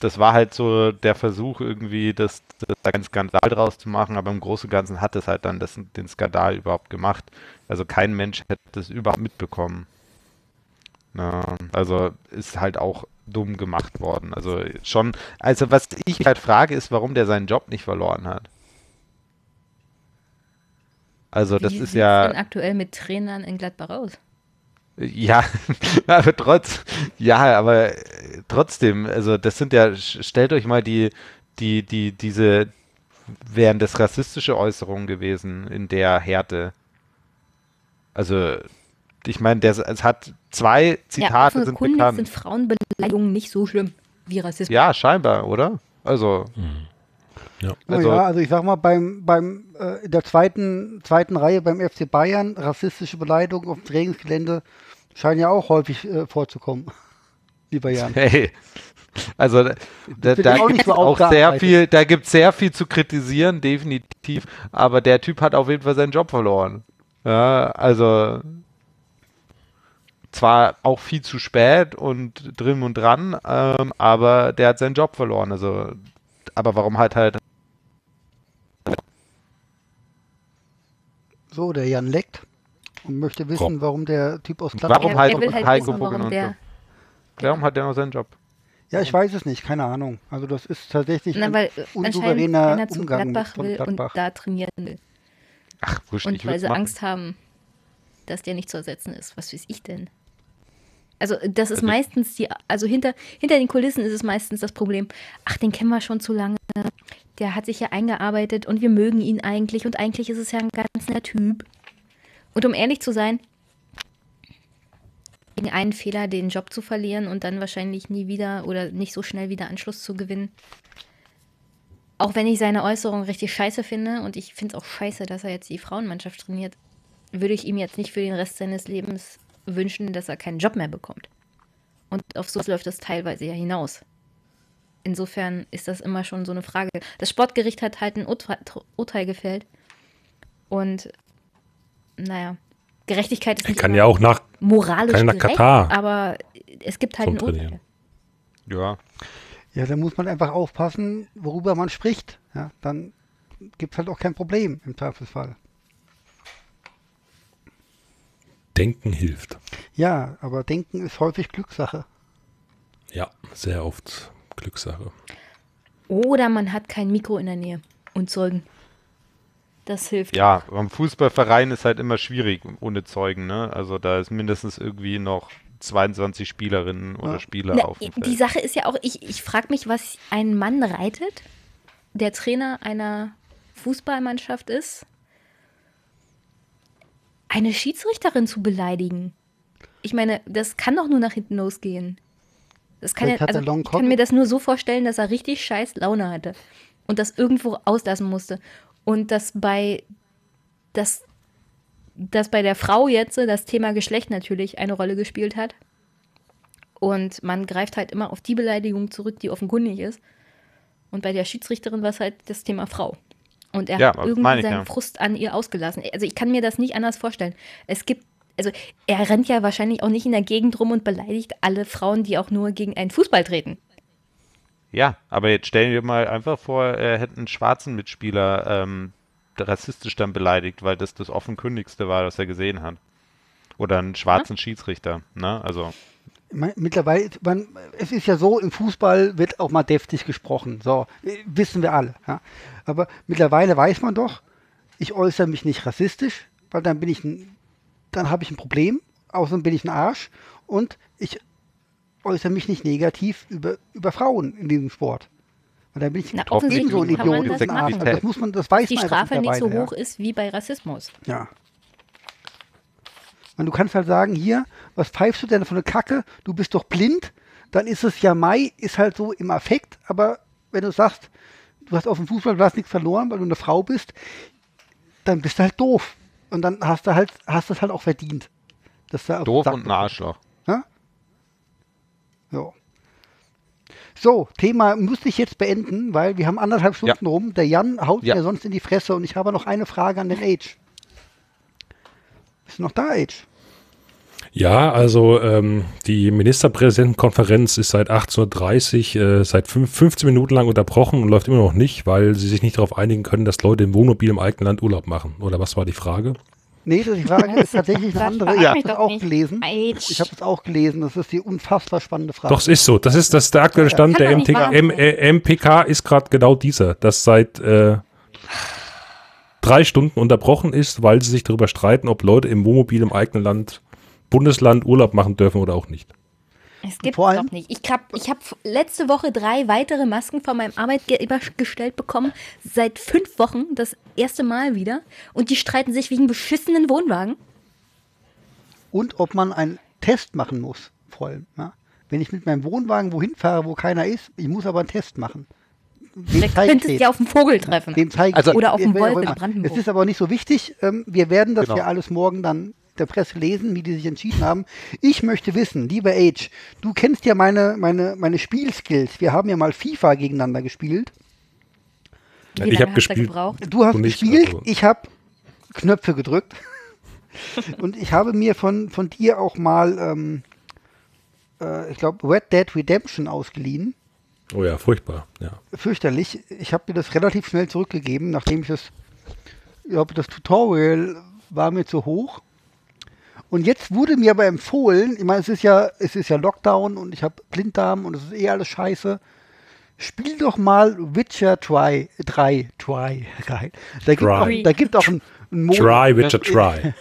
das war halt so der Versuch irgendwie, das, das da einen Skandal draus zu machen, aber im Großen und Ganzen hat es halt dann das, den Skandal überhaupt gemacht. Also kein Mensch hätte das überhaupt mitbekommen. Na, also ist halt auch dumm gemacht worden. Also schon, also was ich halt frage, ist, warum der seinen Job nicht verloren hat. Also das Wie ist sieht's ja. denn aktuell mit Trainern in Gladbach aus? Ja, aber trotz, ja, aber trotzdem, also das sind ja, stellt euch mal die, die, die, diese, wären das rassistische Äußerungen gewesen in der Härte. Also, ich meine, der, es hat zwei Zitate ja, sind offenkundig bekannt. sind Frauenbeleidigungen nicht so schlimm wie Rassismus. ja, scheinbar, oder? Also, Ja. Also- ja, also ich sag mal, beim, beim äh, in der zweiten, zweiten Reihe beim FC Bayern, rassistische Beleidigungen auf dem Trainingsgelände scheinen ja auch häufig äh, vorzukommen. Lieber Jan. hey. Also da, da, da gibt es auch sehr viel, da gibt sehr viel zu kritisieren, definitiv. Aber der Typ hat auf jeden Fall seinen Job verloren. Ja, also zwar auch viel zu spät und drin und dran, ähm, aber der hat seinen Job verloren. Also, aber warum hat halt So, der Jan leckt und möchte wissen, Rob. warum der Typ aus Gladbach. Warum halt er will halt Heiko wissen, warum und der. warum hat der noch seinen Job? Ja, ich weiß es nicht, keine Ahnung. Also das ist tatsächlich Na, ein weil anscheinend unsouveräner zu Umgang Gladbach von will Gladbach. und da trainieren will. Ach, wurscht, Und ich weil sie machen. Angst haben, dass der nicht zu ersetzen ist. Was weiß ich denn? Also das ist Also- meistens die, also hinter, hinter den Kulissen ist es meistens das Problem, ach, den kennen wir schon zu lange. Der hat sich ja eingearbeitet und wir mögen ihn eigentlich und eigentlich ist es ja ein ganz netter Typ. Und um ehrlich zu sein, wegen einen Fehler den Job zu verlieren und dann wahrscheinlich nie wieder oder nicht so schnell wieder Anschluss zu gewinnen. Auch wenn ich seine Äußerung richtig scheiße finde und ich finde es auch scheiße, dass er jetzt die Frauenmannschaft trainiert, würde ich ihm jetzt nicht für den Rest seines Lebens wünschen, dass er keinen Job mehr bekommt. Und auf so läuft das teilweise ja hinaus. Insofern ist das immer schon so eine Frage. Das Sportgericht hat halt ein Urteil, Urteil gefällt. Und naja, Gerechtigkeit ist Er nicht kann ja auch nach, moralisch kann nach gerecht, Katar aber es gibt halt ein Urteil. Ja. Ja, da muss man einfach aufpassen, worüber man spricht. Ja, dann gibt es halt auch kein Problem im Zweifelsfall. Denken hilft. Ja, aber Denken ist häufig Glückssache. Ja, sehr oft Glückssache. Oder man hat kein Mikro in der Nähe und Zeugen. Das hilft. Ja, beim Fußballverein ist halt immer schwierig ohne Zeugen, ne? Also da ist mindestens irgendwie noch 22 Spielerinnen oder Ja. Spieler Na, auf dem die Feld. Sache ist ja auch, ich, ich frage mich, was ein Mann reitet, der Trainer einer Fußballmannschaft ist, eine Schiedsrichterin zu beleidigen. Ich meine, das kann doch nur nach hinten losgehen. Das kann ja, Vielleicht also ich kann mir das nur so vorstellen, dass er richtig scheiß Laune hatte und das irgendwo auslassen musste. Und dass bei, dass, dass bei der Frau jetzt das Thema Geschlecht natürlich eine Rolle gespielt hat. Und man greift halt immer auf die Beleidigung zurück, die offenkundig ist. Und bei der Schiedsrichterin war es halt das Thema Frau. Und er Ja, hat irgendwie seinen ja. Frust an ihr ausgelassen. Also ich kann mir das nicht anders vorstellen. Es gibt, also er rennt ja wahrscheinlich auch nicht in der Gegend rum und beleidigt alle Frauen, die auch nur gegen einen Fußball treten. Ja, aber jetzt stellen wir mal einfach vor, er hätte einen schwarzen Mitspieler ähm, rassistisch dann beleidigt, weil das das offenkundigste war, was er gesehen hat. Oder einen schwarzen Schiedsrichter, ne? Also, Mittlerweile, man, es ist ja so, im Fußball wird auch mal deftig gesprochen. So, äh, wissen wir alle. Ja. Aber mittlerweile weiß man doch, ich äußere mich nicht rassistisch, weil dann bin ich ein, dann habe ich ein Problem, außerdem bin ich ein Arsch und ich äußere mich nicht negativ über, über Frauen in diesem Sport. Weil dann bin ich Na, offensichtlich ebenso ein Idiot das und ein Arsch. Das muss man, das weiß Die man Strafe nicht so hoch ist wie bei Rassismus. Ja. Ja. Und du kannst halt sagen, hier, was pfeifst du denn für eine Kacke? Du bist doch blind. Dann ist es ja Mai, ist halt so im Affekt. Aber wenn du sagst, du hast auf dem Fußball, du hast nichts verloren, weil du eine Frau bist, dann bist du halt doof. Und dann hast du halt, hast du es halt auch verdient. Dass du doof und ein Arschloch. ja? So. So, Thema musste ich jetzt beenden, weil wir haben anderthalb Stunden rum. Der Jan haut Ja. mir sonst in die Fresse und ich habe noch eine Frage an den Age. Bist du noch da, Age? Ja, also ähm, die Ministerpräsidentenkonferenz ist seit 18.30 Uhr, äh, seit fünf, 15 Minuten lang unterbrochen und läuft immer noch nicht, weil sie sich nicht darauf einigen können, dass Leute im Wohnmobil im eigenen Land Urlaub machen. Oder was war die Frage? Nee, das- die Frage ist tatsächlich eine andere. Ich Ja. habe das auch gelesen. Age. Ich habe das auch gelesen. Das ist die unfassbar spannende Frage. Doch, es ist so. Das ist, das ist der aktuelle Stand Kann der doch nicht MT, wahr M, äh, MPK ist gerade genau dieser, dass seit äh, drei Stunden unterbrochen ist, weil sie sich darüber streiten, ob Leute im Wohnmobil im eigenen Land, Bundesland Urlaub machen dürfen oder auch nicht. Es gibt es doch nicht. Ich habe ich hab letzte Woche drei weitere Masken von meinem Arbeitgeber gestellt bekommen. Seit fünf Wochen das erste Mal wieder. Und die streiten sich wegen beschissenen Wohnwagen. Und ob man einen Test machen muss, vor allem. Ja? Wenn ich mit meinem Wohnwagen wohin fahre, wo keiner ist, ich muss aber einen Test machen. Zeige ich könntest den? du ja auf den Vogel treffen. Dem zeige Also- Oder auf wer Wolf in. Brandenburg. Es ist aber nicht so wichtig. Ähm, wir werden das Genau. ja alles morgen dann der Presse lesen, wie die sich entschieden haben. Ich möchte wissen, lieber Age, du kennst ja meine, meine, meine Spielskills. Wir haben ja mal FIFA gegeneinander gespielt. Wie ich habe gespielt. Du hast Du nicht, gespielt, also- ich habe Knöpfe gedrückt. Und ich habe mir von, von dir auch mal, ähm, äh, ich glaube, Red Dead Redemption ausgeliehen. Oh ja, furchtbar. Ja. Fürchterlich. Ich habe mir das relativ schnell zurückgegeben, nachdem ich das, ich glaube, das Tutorial war mir zu hoch. Und jetzt wurde mir aber empfohlen, ich meine, es ist ja, es ist ja Lockdown und ich habe Blinddarm und es ist eh alles scheiße. Spiel doch mal Witcher 3, 3, Try. Geil. Da gibt auch, da gibt auch einen, einen Modus, Try, Witcher, try.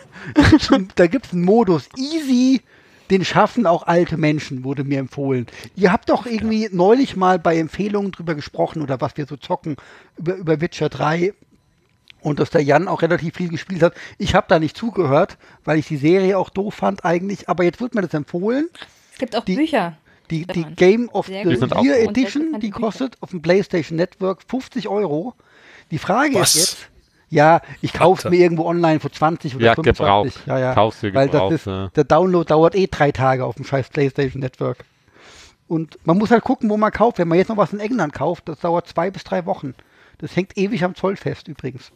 da gibt es einen Modus easy, den schaffen auch alte Menschen, wurde mir empfohlen. Ihr habt doch irgendwie neulich mal bei Empfehlungen drüber gesprochen oder was wir so zocken über, über Witcher 3 und dass der Jan auch relativ viel gespielt hat. Ich habe da nicht zugehört, weil ich die Serie auch doof fand eigentlich, aber jetzt wird mir das empfohlen. Es gibt auch Die- Bücher. Die, die. Game of Sehr the Year Edition, die Bücher. kostet auf dem PlayStation Network 50 Euro. Die Frage Was? ist jetzt, ja, ich kaufe mir irgendwo online für 20 oder Ja, 25. gebraucht. Ja, ja. Kaufst dir Weil das gebraucht, ist, ja. der Download dauert eh drei Tage auf dem scheiß PlayStation Network. Und man muss halt gucken, wo man kauft. Wenn man jetzt noch was in England kauft, das dauert zwei bis drei Wochen. Das hängt ewig am Zoll fest übrigens.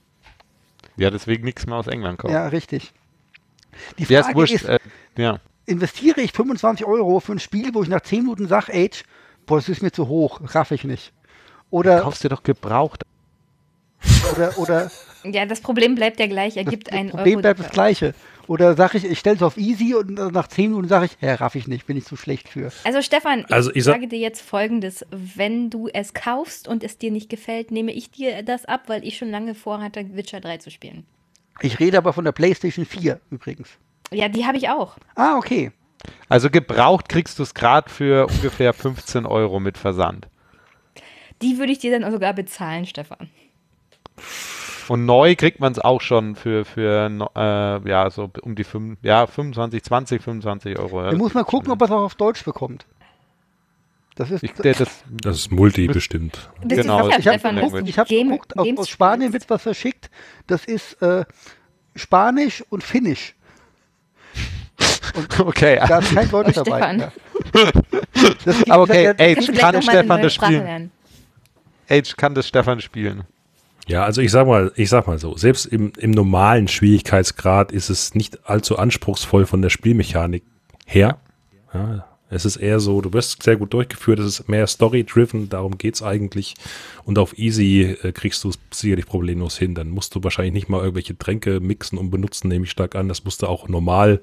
Ja, deswegen nichts mehr aus England kaufen. Ja, richtig. Die Ja, Frage wurscht. ist, Äh, ja. investiere ich 25 Euro für ein Spiel, wo ich nach 10 Minuten sage, Age, boah, das ist mir zu hoch, raff ich nicht. Oder, Kaufst dir doch gebraucht. Oder, oder Ja, das Problem bleibt ja gleich. Er das, gibt das einen Problem Euro. bleibt das gleiche. Oder sage ich, ich stelle es auf easy und nach 10 Minuten sage ich, ja, raff ich nicht, bin ich zu schlecht für. Also Stefan, ich, Also ich sag- sage dir jetzt folgendes. Wenn du es kaufst und es dir nicht gefällt, nehme ich dir das ab, weil ich schon lange vorhatte, Witcher 3 zu spielen. Ich rede aber von der PlayStation 4 übrigens. Ja, die habe ich auch. Ah, okay. Also gebraucht kriegst du es gerade für ungefähr 15 Euro mit Versand. Die würde ich dir dann sogar bezahlen, Stefan. Und neu kriegt man es auch schon für, für äh, ja, so um die 5, ja, 25, 20, 25 Euro. Ja, Dann muss man gucken, ob er es auch auf Deutsch bekommt. Das ist. ich, der, das, Das ist Multi bestimmt. Bist Genau, ich habe geguckt, ich hab Game- geguckt, aus, aus Spanien wird was verschickt. Das ist äh, Spanisch und Finnisch. okay, Da ist kein Deutsch Oh, dabei. Ja. Das gibt- aber okay, das- gleich kann Stefan das spielen? lernen? Age kann das Stefan spielen. Ja, also ich sag mal, ich sag mal so, selbst im, im normalen Schwierigkeitsgrad ist es nicht allzu anspruchsvoll von der Spielmechanik her. Ja, Es ist eher so, du wirst sehr gut durchgeführt, es ist mehr Story-driven, darum geht's eigentlich. Und auf Easy äh, kriegst du es sicherlich problemlos hin. Dann musst du wahrscheinlich nicht mal irgendwelche Tränke mixen und benutzen, nehme ich stark an. Das musst du auch normal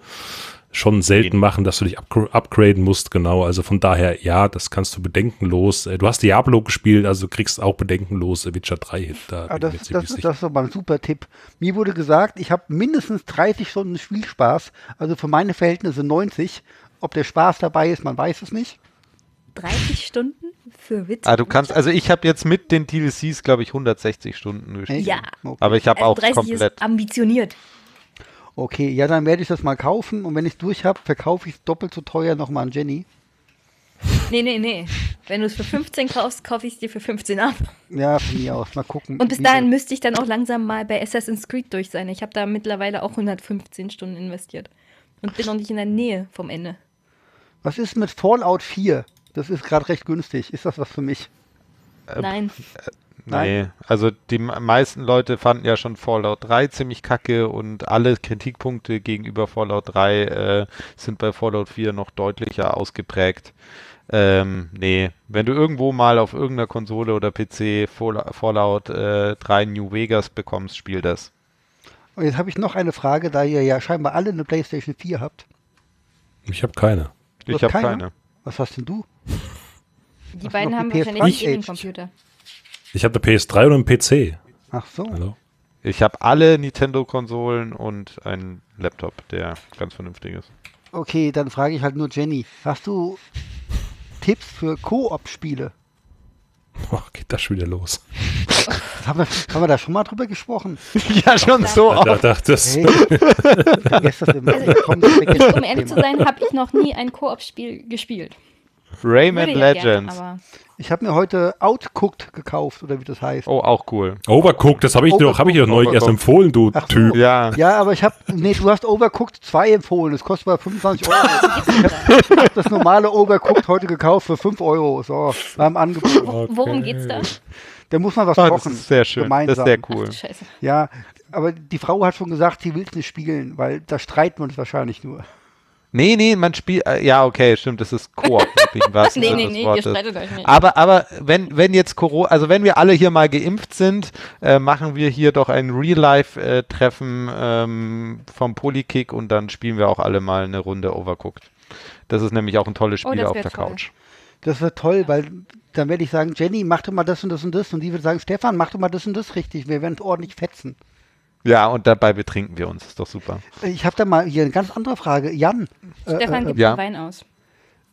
schon selten machen, dass du dich upgra upgraden musst, genau. Also von daher, ja, das kannst du bedenkenlos. Äh, Du hast Diablo gespielt, also du kriegst auch bedenkenlos Witcher 3 hin. Da bin das, das, sicher. das ist aber ein super Tipp. Mir wurde gesagt, ich habe mindestens 30 Stunden Spielspaß, also für meine Verhältnisse 90. Ob der Spaß dabei ist, man weiß es nicht. 30 Stunden für Witz. Ah, du kannst, also ich habe jetzt mit den DLCs, glaube ich, 160 Stunden gespielt. Ja. Okay. Aber ich habe Also auch 30 komplett. ist ambitioniert. Okay, ja, dann werde ich das mal kaufen und wenn ich es durch habe, verkaufe ich es doppelt so teuer nochmal an Jenny. Nee, nee, nee. Wenn du es für 15 kaufst, kaufe ich es dir für 15 ab. Ja, von mir aus. Mal gucken. Und bis dahin müsste ich dann auch langsam mal bei Assassin's Creed durch sein. Ich habe da mittlerweile auch 115 Stunden investiert. Und bin noch nicht in der Nähe vom Ende. Was ist mit Fallout 4? Das ist gerade recht günstig. Ist das was für mich? Nein. Nee, also die me- meisten Leute fanden ja schon Fallout 3 ziemlich kacke und alle Kritikpunkte gegenüber Fallout 3 äh, sind bei Fallout 4 noch deutlicher ausgeprägt. Ähm, nee, wenn du irgendwo mal auf irgendeiner Konsole oder PC Fall- Fallout äh, 3 New Vegas bekommst, spiel das. Und jetzt habe ich noch eine Frage, da ihr ja scheinbar alle eine PlayStation 4 habt. Ich habe keine. Du Ich habe keine. Was hast denn du? Die Hast beiden haben wahrscheinlich PS3 nicht aged? Computer. Ich habe eine PS3 und einen PC. Ach so. Hallo? Ich habe alle Nintendo-Konsolen und einen Laptop, der ganz vernünftig ist. Okay, dann frage ich halt nur Jenny. Hast du Tipps für Koop-Spiele? Oh, geht das schon wieder los. Haben wir, haben wir da schon mal drüber gesprochen? ja, schon so oft. da, das, Hey, ich vergesse das immer. Jetzt Um das ehrlich zu sein, habe ich noch nie ein Koop-Spiel gespielt. Rayman Legends. Gerne, Ich habe mir heute Outcooked gekauft, oder wie das heißt. oh, auch cool. Overcooked, das habe ich dir doch, habe ich dir doch neulich erst Overcooked. empfohlen, du Ach. Typ. Ja. Ja, aber ich habe, nee, du hast Overcooked 2 empfohlen. Das kostet mal 25 Euro. Ich habe das normale Overcooked heute gekauft für 5 Euro. So, war im Angebot. Wo- worum geht's da? Da muss man was das kochen. ist sehr schön. Das ist Gemeinsam. sehr Ach cool. Scheiße. Ja, aber die Frau hat schon gesagt, sie will es nicht spielen, weil da streiten wir uns wahrscheinlich nur. Nee, nee, man spielt. Äh, ja, okay, stimmt, das ist Koop, wirklich im wahrsten Nee, Sinne nee, des nee, ihr Wortes. streitet euch nicht. Aber, aber wenn, wenn jetzt Corona, also wenn wir alle hier mal geimpft sind, äh, machen wir hier doch ein Real-Life-Treffen ähm, vom Polykick und dann spielen wir auch alle mal eine Runde Overcooked. Das ist nämlich auch ein tolles Oh, Spiel das auf der toll. Couch. Das wird toll, weil dann werde ich sagen, Jenny, mach doch mal das und das und das. Und die wird sagen, Stefan, mach doch mal das und das richtig. Wir werden ordentlich fetzen. Ja, und dabei betrinken wir uns. Ist doch super. Ich habe da mal hier eine ganz andere Frage. Jan, äh, Stefan äh, gibt ja. Wein aus.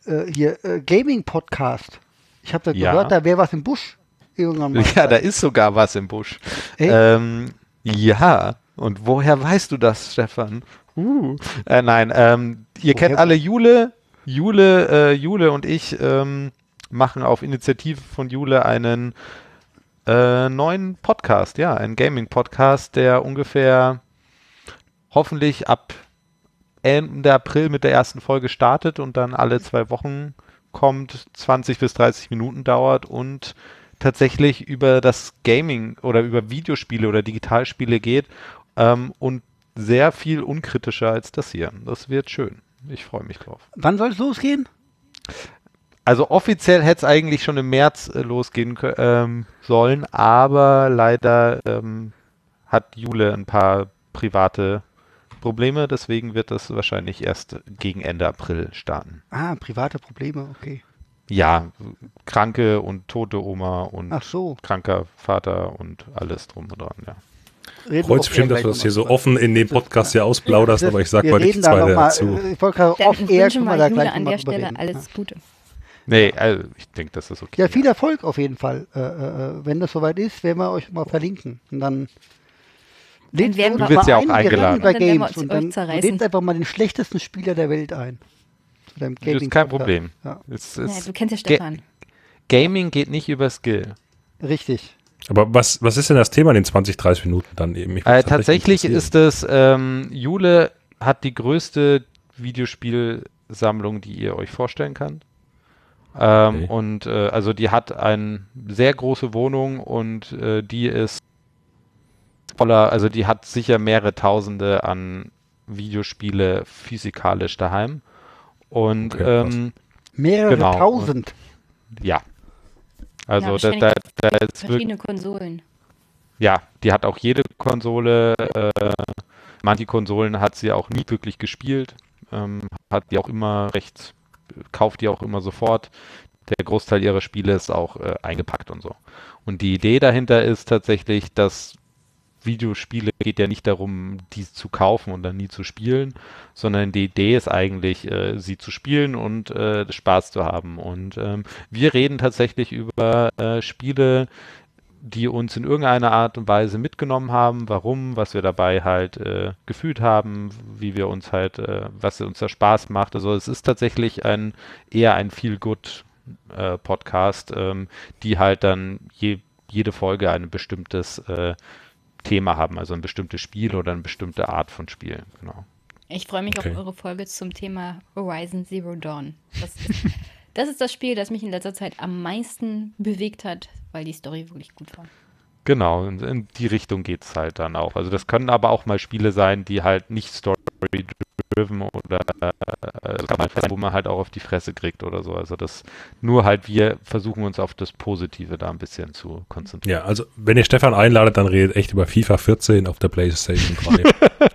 äh, hier, äh, Gaming-Podcast. Ich habe da Ja. gehört, da wäre was im Busch. Irgendwann mal. Ja, da ist sogar was im Busch. Echt? Ähm, ja, und woher weißt du das, Stefan? Uh. Äh, nein, ähm, ihr Woher kennt alle Jule. Jule, äh, Jule und ich ähm, machen auf Initiative von Jule einen äh, neuen Podcast, ja, einen Gaming-Podcast, der ungefähr hoffentlich ab Ende April mit der ersten Folge startet und dann alle zwei Wochen kommt, 20 bis 30 Minuten dauert und tatsächlich über das Gaming oder über Videospiele oder Digitalspiele geht ähm, und sehr viel unkritischer als das hier. Das wird schön. Ich freue mich drauf. Wann soll es losgehen? Also offiziell hätte es eigentlich schon im März äh, losgehen ähm, sollen, aber leider ähm, hat Jule ein paar private Probleme, deswegen wird das wahrscheinlich erst gegen Ende April starten. Ah, private Probleme, okay. Ja, kranke und tote Oma und Ach so. kranker Vater und alles drum und dran, ja. Reden sich bestimmt, dass du das hier so mal offen in dem Podcast hier ausplauderst, aber ich sag mal nichts weiter mal, dazu. Ich wollte gerade wünschen können wir wir da Jule gleich an mal der Stelle alles Gute. Nee, also ich denke, das ist okay. Ja, viel Erfolg auf jeden Fall. Äh, äh, wenn das soweit ist, werden wir euch mal verlinken. Und dann lädt werden wir- Du wirst mal ja auch ein, wir eingeladen. Und dann wir Games und euch dann zerreißen. lädt einfach mal den schlechtesten Spieler der Welt ein. Zu deinem Das ist Gaming kein. Problem. Ja, Es Ja, ist, du kennst ja Ga- Stefan. Gaming geht nicht über Skill. richtig. Aber was, was ist denn das Thema in den 20, 30 Minuten dann eben? Äh, tatsächlich ist es, ähm, Jule hat die größte Videospielsammlung, die ihr euch vorstellen kann. Ähm, Okay. Und äh, also die hat eine sehr große Wohnung und äh, die ist voller, also die hat sicher mehrere Tausende an Videospiele physikalisch daheim. Und Okay, ähm, Mehrere Genau. tausend. Ja. Also Ja, da, da, da ist wirklich, Verschiedene Konsolen. ja, die hat auch jede Konsole. Äh, manche Konsolen hat sie auch nie wirklich gespielt. Ähm, hat die auch immer recht, kauft die auch immer sofort. Der Großteil ihrer Spiele ist auch äh, eingepackt und so. Und die Idee dahinter ist tatsächlich, dass Videospiele geht ja nicht darum, die zu kaufen und dann nie zu spielen, sondern die Idee ist eigentlich, äh, sie zu spielen und äh, Spaß zu haben. Und ähm, wir reden tatsächlich über äh, Spiele, die uns in irgendeiner Art und Weise mitgenommen haben, warum, was wir dabei halt äh, gefühlt haben, wie wir uns halt, äh, was uns da Spaß macht. Also es ist tatsächlich ein eher ein Feel Good äh, Podcast, ähm, die halt dann je, jede Folge ein bestimmtes äh, Thema haben, also ein bestimmtes Spiel oder eine bestimmte Art von Spiel. Genau. Ich freue mich Okay. auf eure Folge zum Thema Horizon Zero Dawn. Das ist, das ist das Spiel, das mich in letzter Zeit am meisten bewegt hat, weil die Story wirklich gut war. Genau, in, in die Richtung geht es halt dann auch. Also das können aber auch mal Spiele sein, die halt nicht story-driven oder äh, sein, wo man halt auch auf die Fresse kriegt oder so. Also das nur halt wir versuchen uns auf das Positive da ein bisschen zu konzentrieren. Ja, also wenn ihr Stefan einladet, dann redet echt über FIFA 14 auf der PlayStation 3.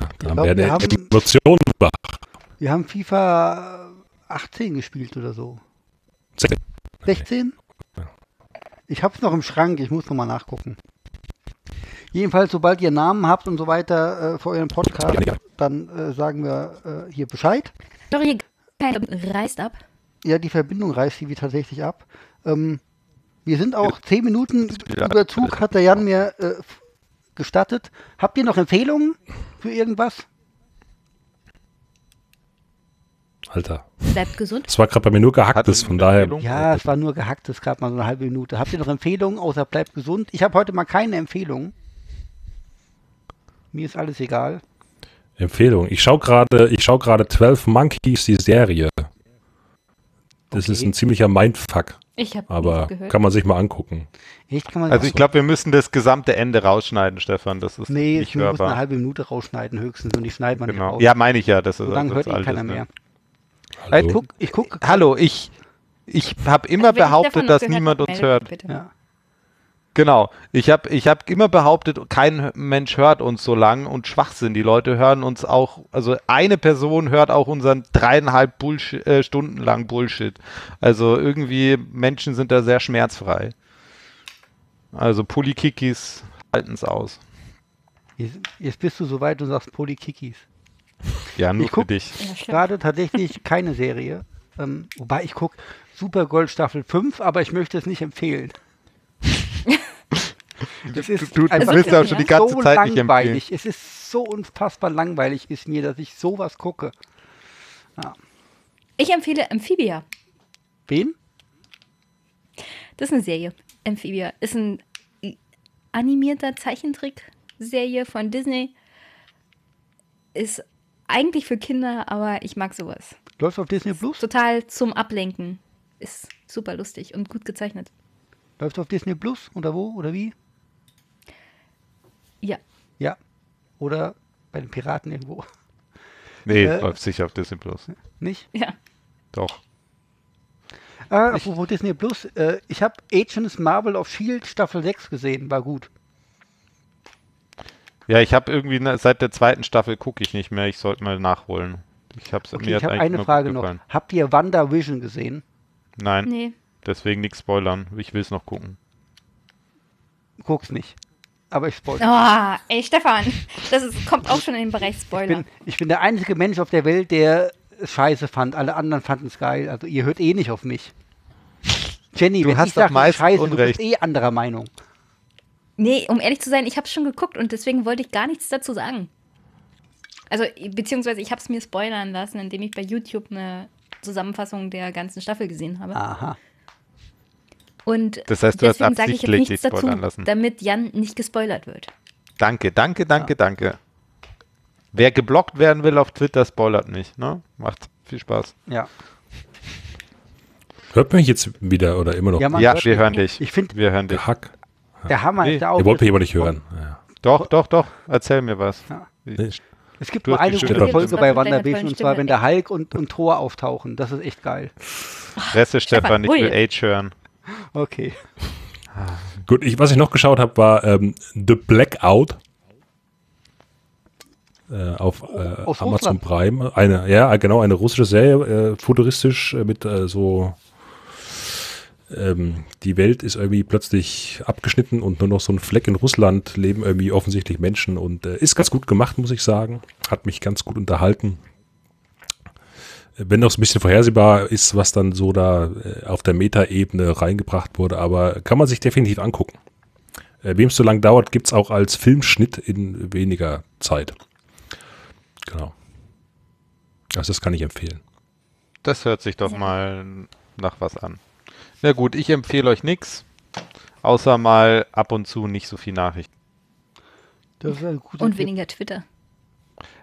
Ja, dann glaub, werden wir die haben- Emotionen wach. Wir haben FIFA 18 gespielt oder so. 16. 16? Ja. Ich hab's noch im Schrank, ich muss nochmal nachgucken. Jedenfalls, sobald ihr Namen habt und so weiter äh, für euren Podcast, dann äh, sagen wir äh, hier Bescheid. Sorry, reißt ab. Ja, die Verbindung reißt sie wie tatsächlich ab. Ähm, wir sind auch zehn Minuten Ja. Überzug, hat der Jan mir äh, gestattet. Habt ihr noch Empfehlungen für irgendwas? Alter. Bleibt gesund. Das war gerade bei mir nur gehacktes, von daher. Empfehlung? Ja, es war nur gehacktes, gerade mal so eine halbe Minute. Habt ihr noch Empfehlungen, außer bleibt gesund? Ich habe heute mal keine Empfehlung. Mir ist alles egal. Empfehlung. Ich schaue gerade, ich schaue gerade 12 Monkeys, die Serie. Das Okay. ist ein ziemlicher Mindfuck, Ich habe aber gehört. kann man sich mal angucken. Man Also ich glaube, wir müssen das gesamte Ende rausschneiden, Stefan. Das ist Nee, nicht ich muss eine hörbar. halbe Minute rausschneiden höchstens und ich schneide man nicht Genau. raus. Ja, meine ich ja. Das ist, so lange das hört eh keiner ne? mehr. Hallo? Ich guck, ich guck, Hallo, ich, ich habe immer Also behauptet, dass gehört niemand uns hört. ja. Genau. Ich habe ich hab immer behauptet, kein Mensch hört uns so lang und Schwachsinn. Die Leute hören uns auch, also eine Person hört auch unseren dreieinhalb Bullshit, äh, Stunden lang Bullshit. Also irgendwie Menschen sind da sehr schmerzfrei. Also Polikikis halten es aus. Jetzt, jetzt bist du so weit und sagst Polykikis. Ja, nur Ich für guck- dich. Ja, stimmt. Gerade tatsächlich keine Serie. Ähm, wobei ich gucke Supergold Staffel 5, aber ich möchte es nicht empfehlen. Das ist Du, du einfach willst ja auch schon die ganze so Zeit nicht empfehlen. langweilig. Es ist so unfassbar langweilig ist mir, dass ich sowas gucke. Ich empfehle Amphibia. Wen? Das ist eine Serie. Amphibia ist ein animierter Zeichentrick-Serie von Disney. Ist eigentlich für Kinder, aber ich mag sowas. Läuft auf Disney Plus? Total zum Ablenken. Ist super lustig und gut gezeichnet. Läuft auf Disney Plus? Oder wo? Oder wie? Ja. Ja. Oder bei den Piraten irgendwo. Nee, Äh, läuft sicher auf Disney Plus. Nicht? Ja. Doch. Ah, apropos Disney Plus. Äh, ich habe Agents Marvel of Shield Staffel 6 gesehen. War gut. Ja, ich habe irgendwie ne, seit der zweiten Staffel gucke ich nicht mehr. Ich sollte mal nachholen. Ich habe Okay, mir ich eigentlich eine Frage noch. Habt ihr WandaVision gesehen? Nein, Nee. deswegen nichts spoilern. Ich will es noch gucken. Guck's nicht. Aber ich spoil. Oh, ey, Stefan. Das ist, kommt auch schon in den Bereich Ich Spoiler. bin, ich bin der einzige Mensch auf der Welt, der es scheiße fand. Alle anderen fanden es geil. Also ihr hört eh nicht auf mich. Jenny, Du wenn hast ich doch sage, meist scheiße, Unrecht. du bist eh anderer Meinung. Nee, um ehrlich zu sein, ich habe schon geguckt und deswegen wollte ich gar nichts dazu sagen. Also, beziehungsweise ich habe es mir spoilern lassen, indem ich bei YouTube eine Zusammenfassung der ganzen Staffel gesehen habe. Aha. Und Das heißt, du hast deswegen sage ich jetzt absichtlich nichts dich dazu, spoilern lassen. damit Jan nicht gespoilert wird. Danke, danke, danke, danke. Wer geblockt werden will auf Twitter, spoilert mich. Ne? Macht viel Spaß. Ja. Hört mich jetzt wieder oder immer noch Ja, man ja, wir hören dich. Ich finde, wir hören dich. Gehack? Der Hammer Nee, ist der Ihr wollt mich Auftritt. aber nicht hören. Ja. Doch, doch, doch. Erzähl mir was. Ja. Es gibt Du nur eine gute Stimme. Folge bei WandaVision und zwar, wenn der Hulk und, und Thor auftauchen. Das ist echt geil. Presse, Stefan, ich will Age hören. Okay. Gut, ich, was ich noch geschaut habe, war ähm, The Blackout äh, auf äh, Amazon Russland. Prime. Eine, ja, genau, eine russische Serie, äh, futuristisch äh, mit äh, so ähm, die Welt ist irgendwie plötzlich abgeschnitten und nur noch so ein Fleck in Russland leben irgendwie offensichtlich Menschen und äh, ist ganz gut gemacht, muss ich sagen. Hat mich ganz gut unterhalten. Wenn noch so ein bisschen vorhersehbar ist, was dann so da äh, auf der Meta-Ebene reingebracht wurde, aber kann man sich definitiv angucken. Äh, Wem es so lang dauert, gibt es auch als Filmschnitt in weniger Zeit. Genau. Also das kann ich empfehlen. Das hört sich doch Ja. mal nach was an. Na gut, ich empfehle euch nichts, außer mal ab und zu nicht so viel Nachrichten. Das ist ein guter Und weniger Twitter.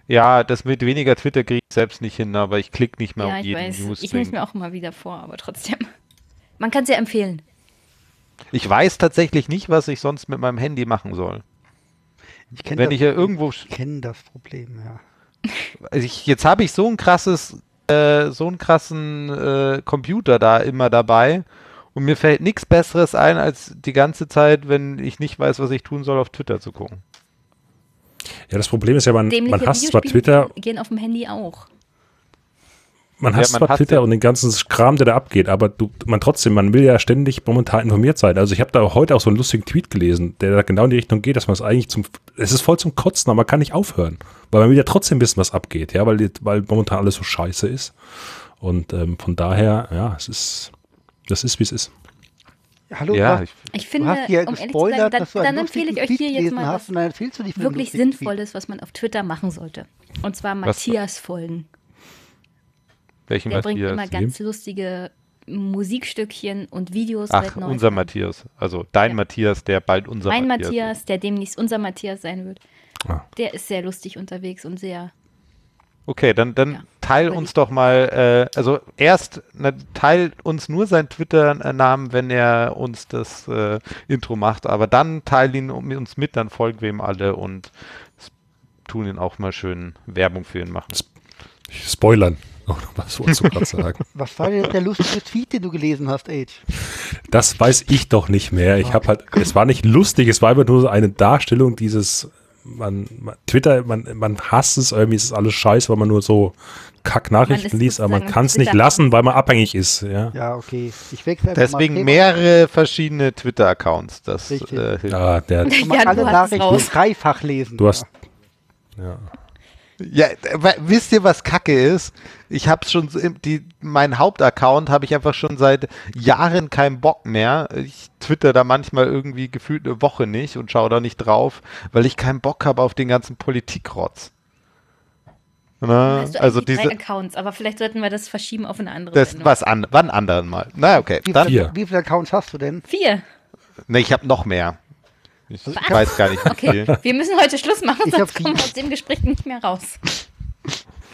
Ja, das mit weniger Twitter kriege ich selbst nicht hin, aber ich klicke nicht mehr ja, auf ich jeden weiß. News. Ich nehme es mir auch immer wieder vor, aber trotzdem. Man kann es ja empfehlen. Ich weiß tatsächlich nicht, was ich sonst mit meinem Handy machen soll. Ich kenne Wenn das, ich ja irgendwo, ich kenn das Problem, ja. also ich, jetzt habe ich so ein krasses, äh, so einen krassen äh, Computer da immer dabei und mir fällt nichts Besseres ein, als die ganze Zeit, wenn ich nicht weiß, was ich tun soll, auf Twitter zu gucken. Ja, das Problem ist ja, man, Dämliche man hasst zwar Twitter, gehen auf dem Handy auch. man Ja, hasst man zwar hasst Twitter ja- und den ganzen Kram, der da abgeht, aber du, man trotzdem, man will ja ständig momentan informiert sein. Also ich habe da heute auch so einen lustigen Tweet gelesen, der da genau in die Richtung geht, dass man es eigentlich zum, es ist voll zum Kotzen, aber man kann nicht aufhören, weil man will ja trotzdem wissen, was abgeht, ja, weil, weil momentan alles so scheiße ist. Und ähm, von daher, ja, es ist, das ist, wie es ist. Hallo, ja, ich, Ich finde, um ehrlich zu sein, dann, dann empfehle ich euch hier jetzt mal was wirklich. Sinnvolles, was man auf Twitter machen sollte. Und zwar Was- Matthias folgen. welchen Der bringt immer Matthias? ganz lustige Musikstückchen und Videos. Ach, unser. Matthias. Also dein Ja. Matthias, der bald unser Mein Matthias. Matthias, der demnächst unser Matthias sein wird. Ah. Der ist sehr lustig unterwegs und sehr. Okay, dann, dann Ja, teil uns doch mal, äh, also erst na, teil uns nur seinen Twitter-Namen, wenn er uns das äh, Intro macht, aber dann teil ihn uns mit, dann folgen wir ihm alle und s- tun ihn auch mal schön Werbung für ihn machen. Spoilern. Oder was wolltest du gerade sagen? Was war denn der lustige Tweet, den du gelesen hast, Age? Das weiß ich doch nicht mehr. Ich habe halt, es war nicht lustig, es war einfach nur so eine Darstellung dieses, man, man Twitter, man, man hasst es irgendwie, es ist alles scheiße, weil man nur so Kack-Nachrichten liest, aber man kann es nicht lassen, weil man abhängig ist. Ja. Ja, okay. Ich wechsle einfach Deswegen mal mehrere verschiedene Twitter-Accounts. Das Richtig. äh, hilft. Ah, der, Kann man Ja, alle du hast es Nachrichten raus. dreifach lesen. du hast, ja. Ja, wa- wisst ihr, was Kacke ist? Ich habe schon die mein Hauptaccount habe ich einfach schon seit Jahren keinen Bock mehr. Ich twitter da manchmal irgendwie gefühlt eine Woche nicht und schaue da nicht drauf, weil ich keinen Bock habe auf den ganzen Politikrotz. Na, Hast du also diese drei Accounts, aber vielleicht sollten wir das verschieben auf eine andere das Sendung. was an wann anderen mal. Na okay, Wie, dann viele, Vier. wie viele Accounts hast du denn? Vier. ne, ich habe noch mehr. Ich weiß gar nicht wie Okay, viel. wir müssen heute Schluss machen, Ich sonst kommen wir aus dem Gespräch nicht mehr raus.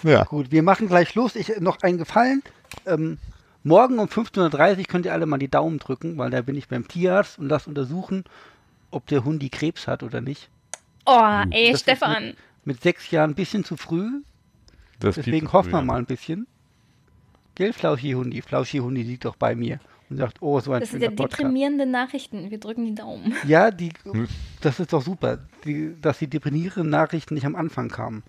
Ja. Gut, wir machen gleich Schluss. Ich noch einen Gefallen. Ähm, morgen um 15.30 Uhr könnt ihr alle mal die Daumen drücken, weil da bin ich beim Tierarzt und lasse untersuchen, ob der Hundi Krebs hat oder nicht. Oh, ey, Das Stefan. Mit sechs Jahren ein bisschen zu früh, Das deswegen zu hoffen früh. wir mal ein bisschen. Gell, Flauschi Hundi? Flauschi Hundi liegt doch bei mir und sagt, oh, so ein Das sind ja Podcast. deprimierende Nachrichten. Wir drücken die Daumen. Ja, die, Hm. das ist doch super, die, dass die deprimierenden Nachrichten nicht am Anfang kamen.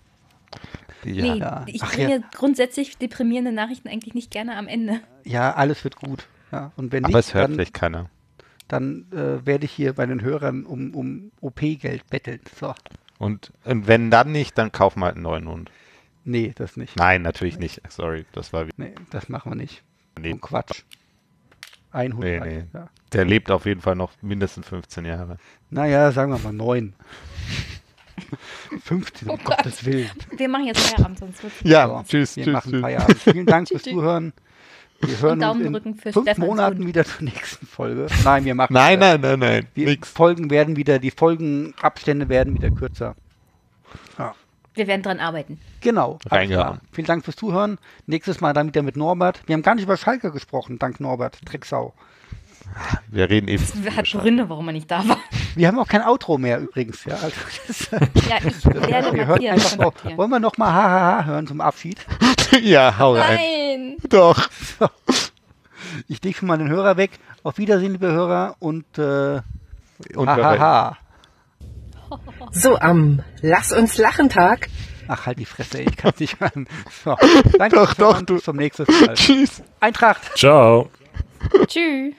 Ja. nee, ja. ich Ach bringe grundsätzlich deprimierende Nachrichten eigentlich nicht gerne am Ende. Ja, alles wird gut. Ja, und wenn Aber es nicht, hört dann, vielleicht keiner. dann äh, werde ich hier bei den Hörern um, um OP-Geld betteln. So, Und, und wenn dann nicht, dann kaufen wir halt einen neuen Hund. nee, das nicht. Nein, natürlich nicht. Sorry, das war wie. Nee, das machen wir nicht. Nee, Und Quatsch. Ein Hund. Nee, reicht, nee. Ja. der lebt auf jeden Fall noch mindestens 15 Jahre. Naja, sagen wir mal neun. 15, um Oh Gott. Gottes Willen. Wir machen jetzt Feierabend, sonst wird Ja, So, tschüss, wir tschüss, machen tschüss. Feierabend. Vielen Dank fürs. Zuhören. Wir hören Daumen uns in fünf Stefans Monaten Hund. wieder zur nächsten Folge. Nein, wir machen Nein, nein, nein, nein. Die Nix. Folgen werden wieder, die Folgenabstände werden wieder kürzer. Wir werden dran arbeiten. Genau. Reingehauen. Vielen Dank fürs Zuhören. Nächstes Mal dann wieder mit Norbert. Wir haben gar nicht über Schalke gesprochen, dank Norbert. Drecksau. Wir reden eben. Hat Gründe, warum er nicht da war. Wir haben auch kein Outro mehr übrigens. Ja, also das, Ja, ich werde hören Matthias einfach wollen wir noch mal Hahaha hören zum Abschied? ja, hau rein. Nein! Doch. Ich leg schon mal den Hörer weg. Auf Wiedersehen, liebe Hörer und äh, Und hahaha. So am Lass uns lachen Tag Ach, halt die Fresse, ich kann nicht hören. So, danke Doch, doch, du- bis zum nächsten Mal. Tschüss. Eintracht! Ciao. Tschüss.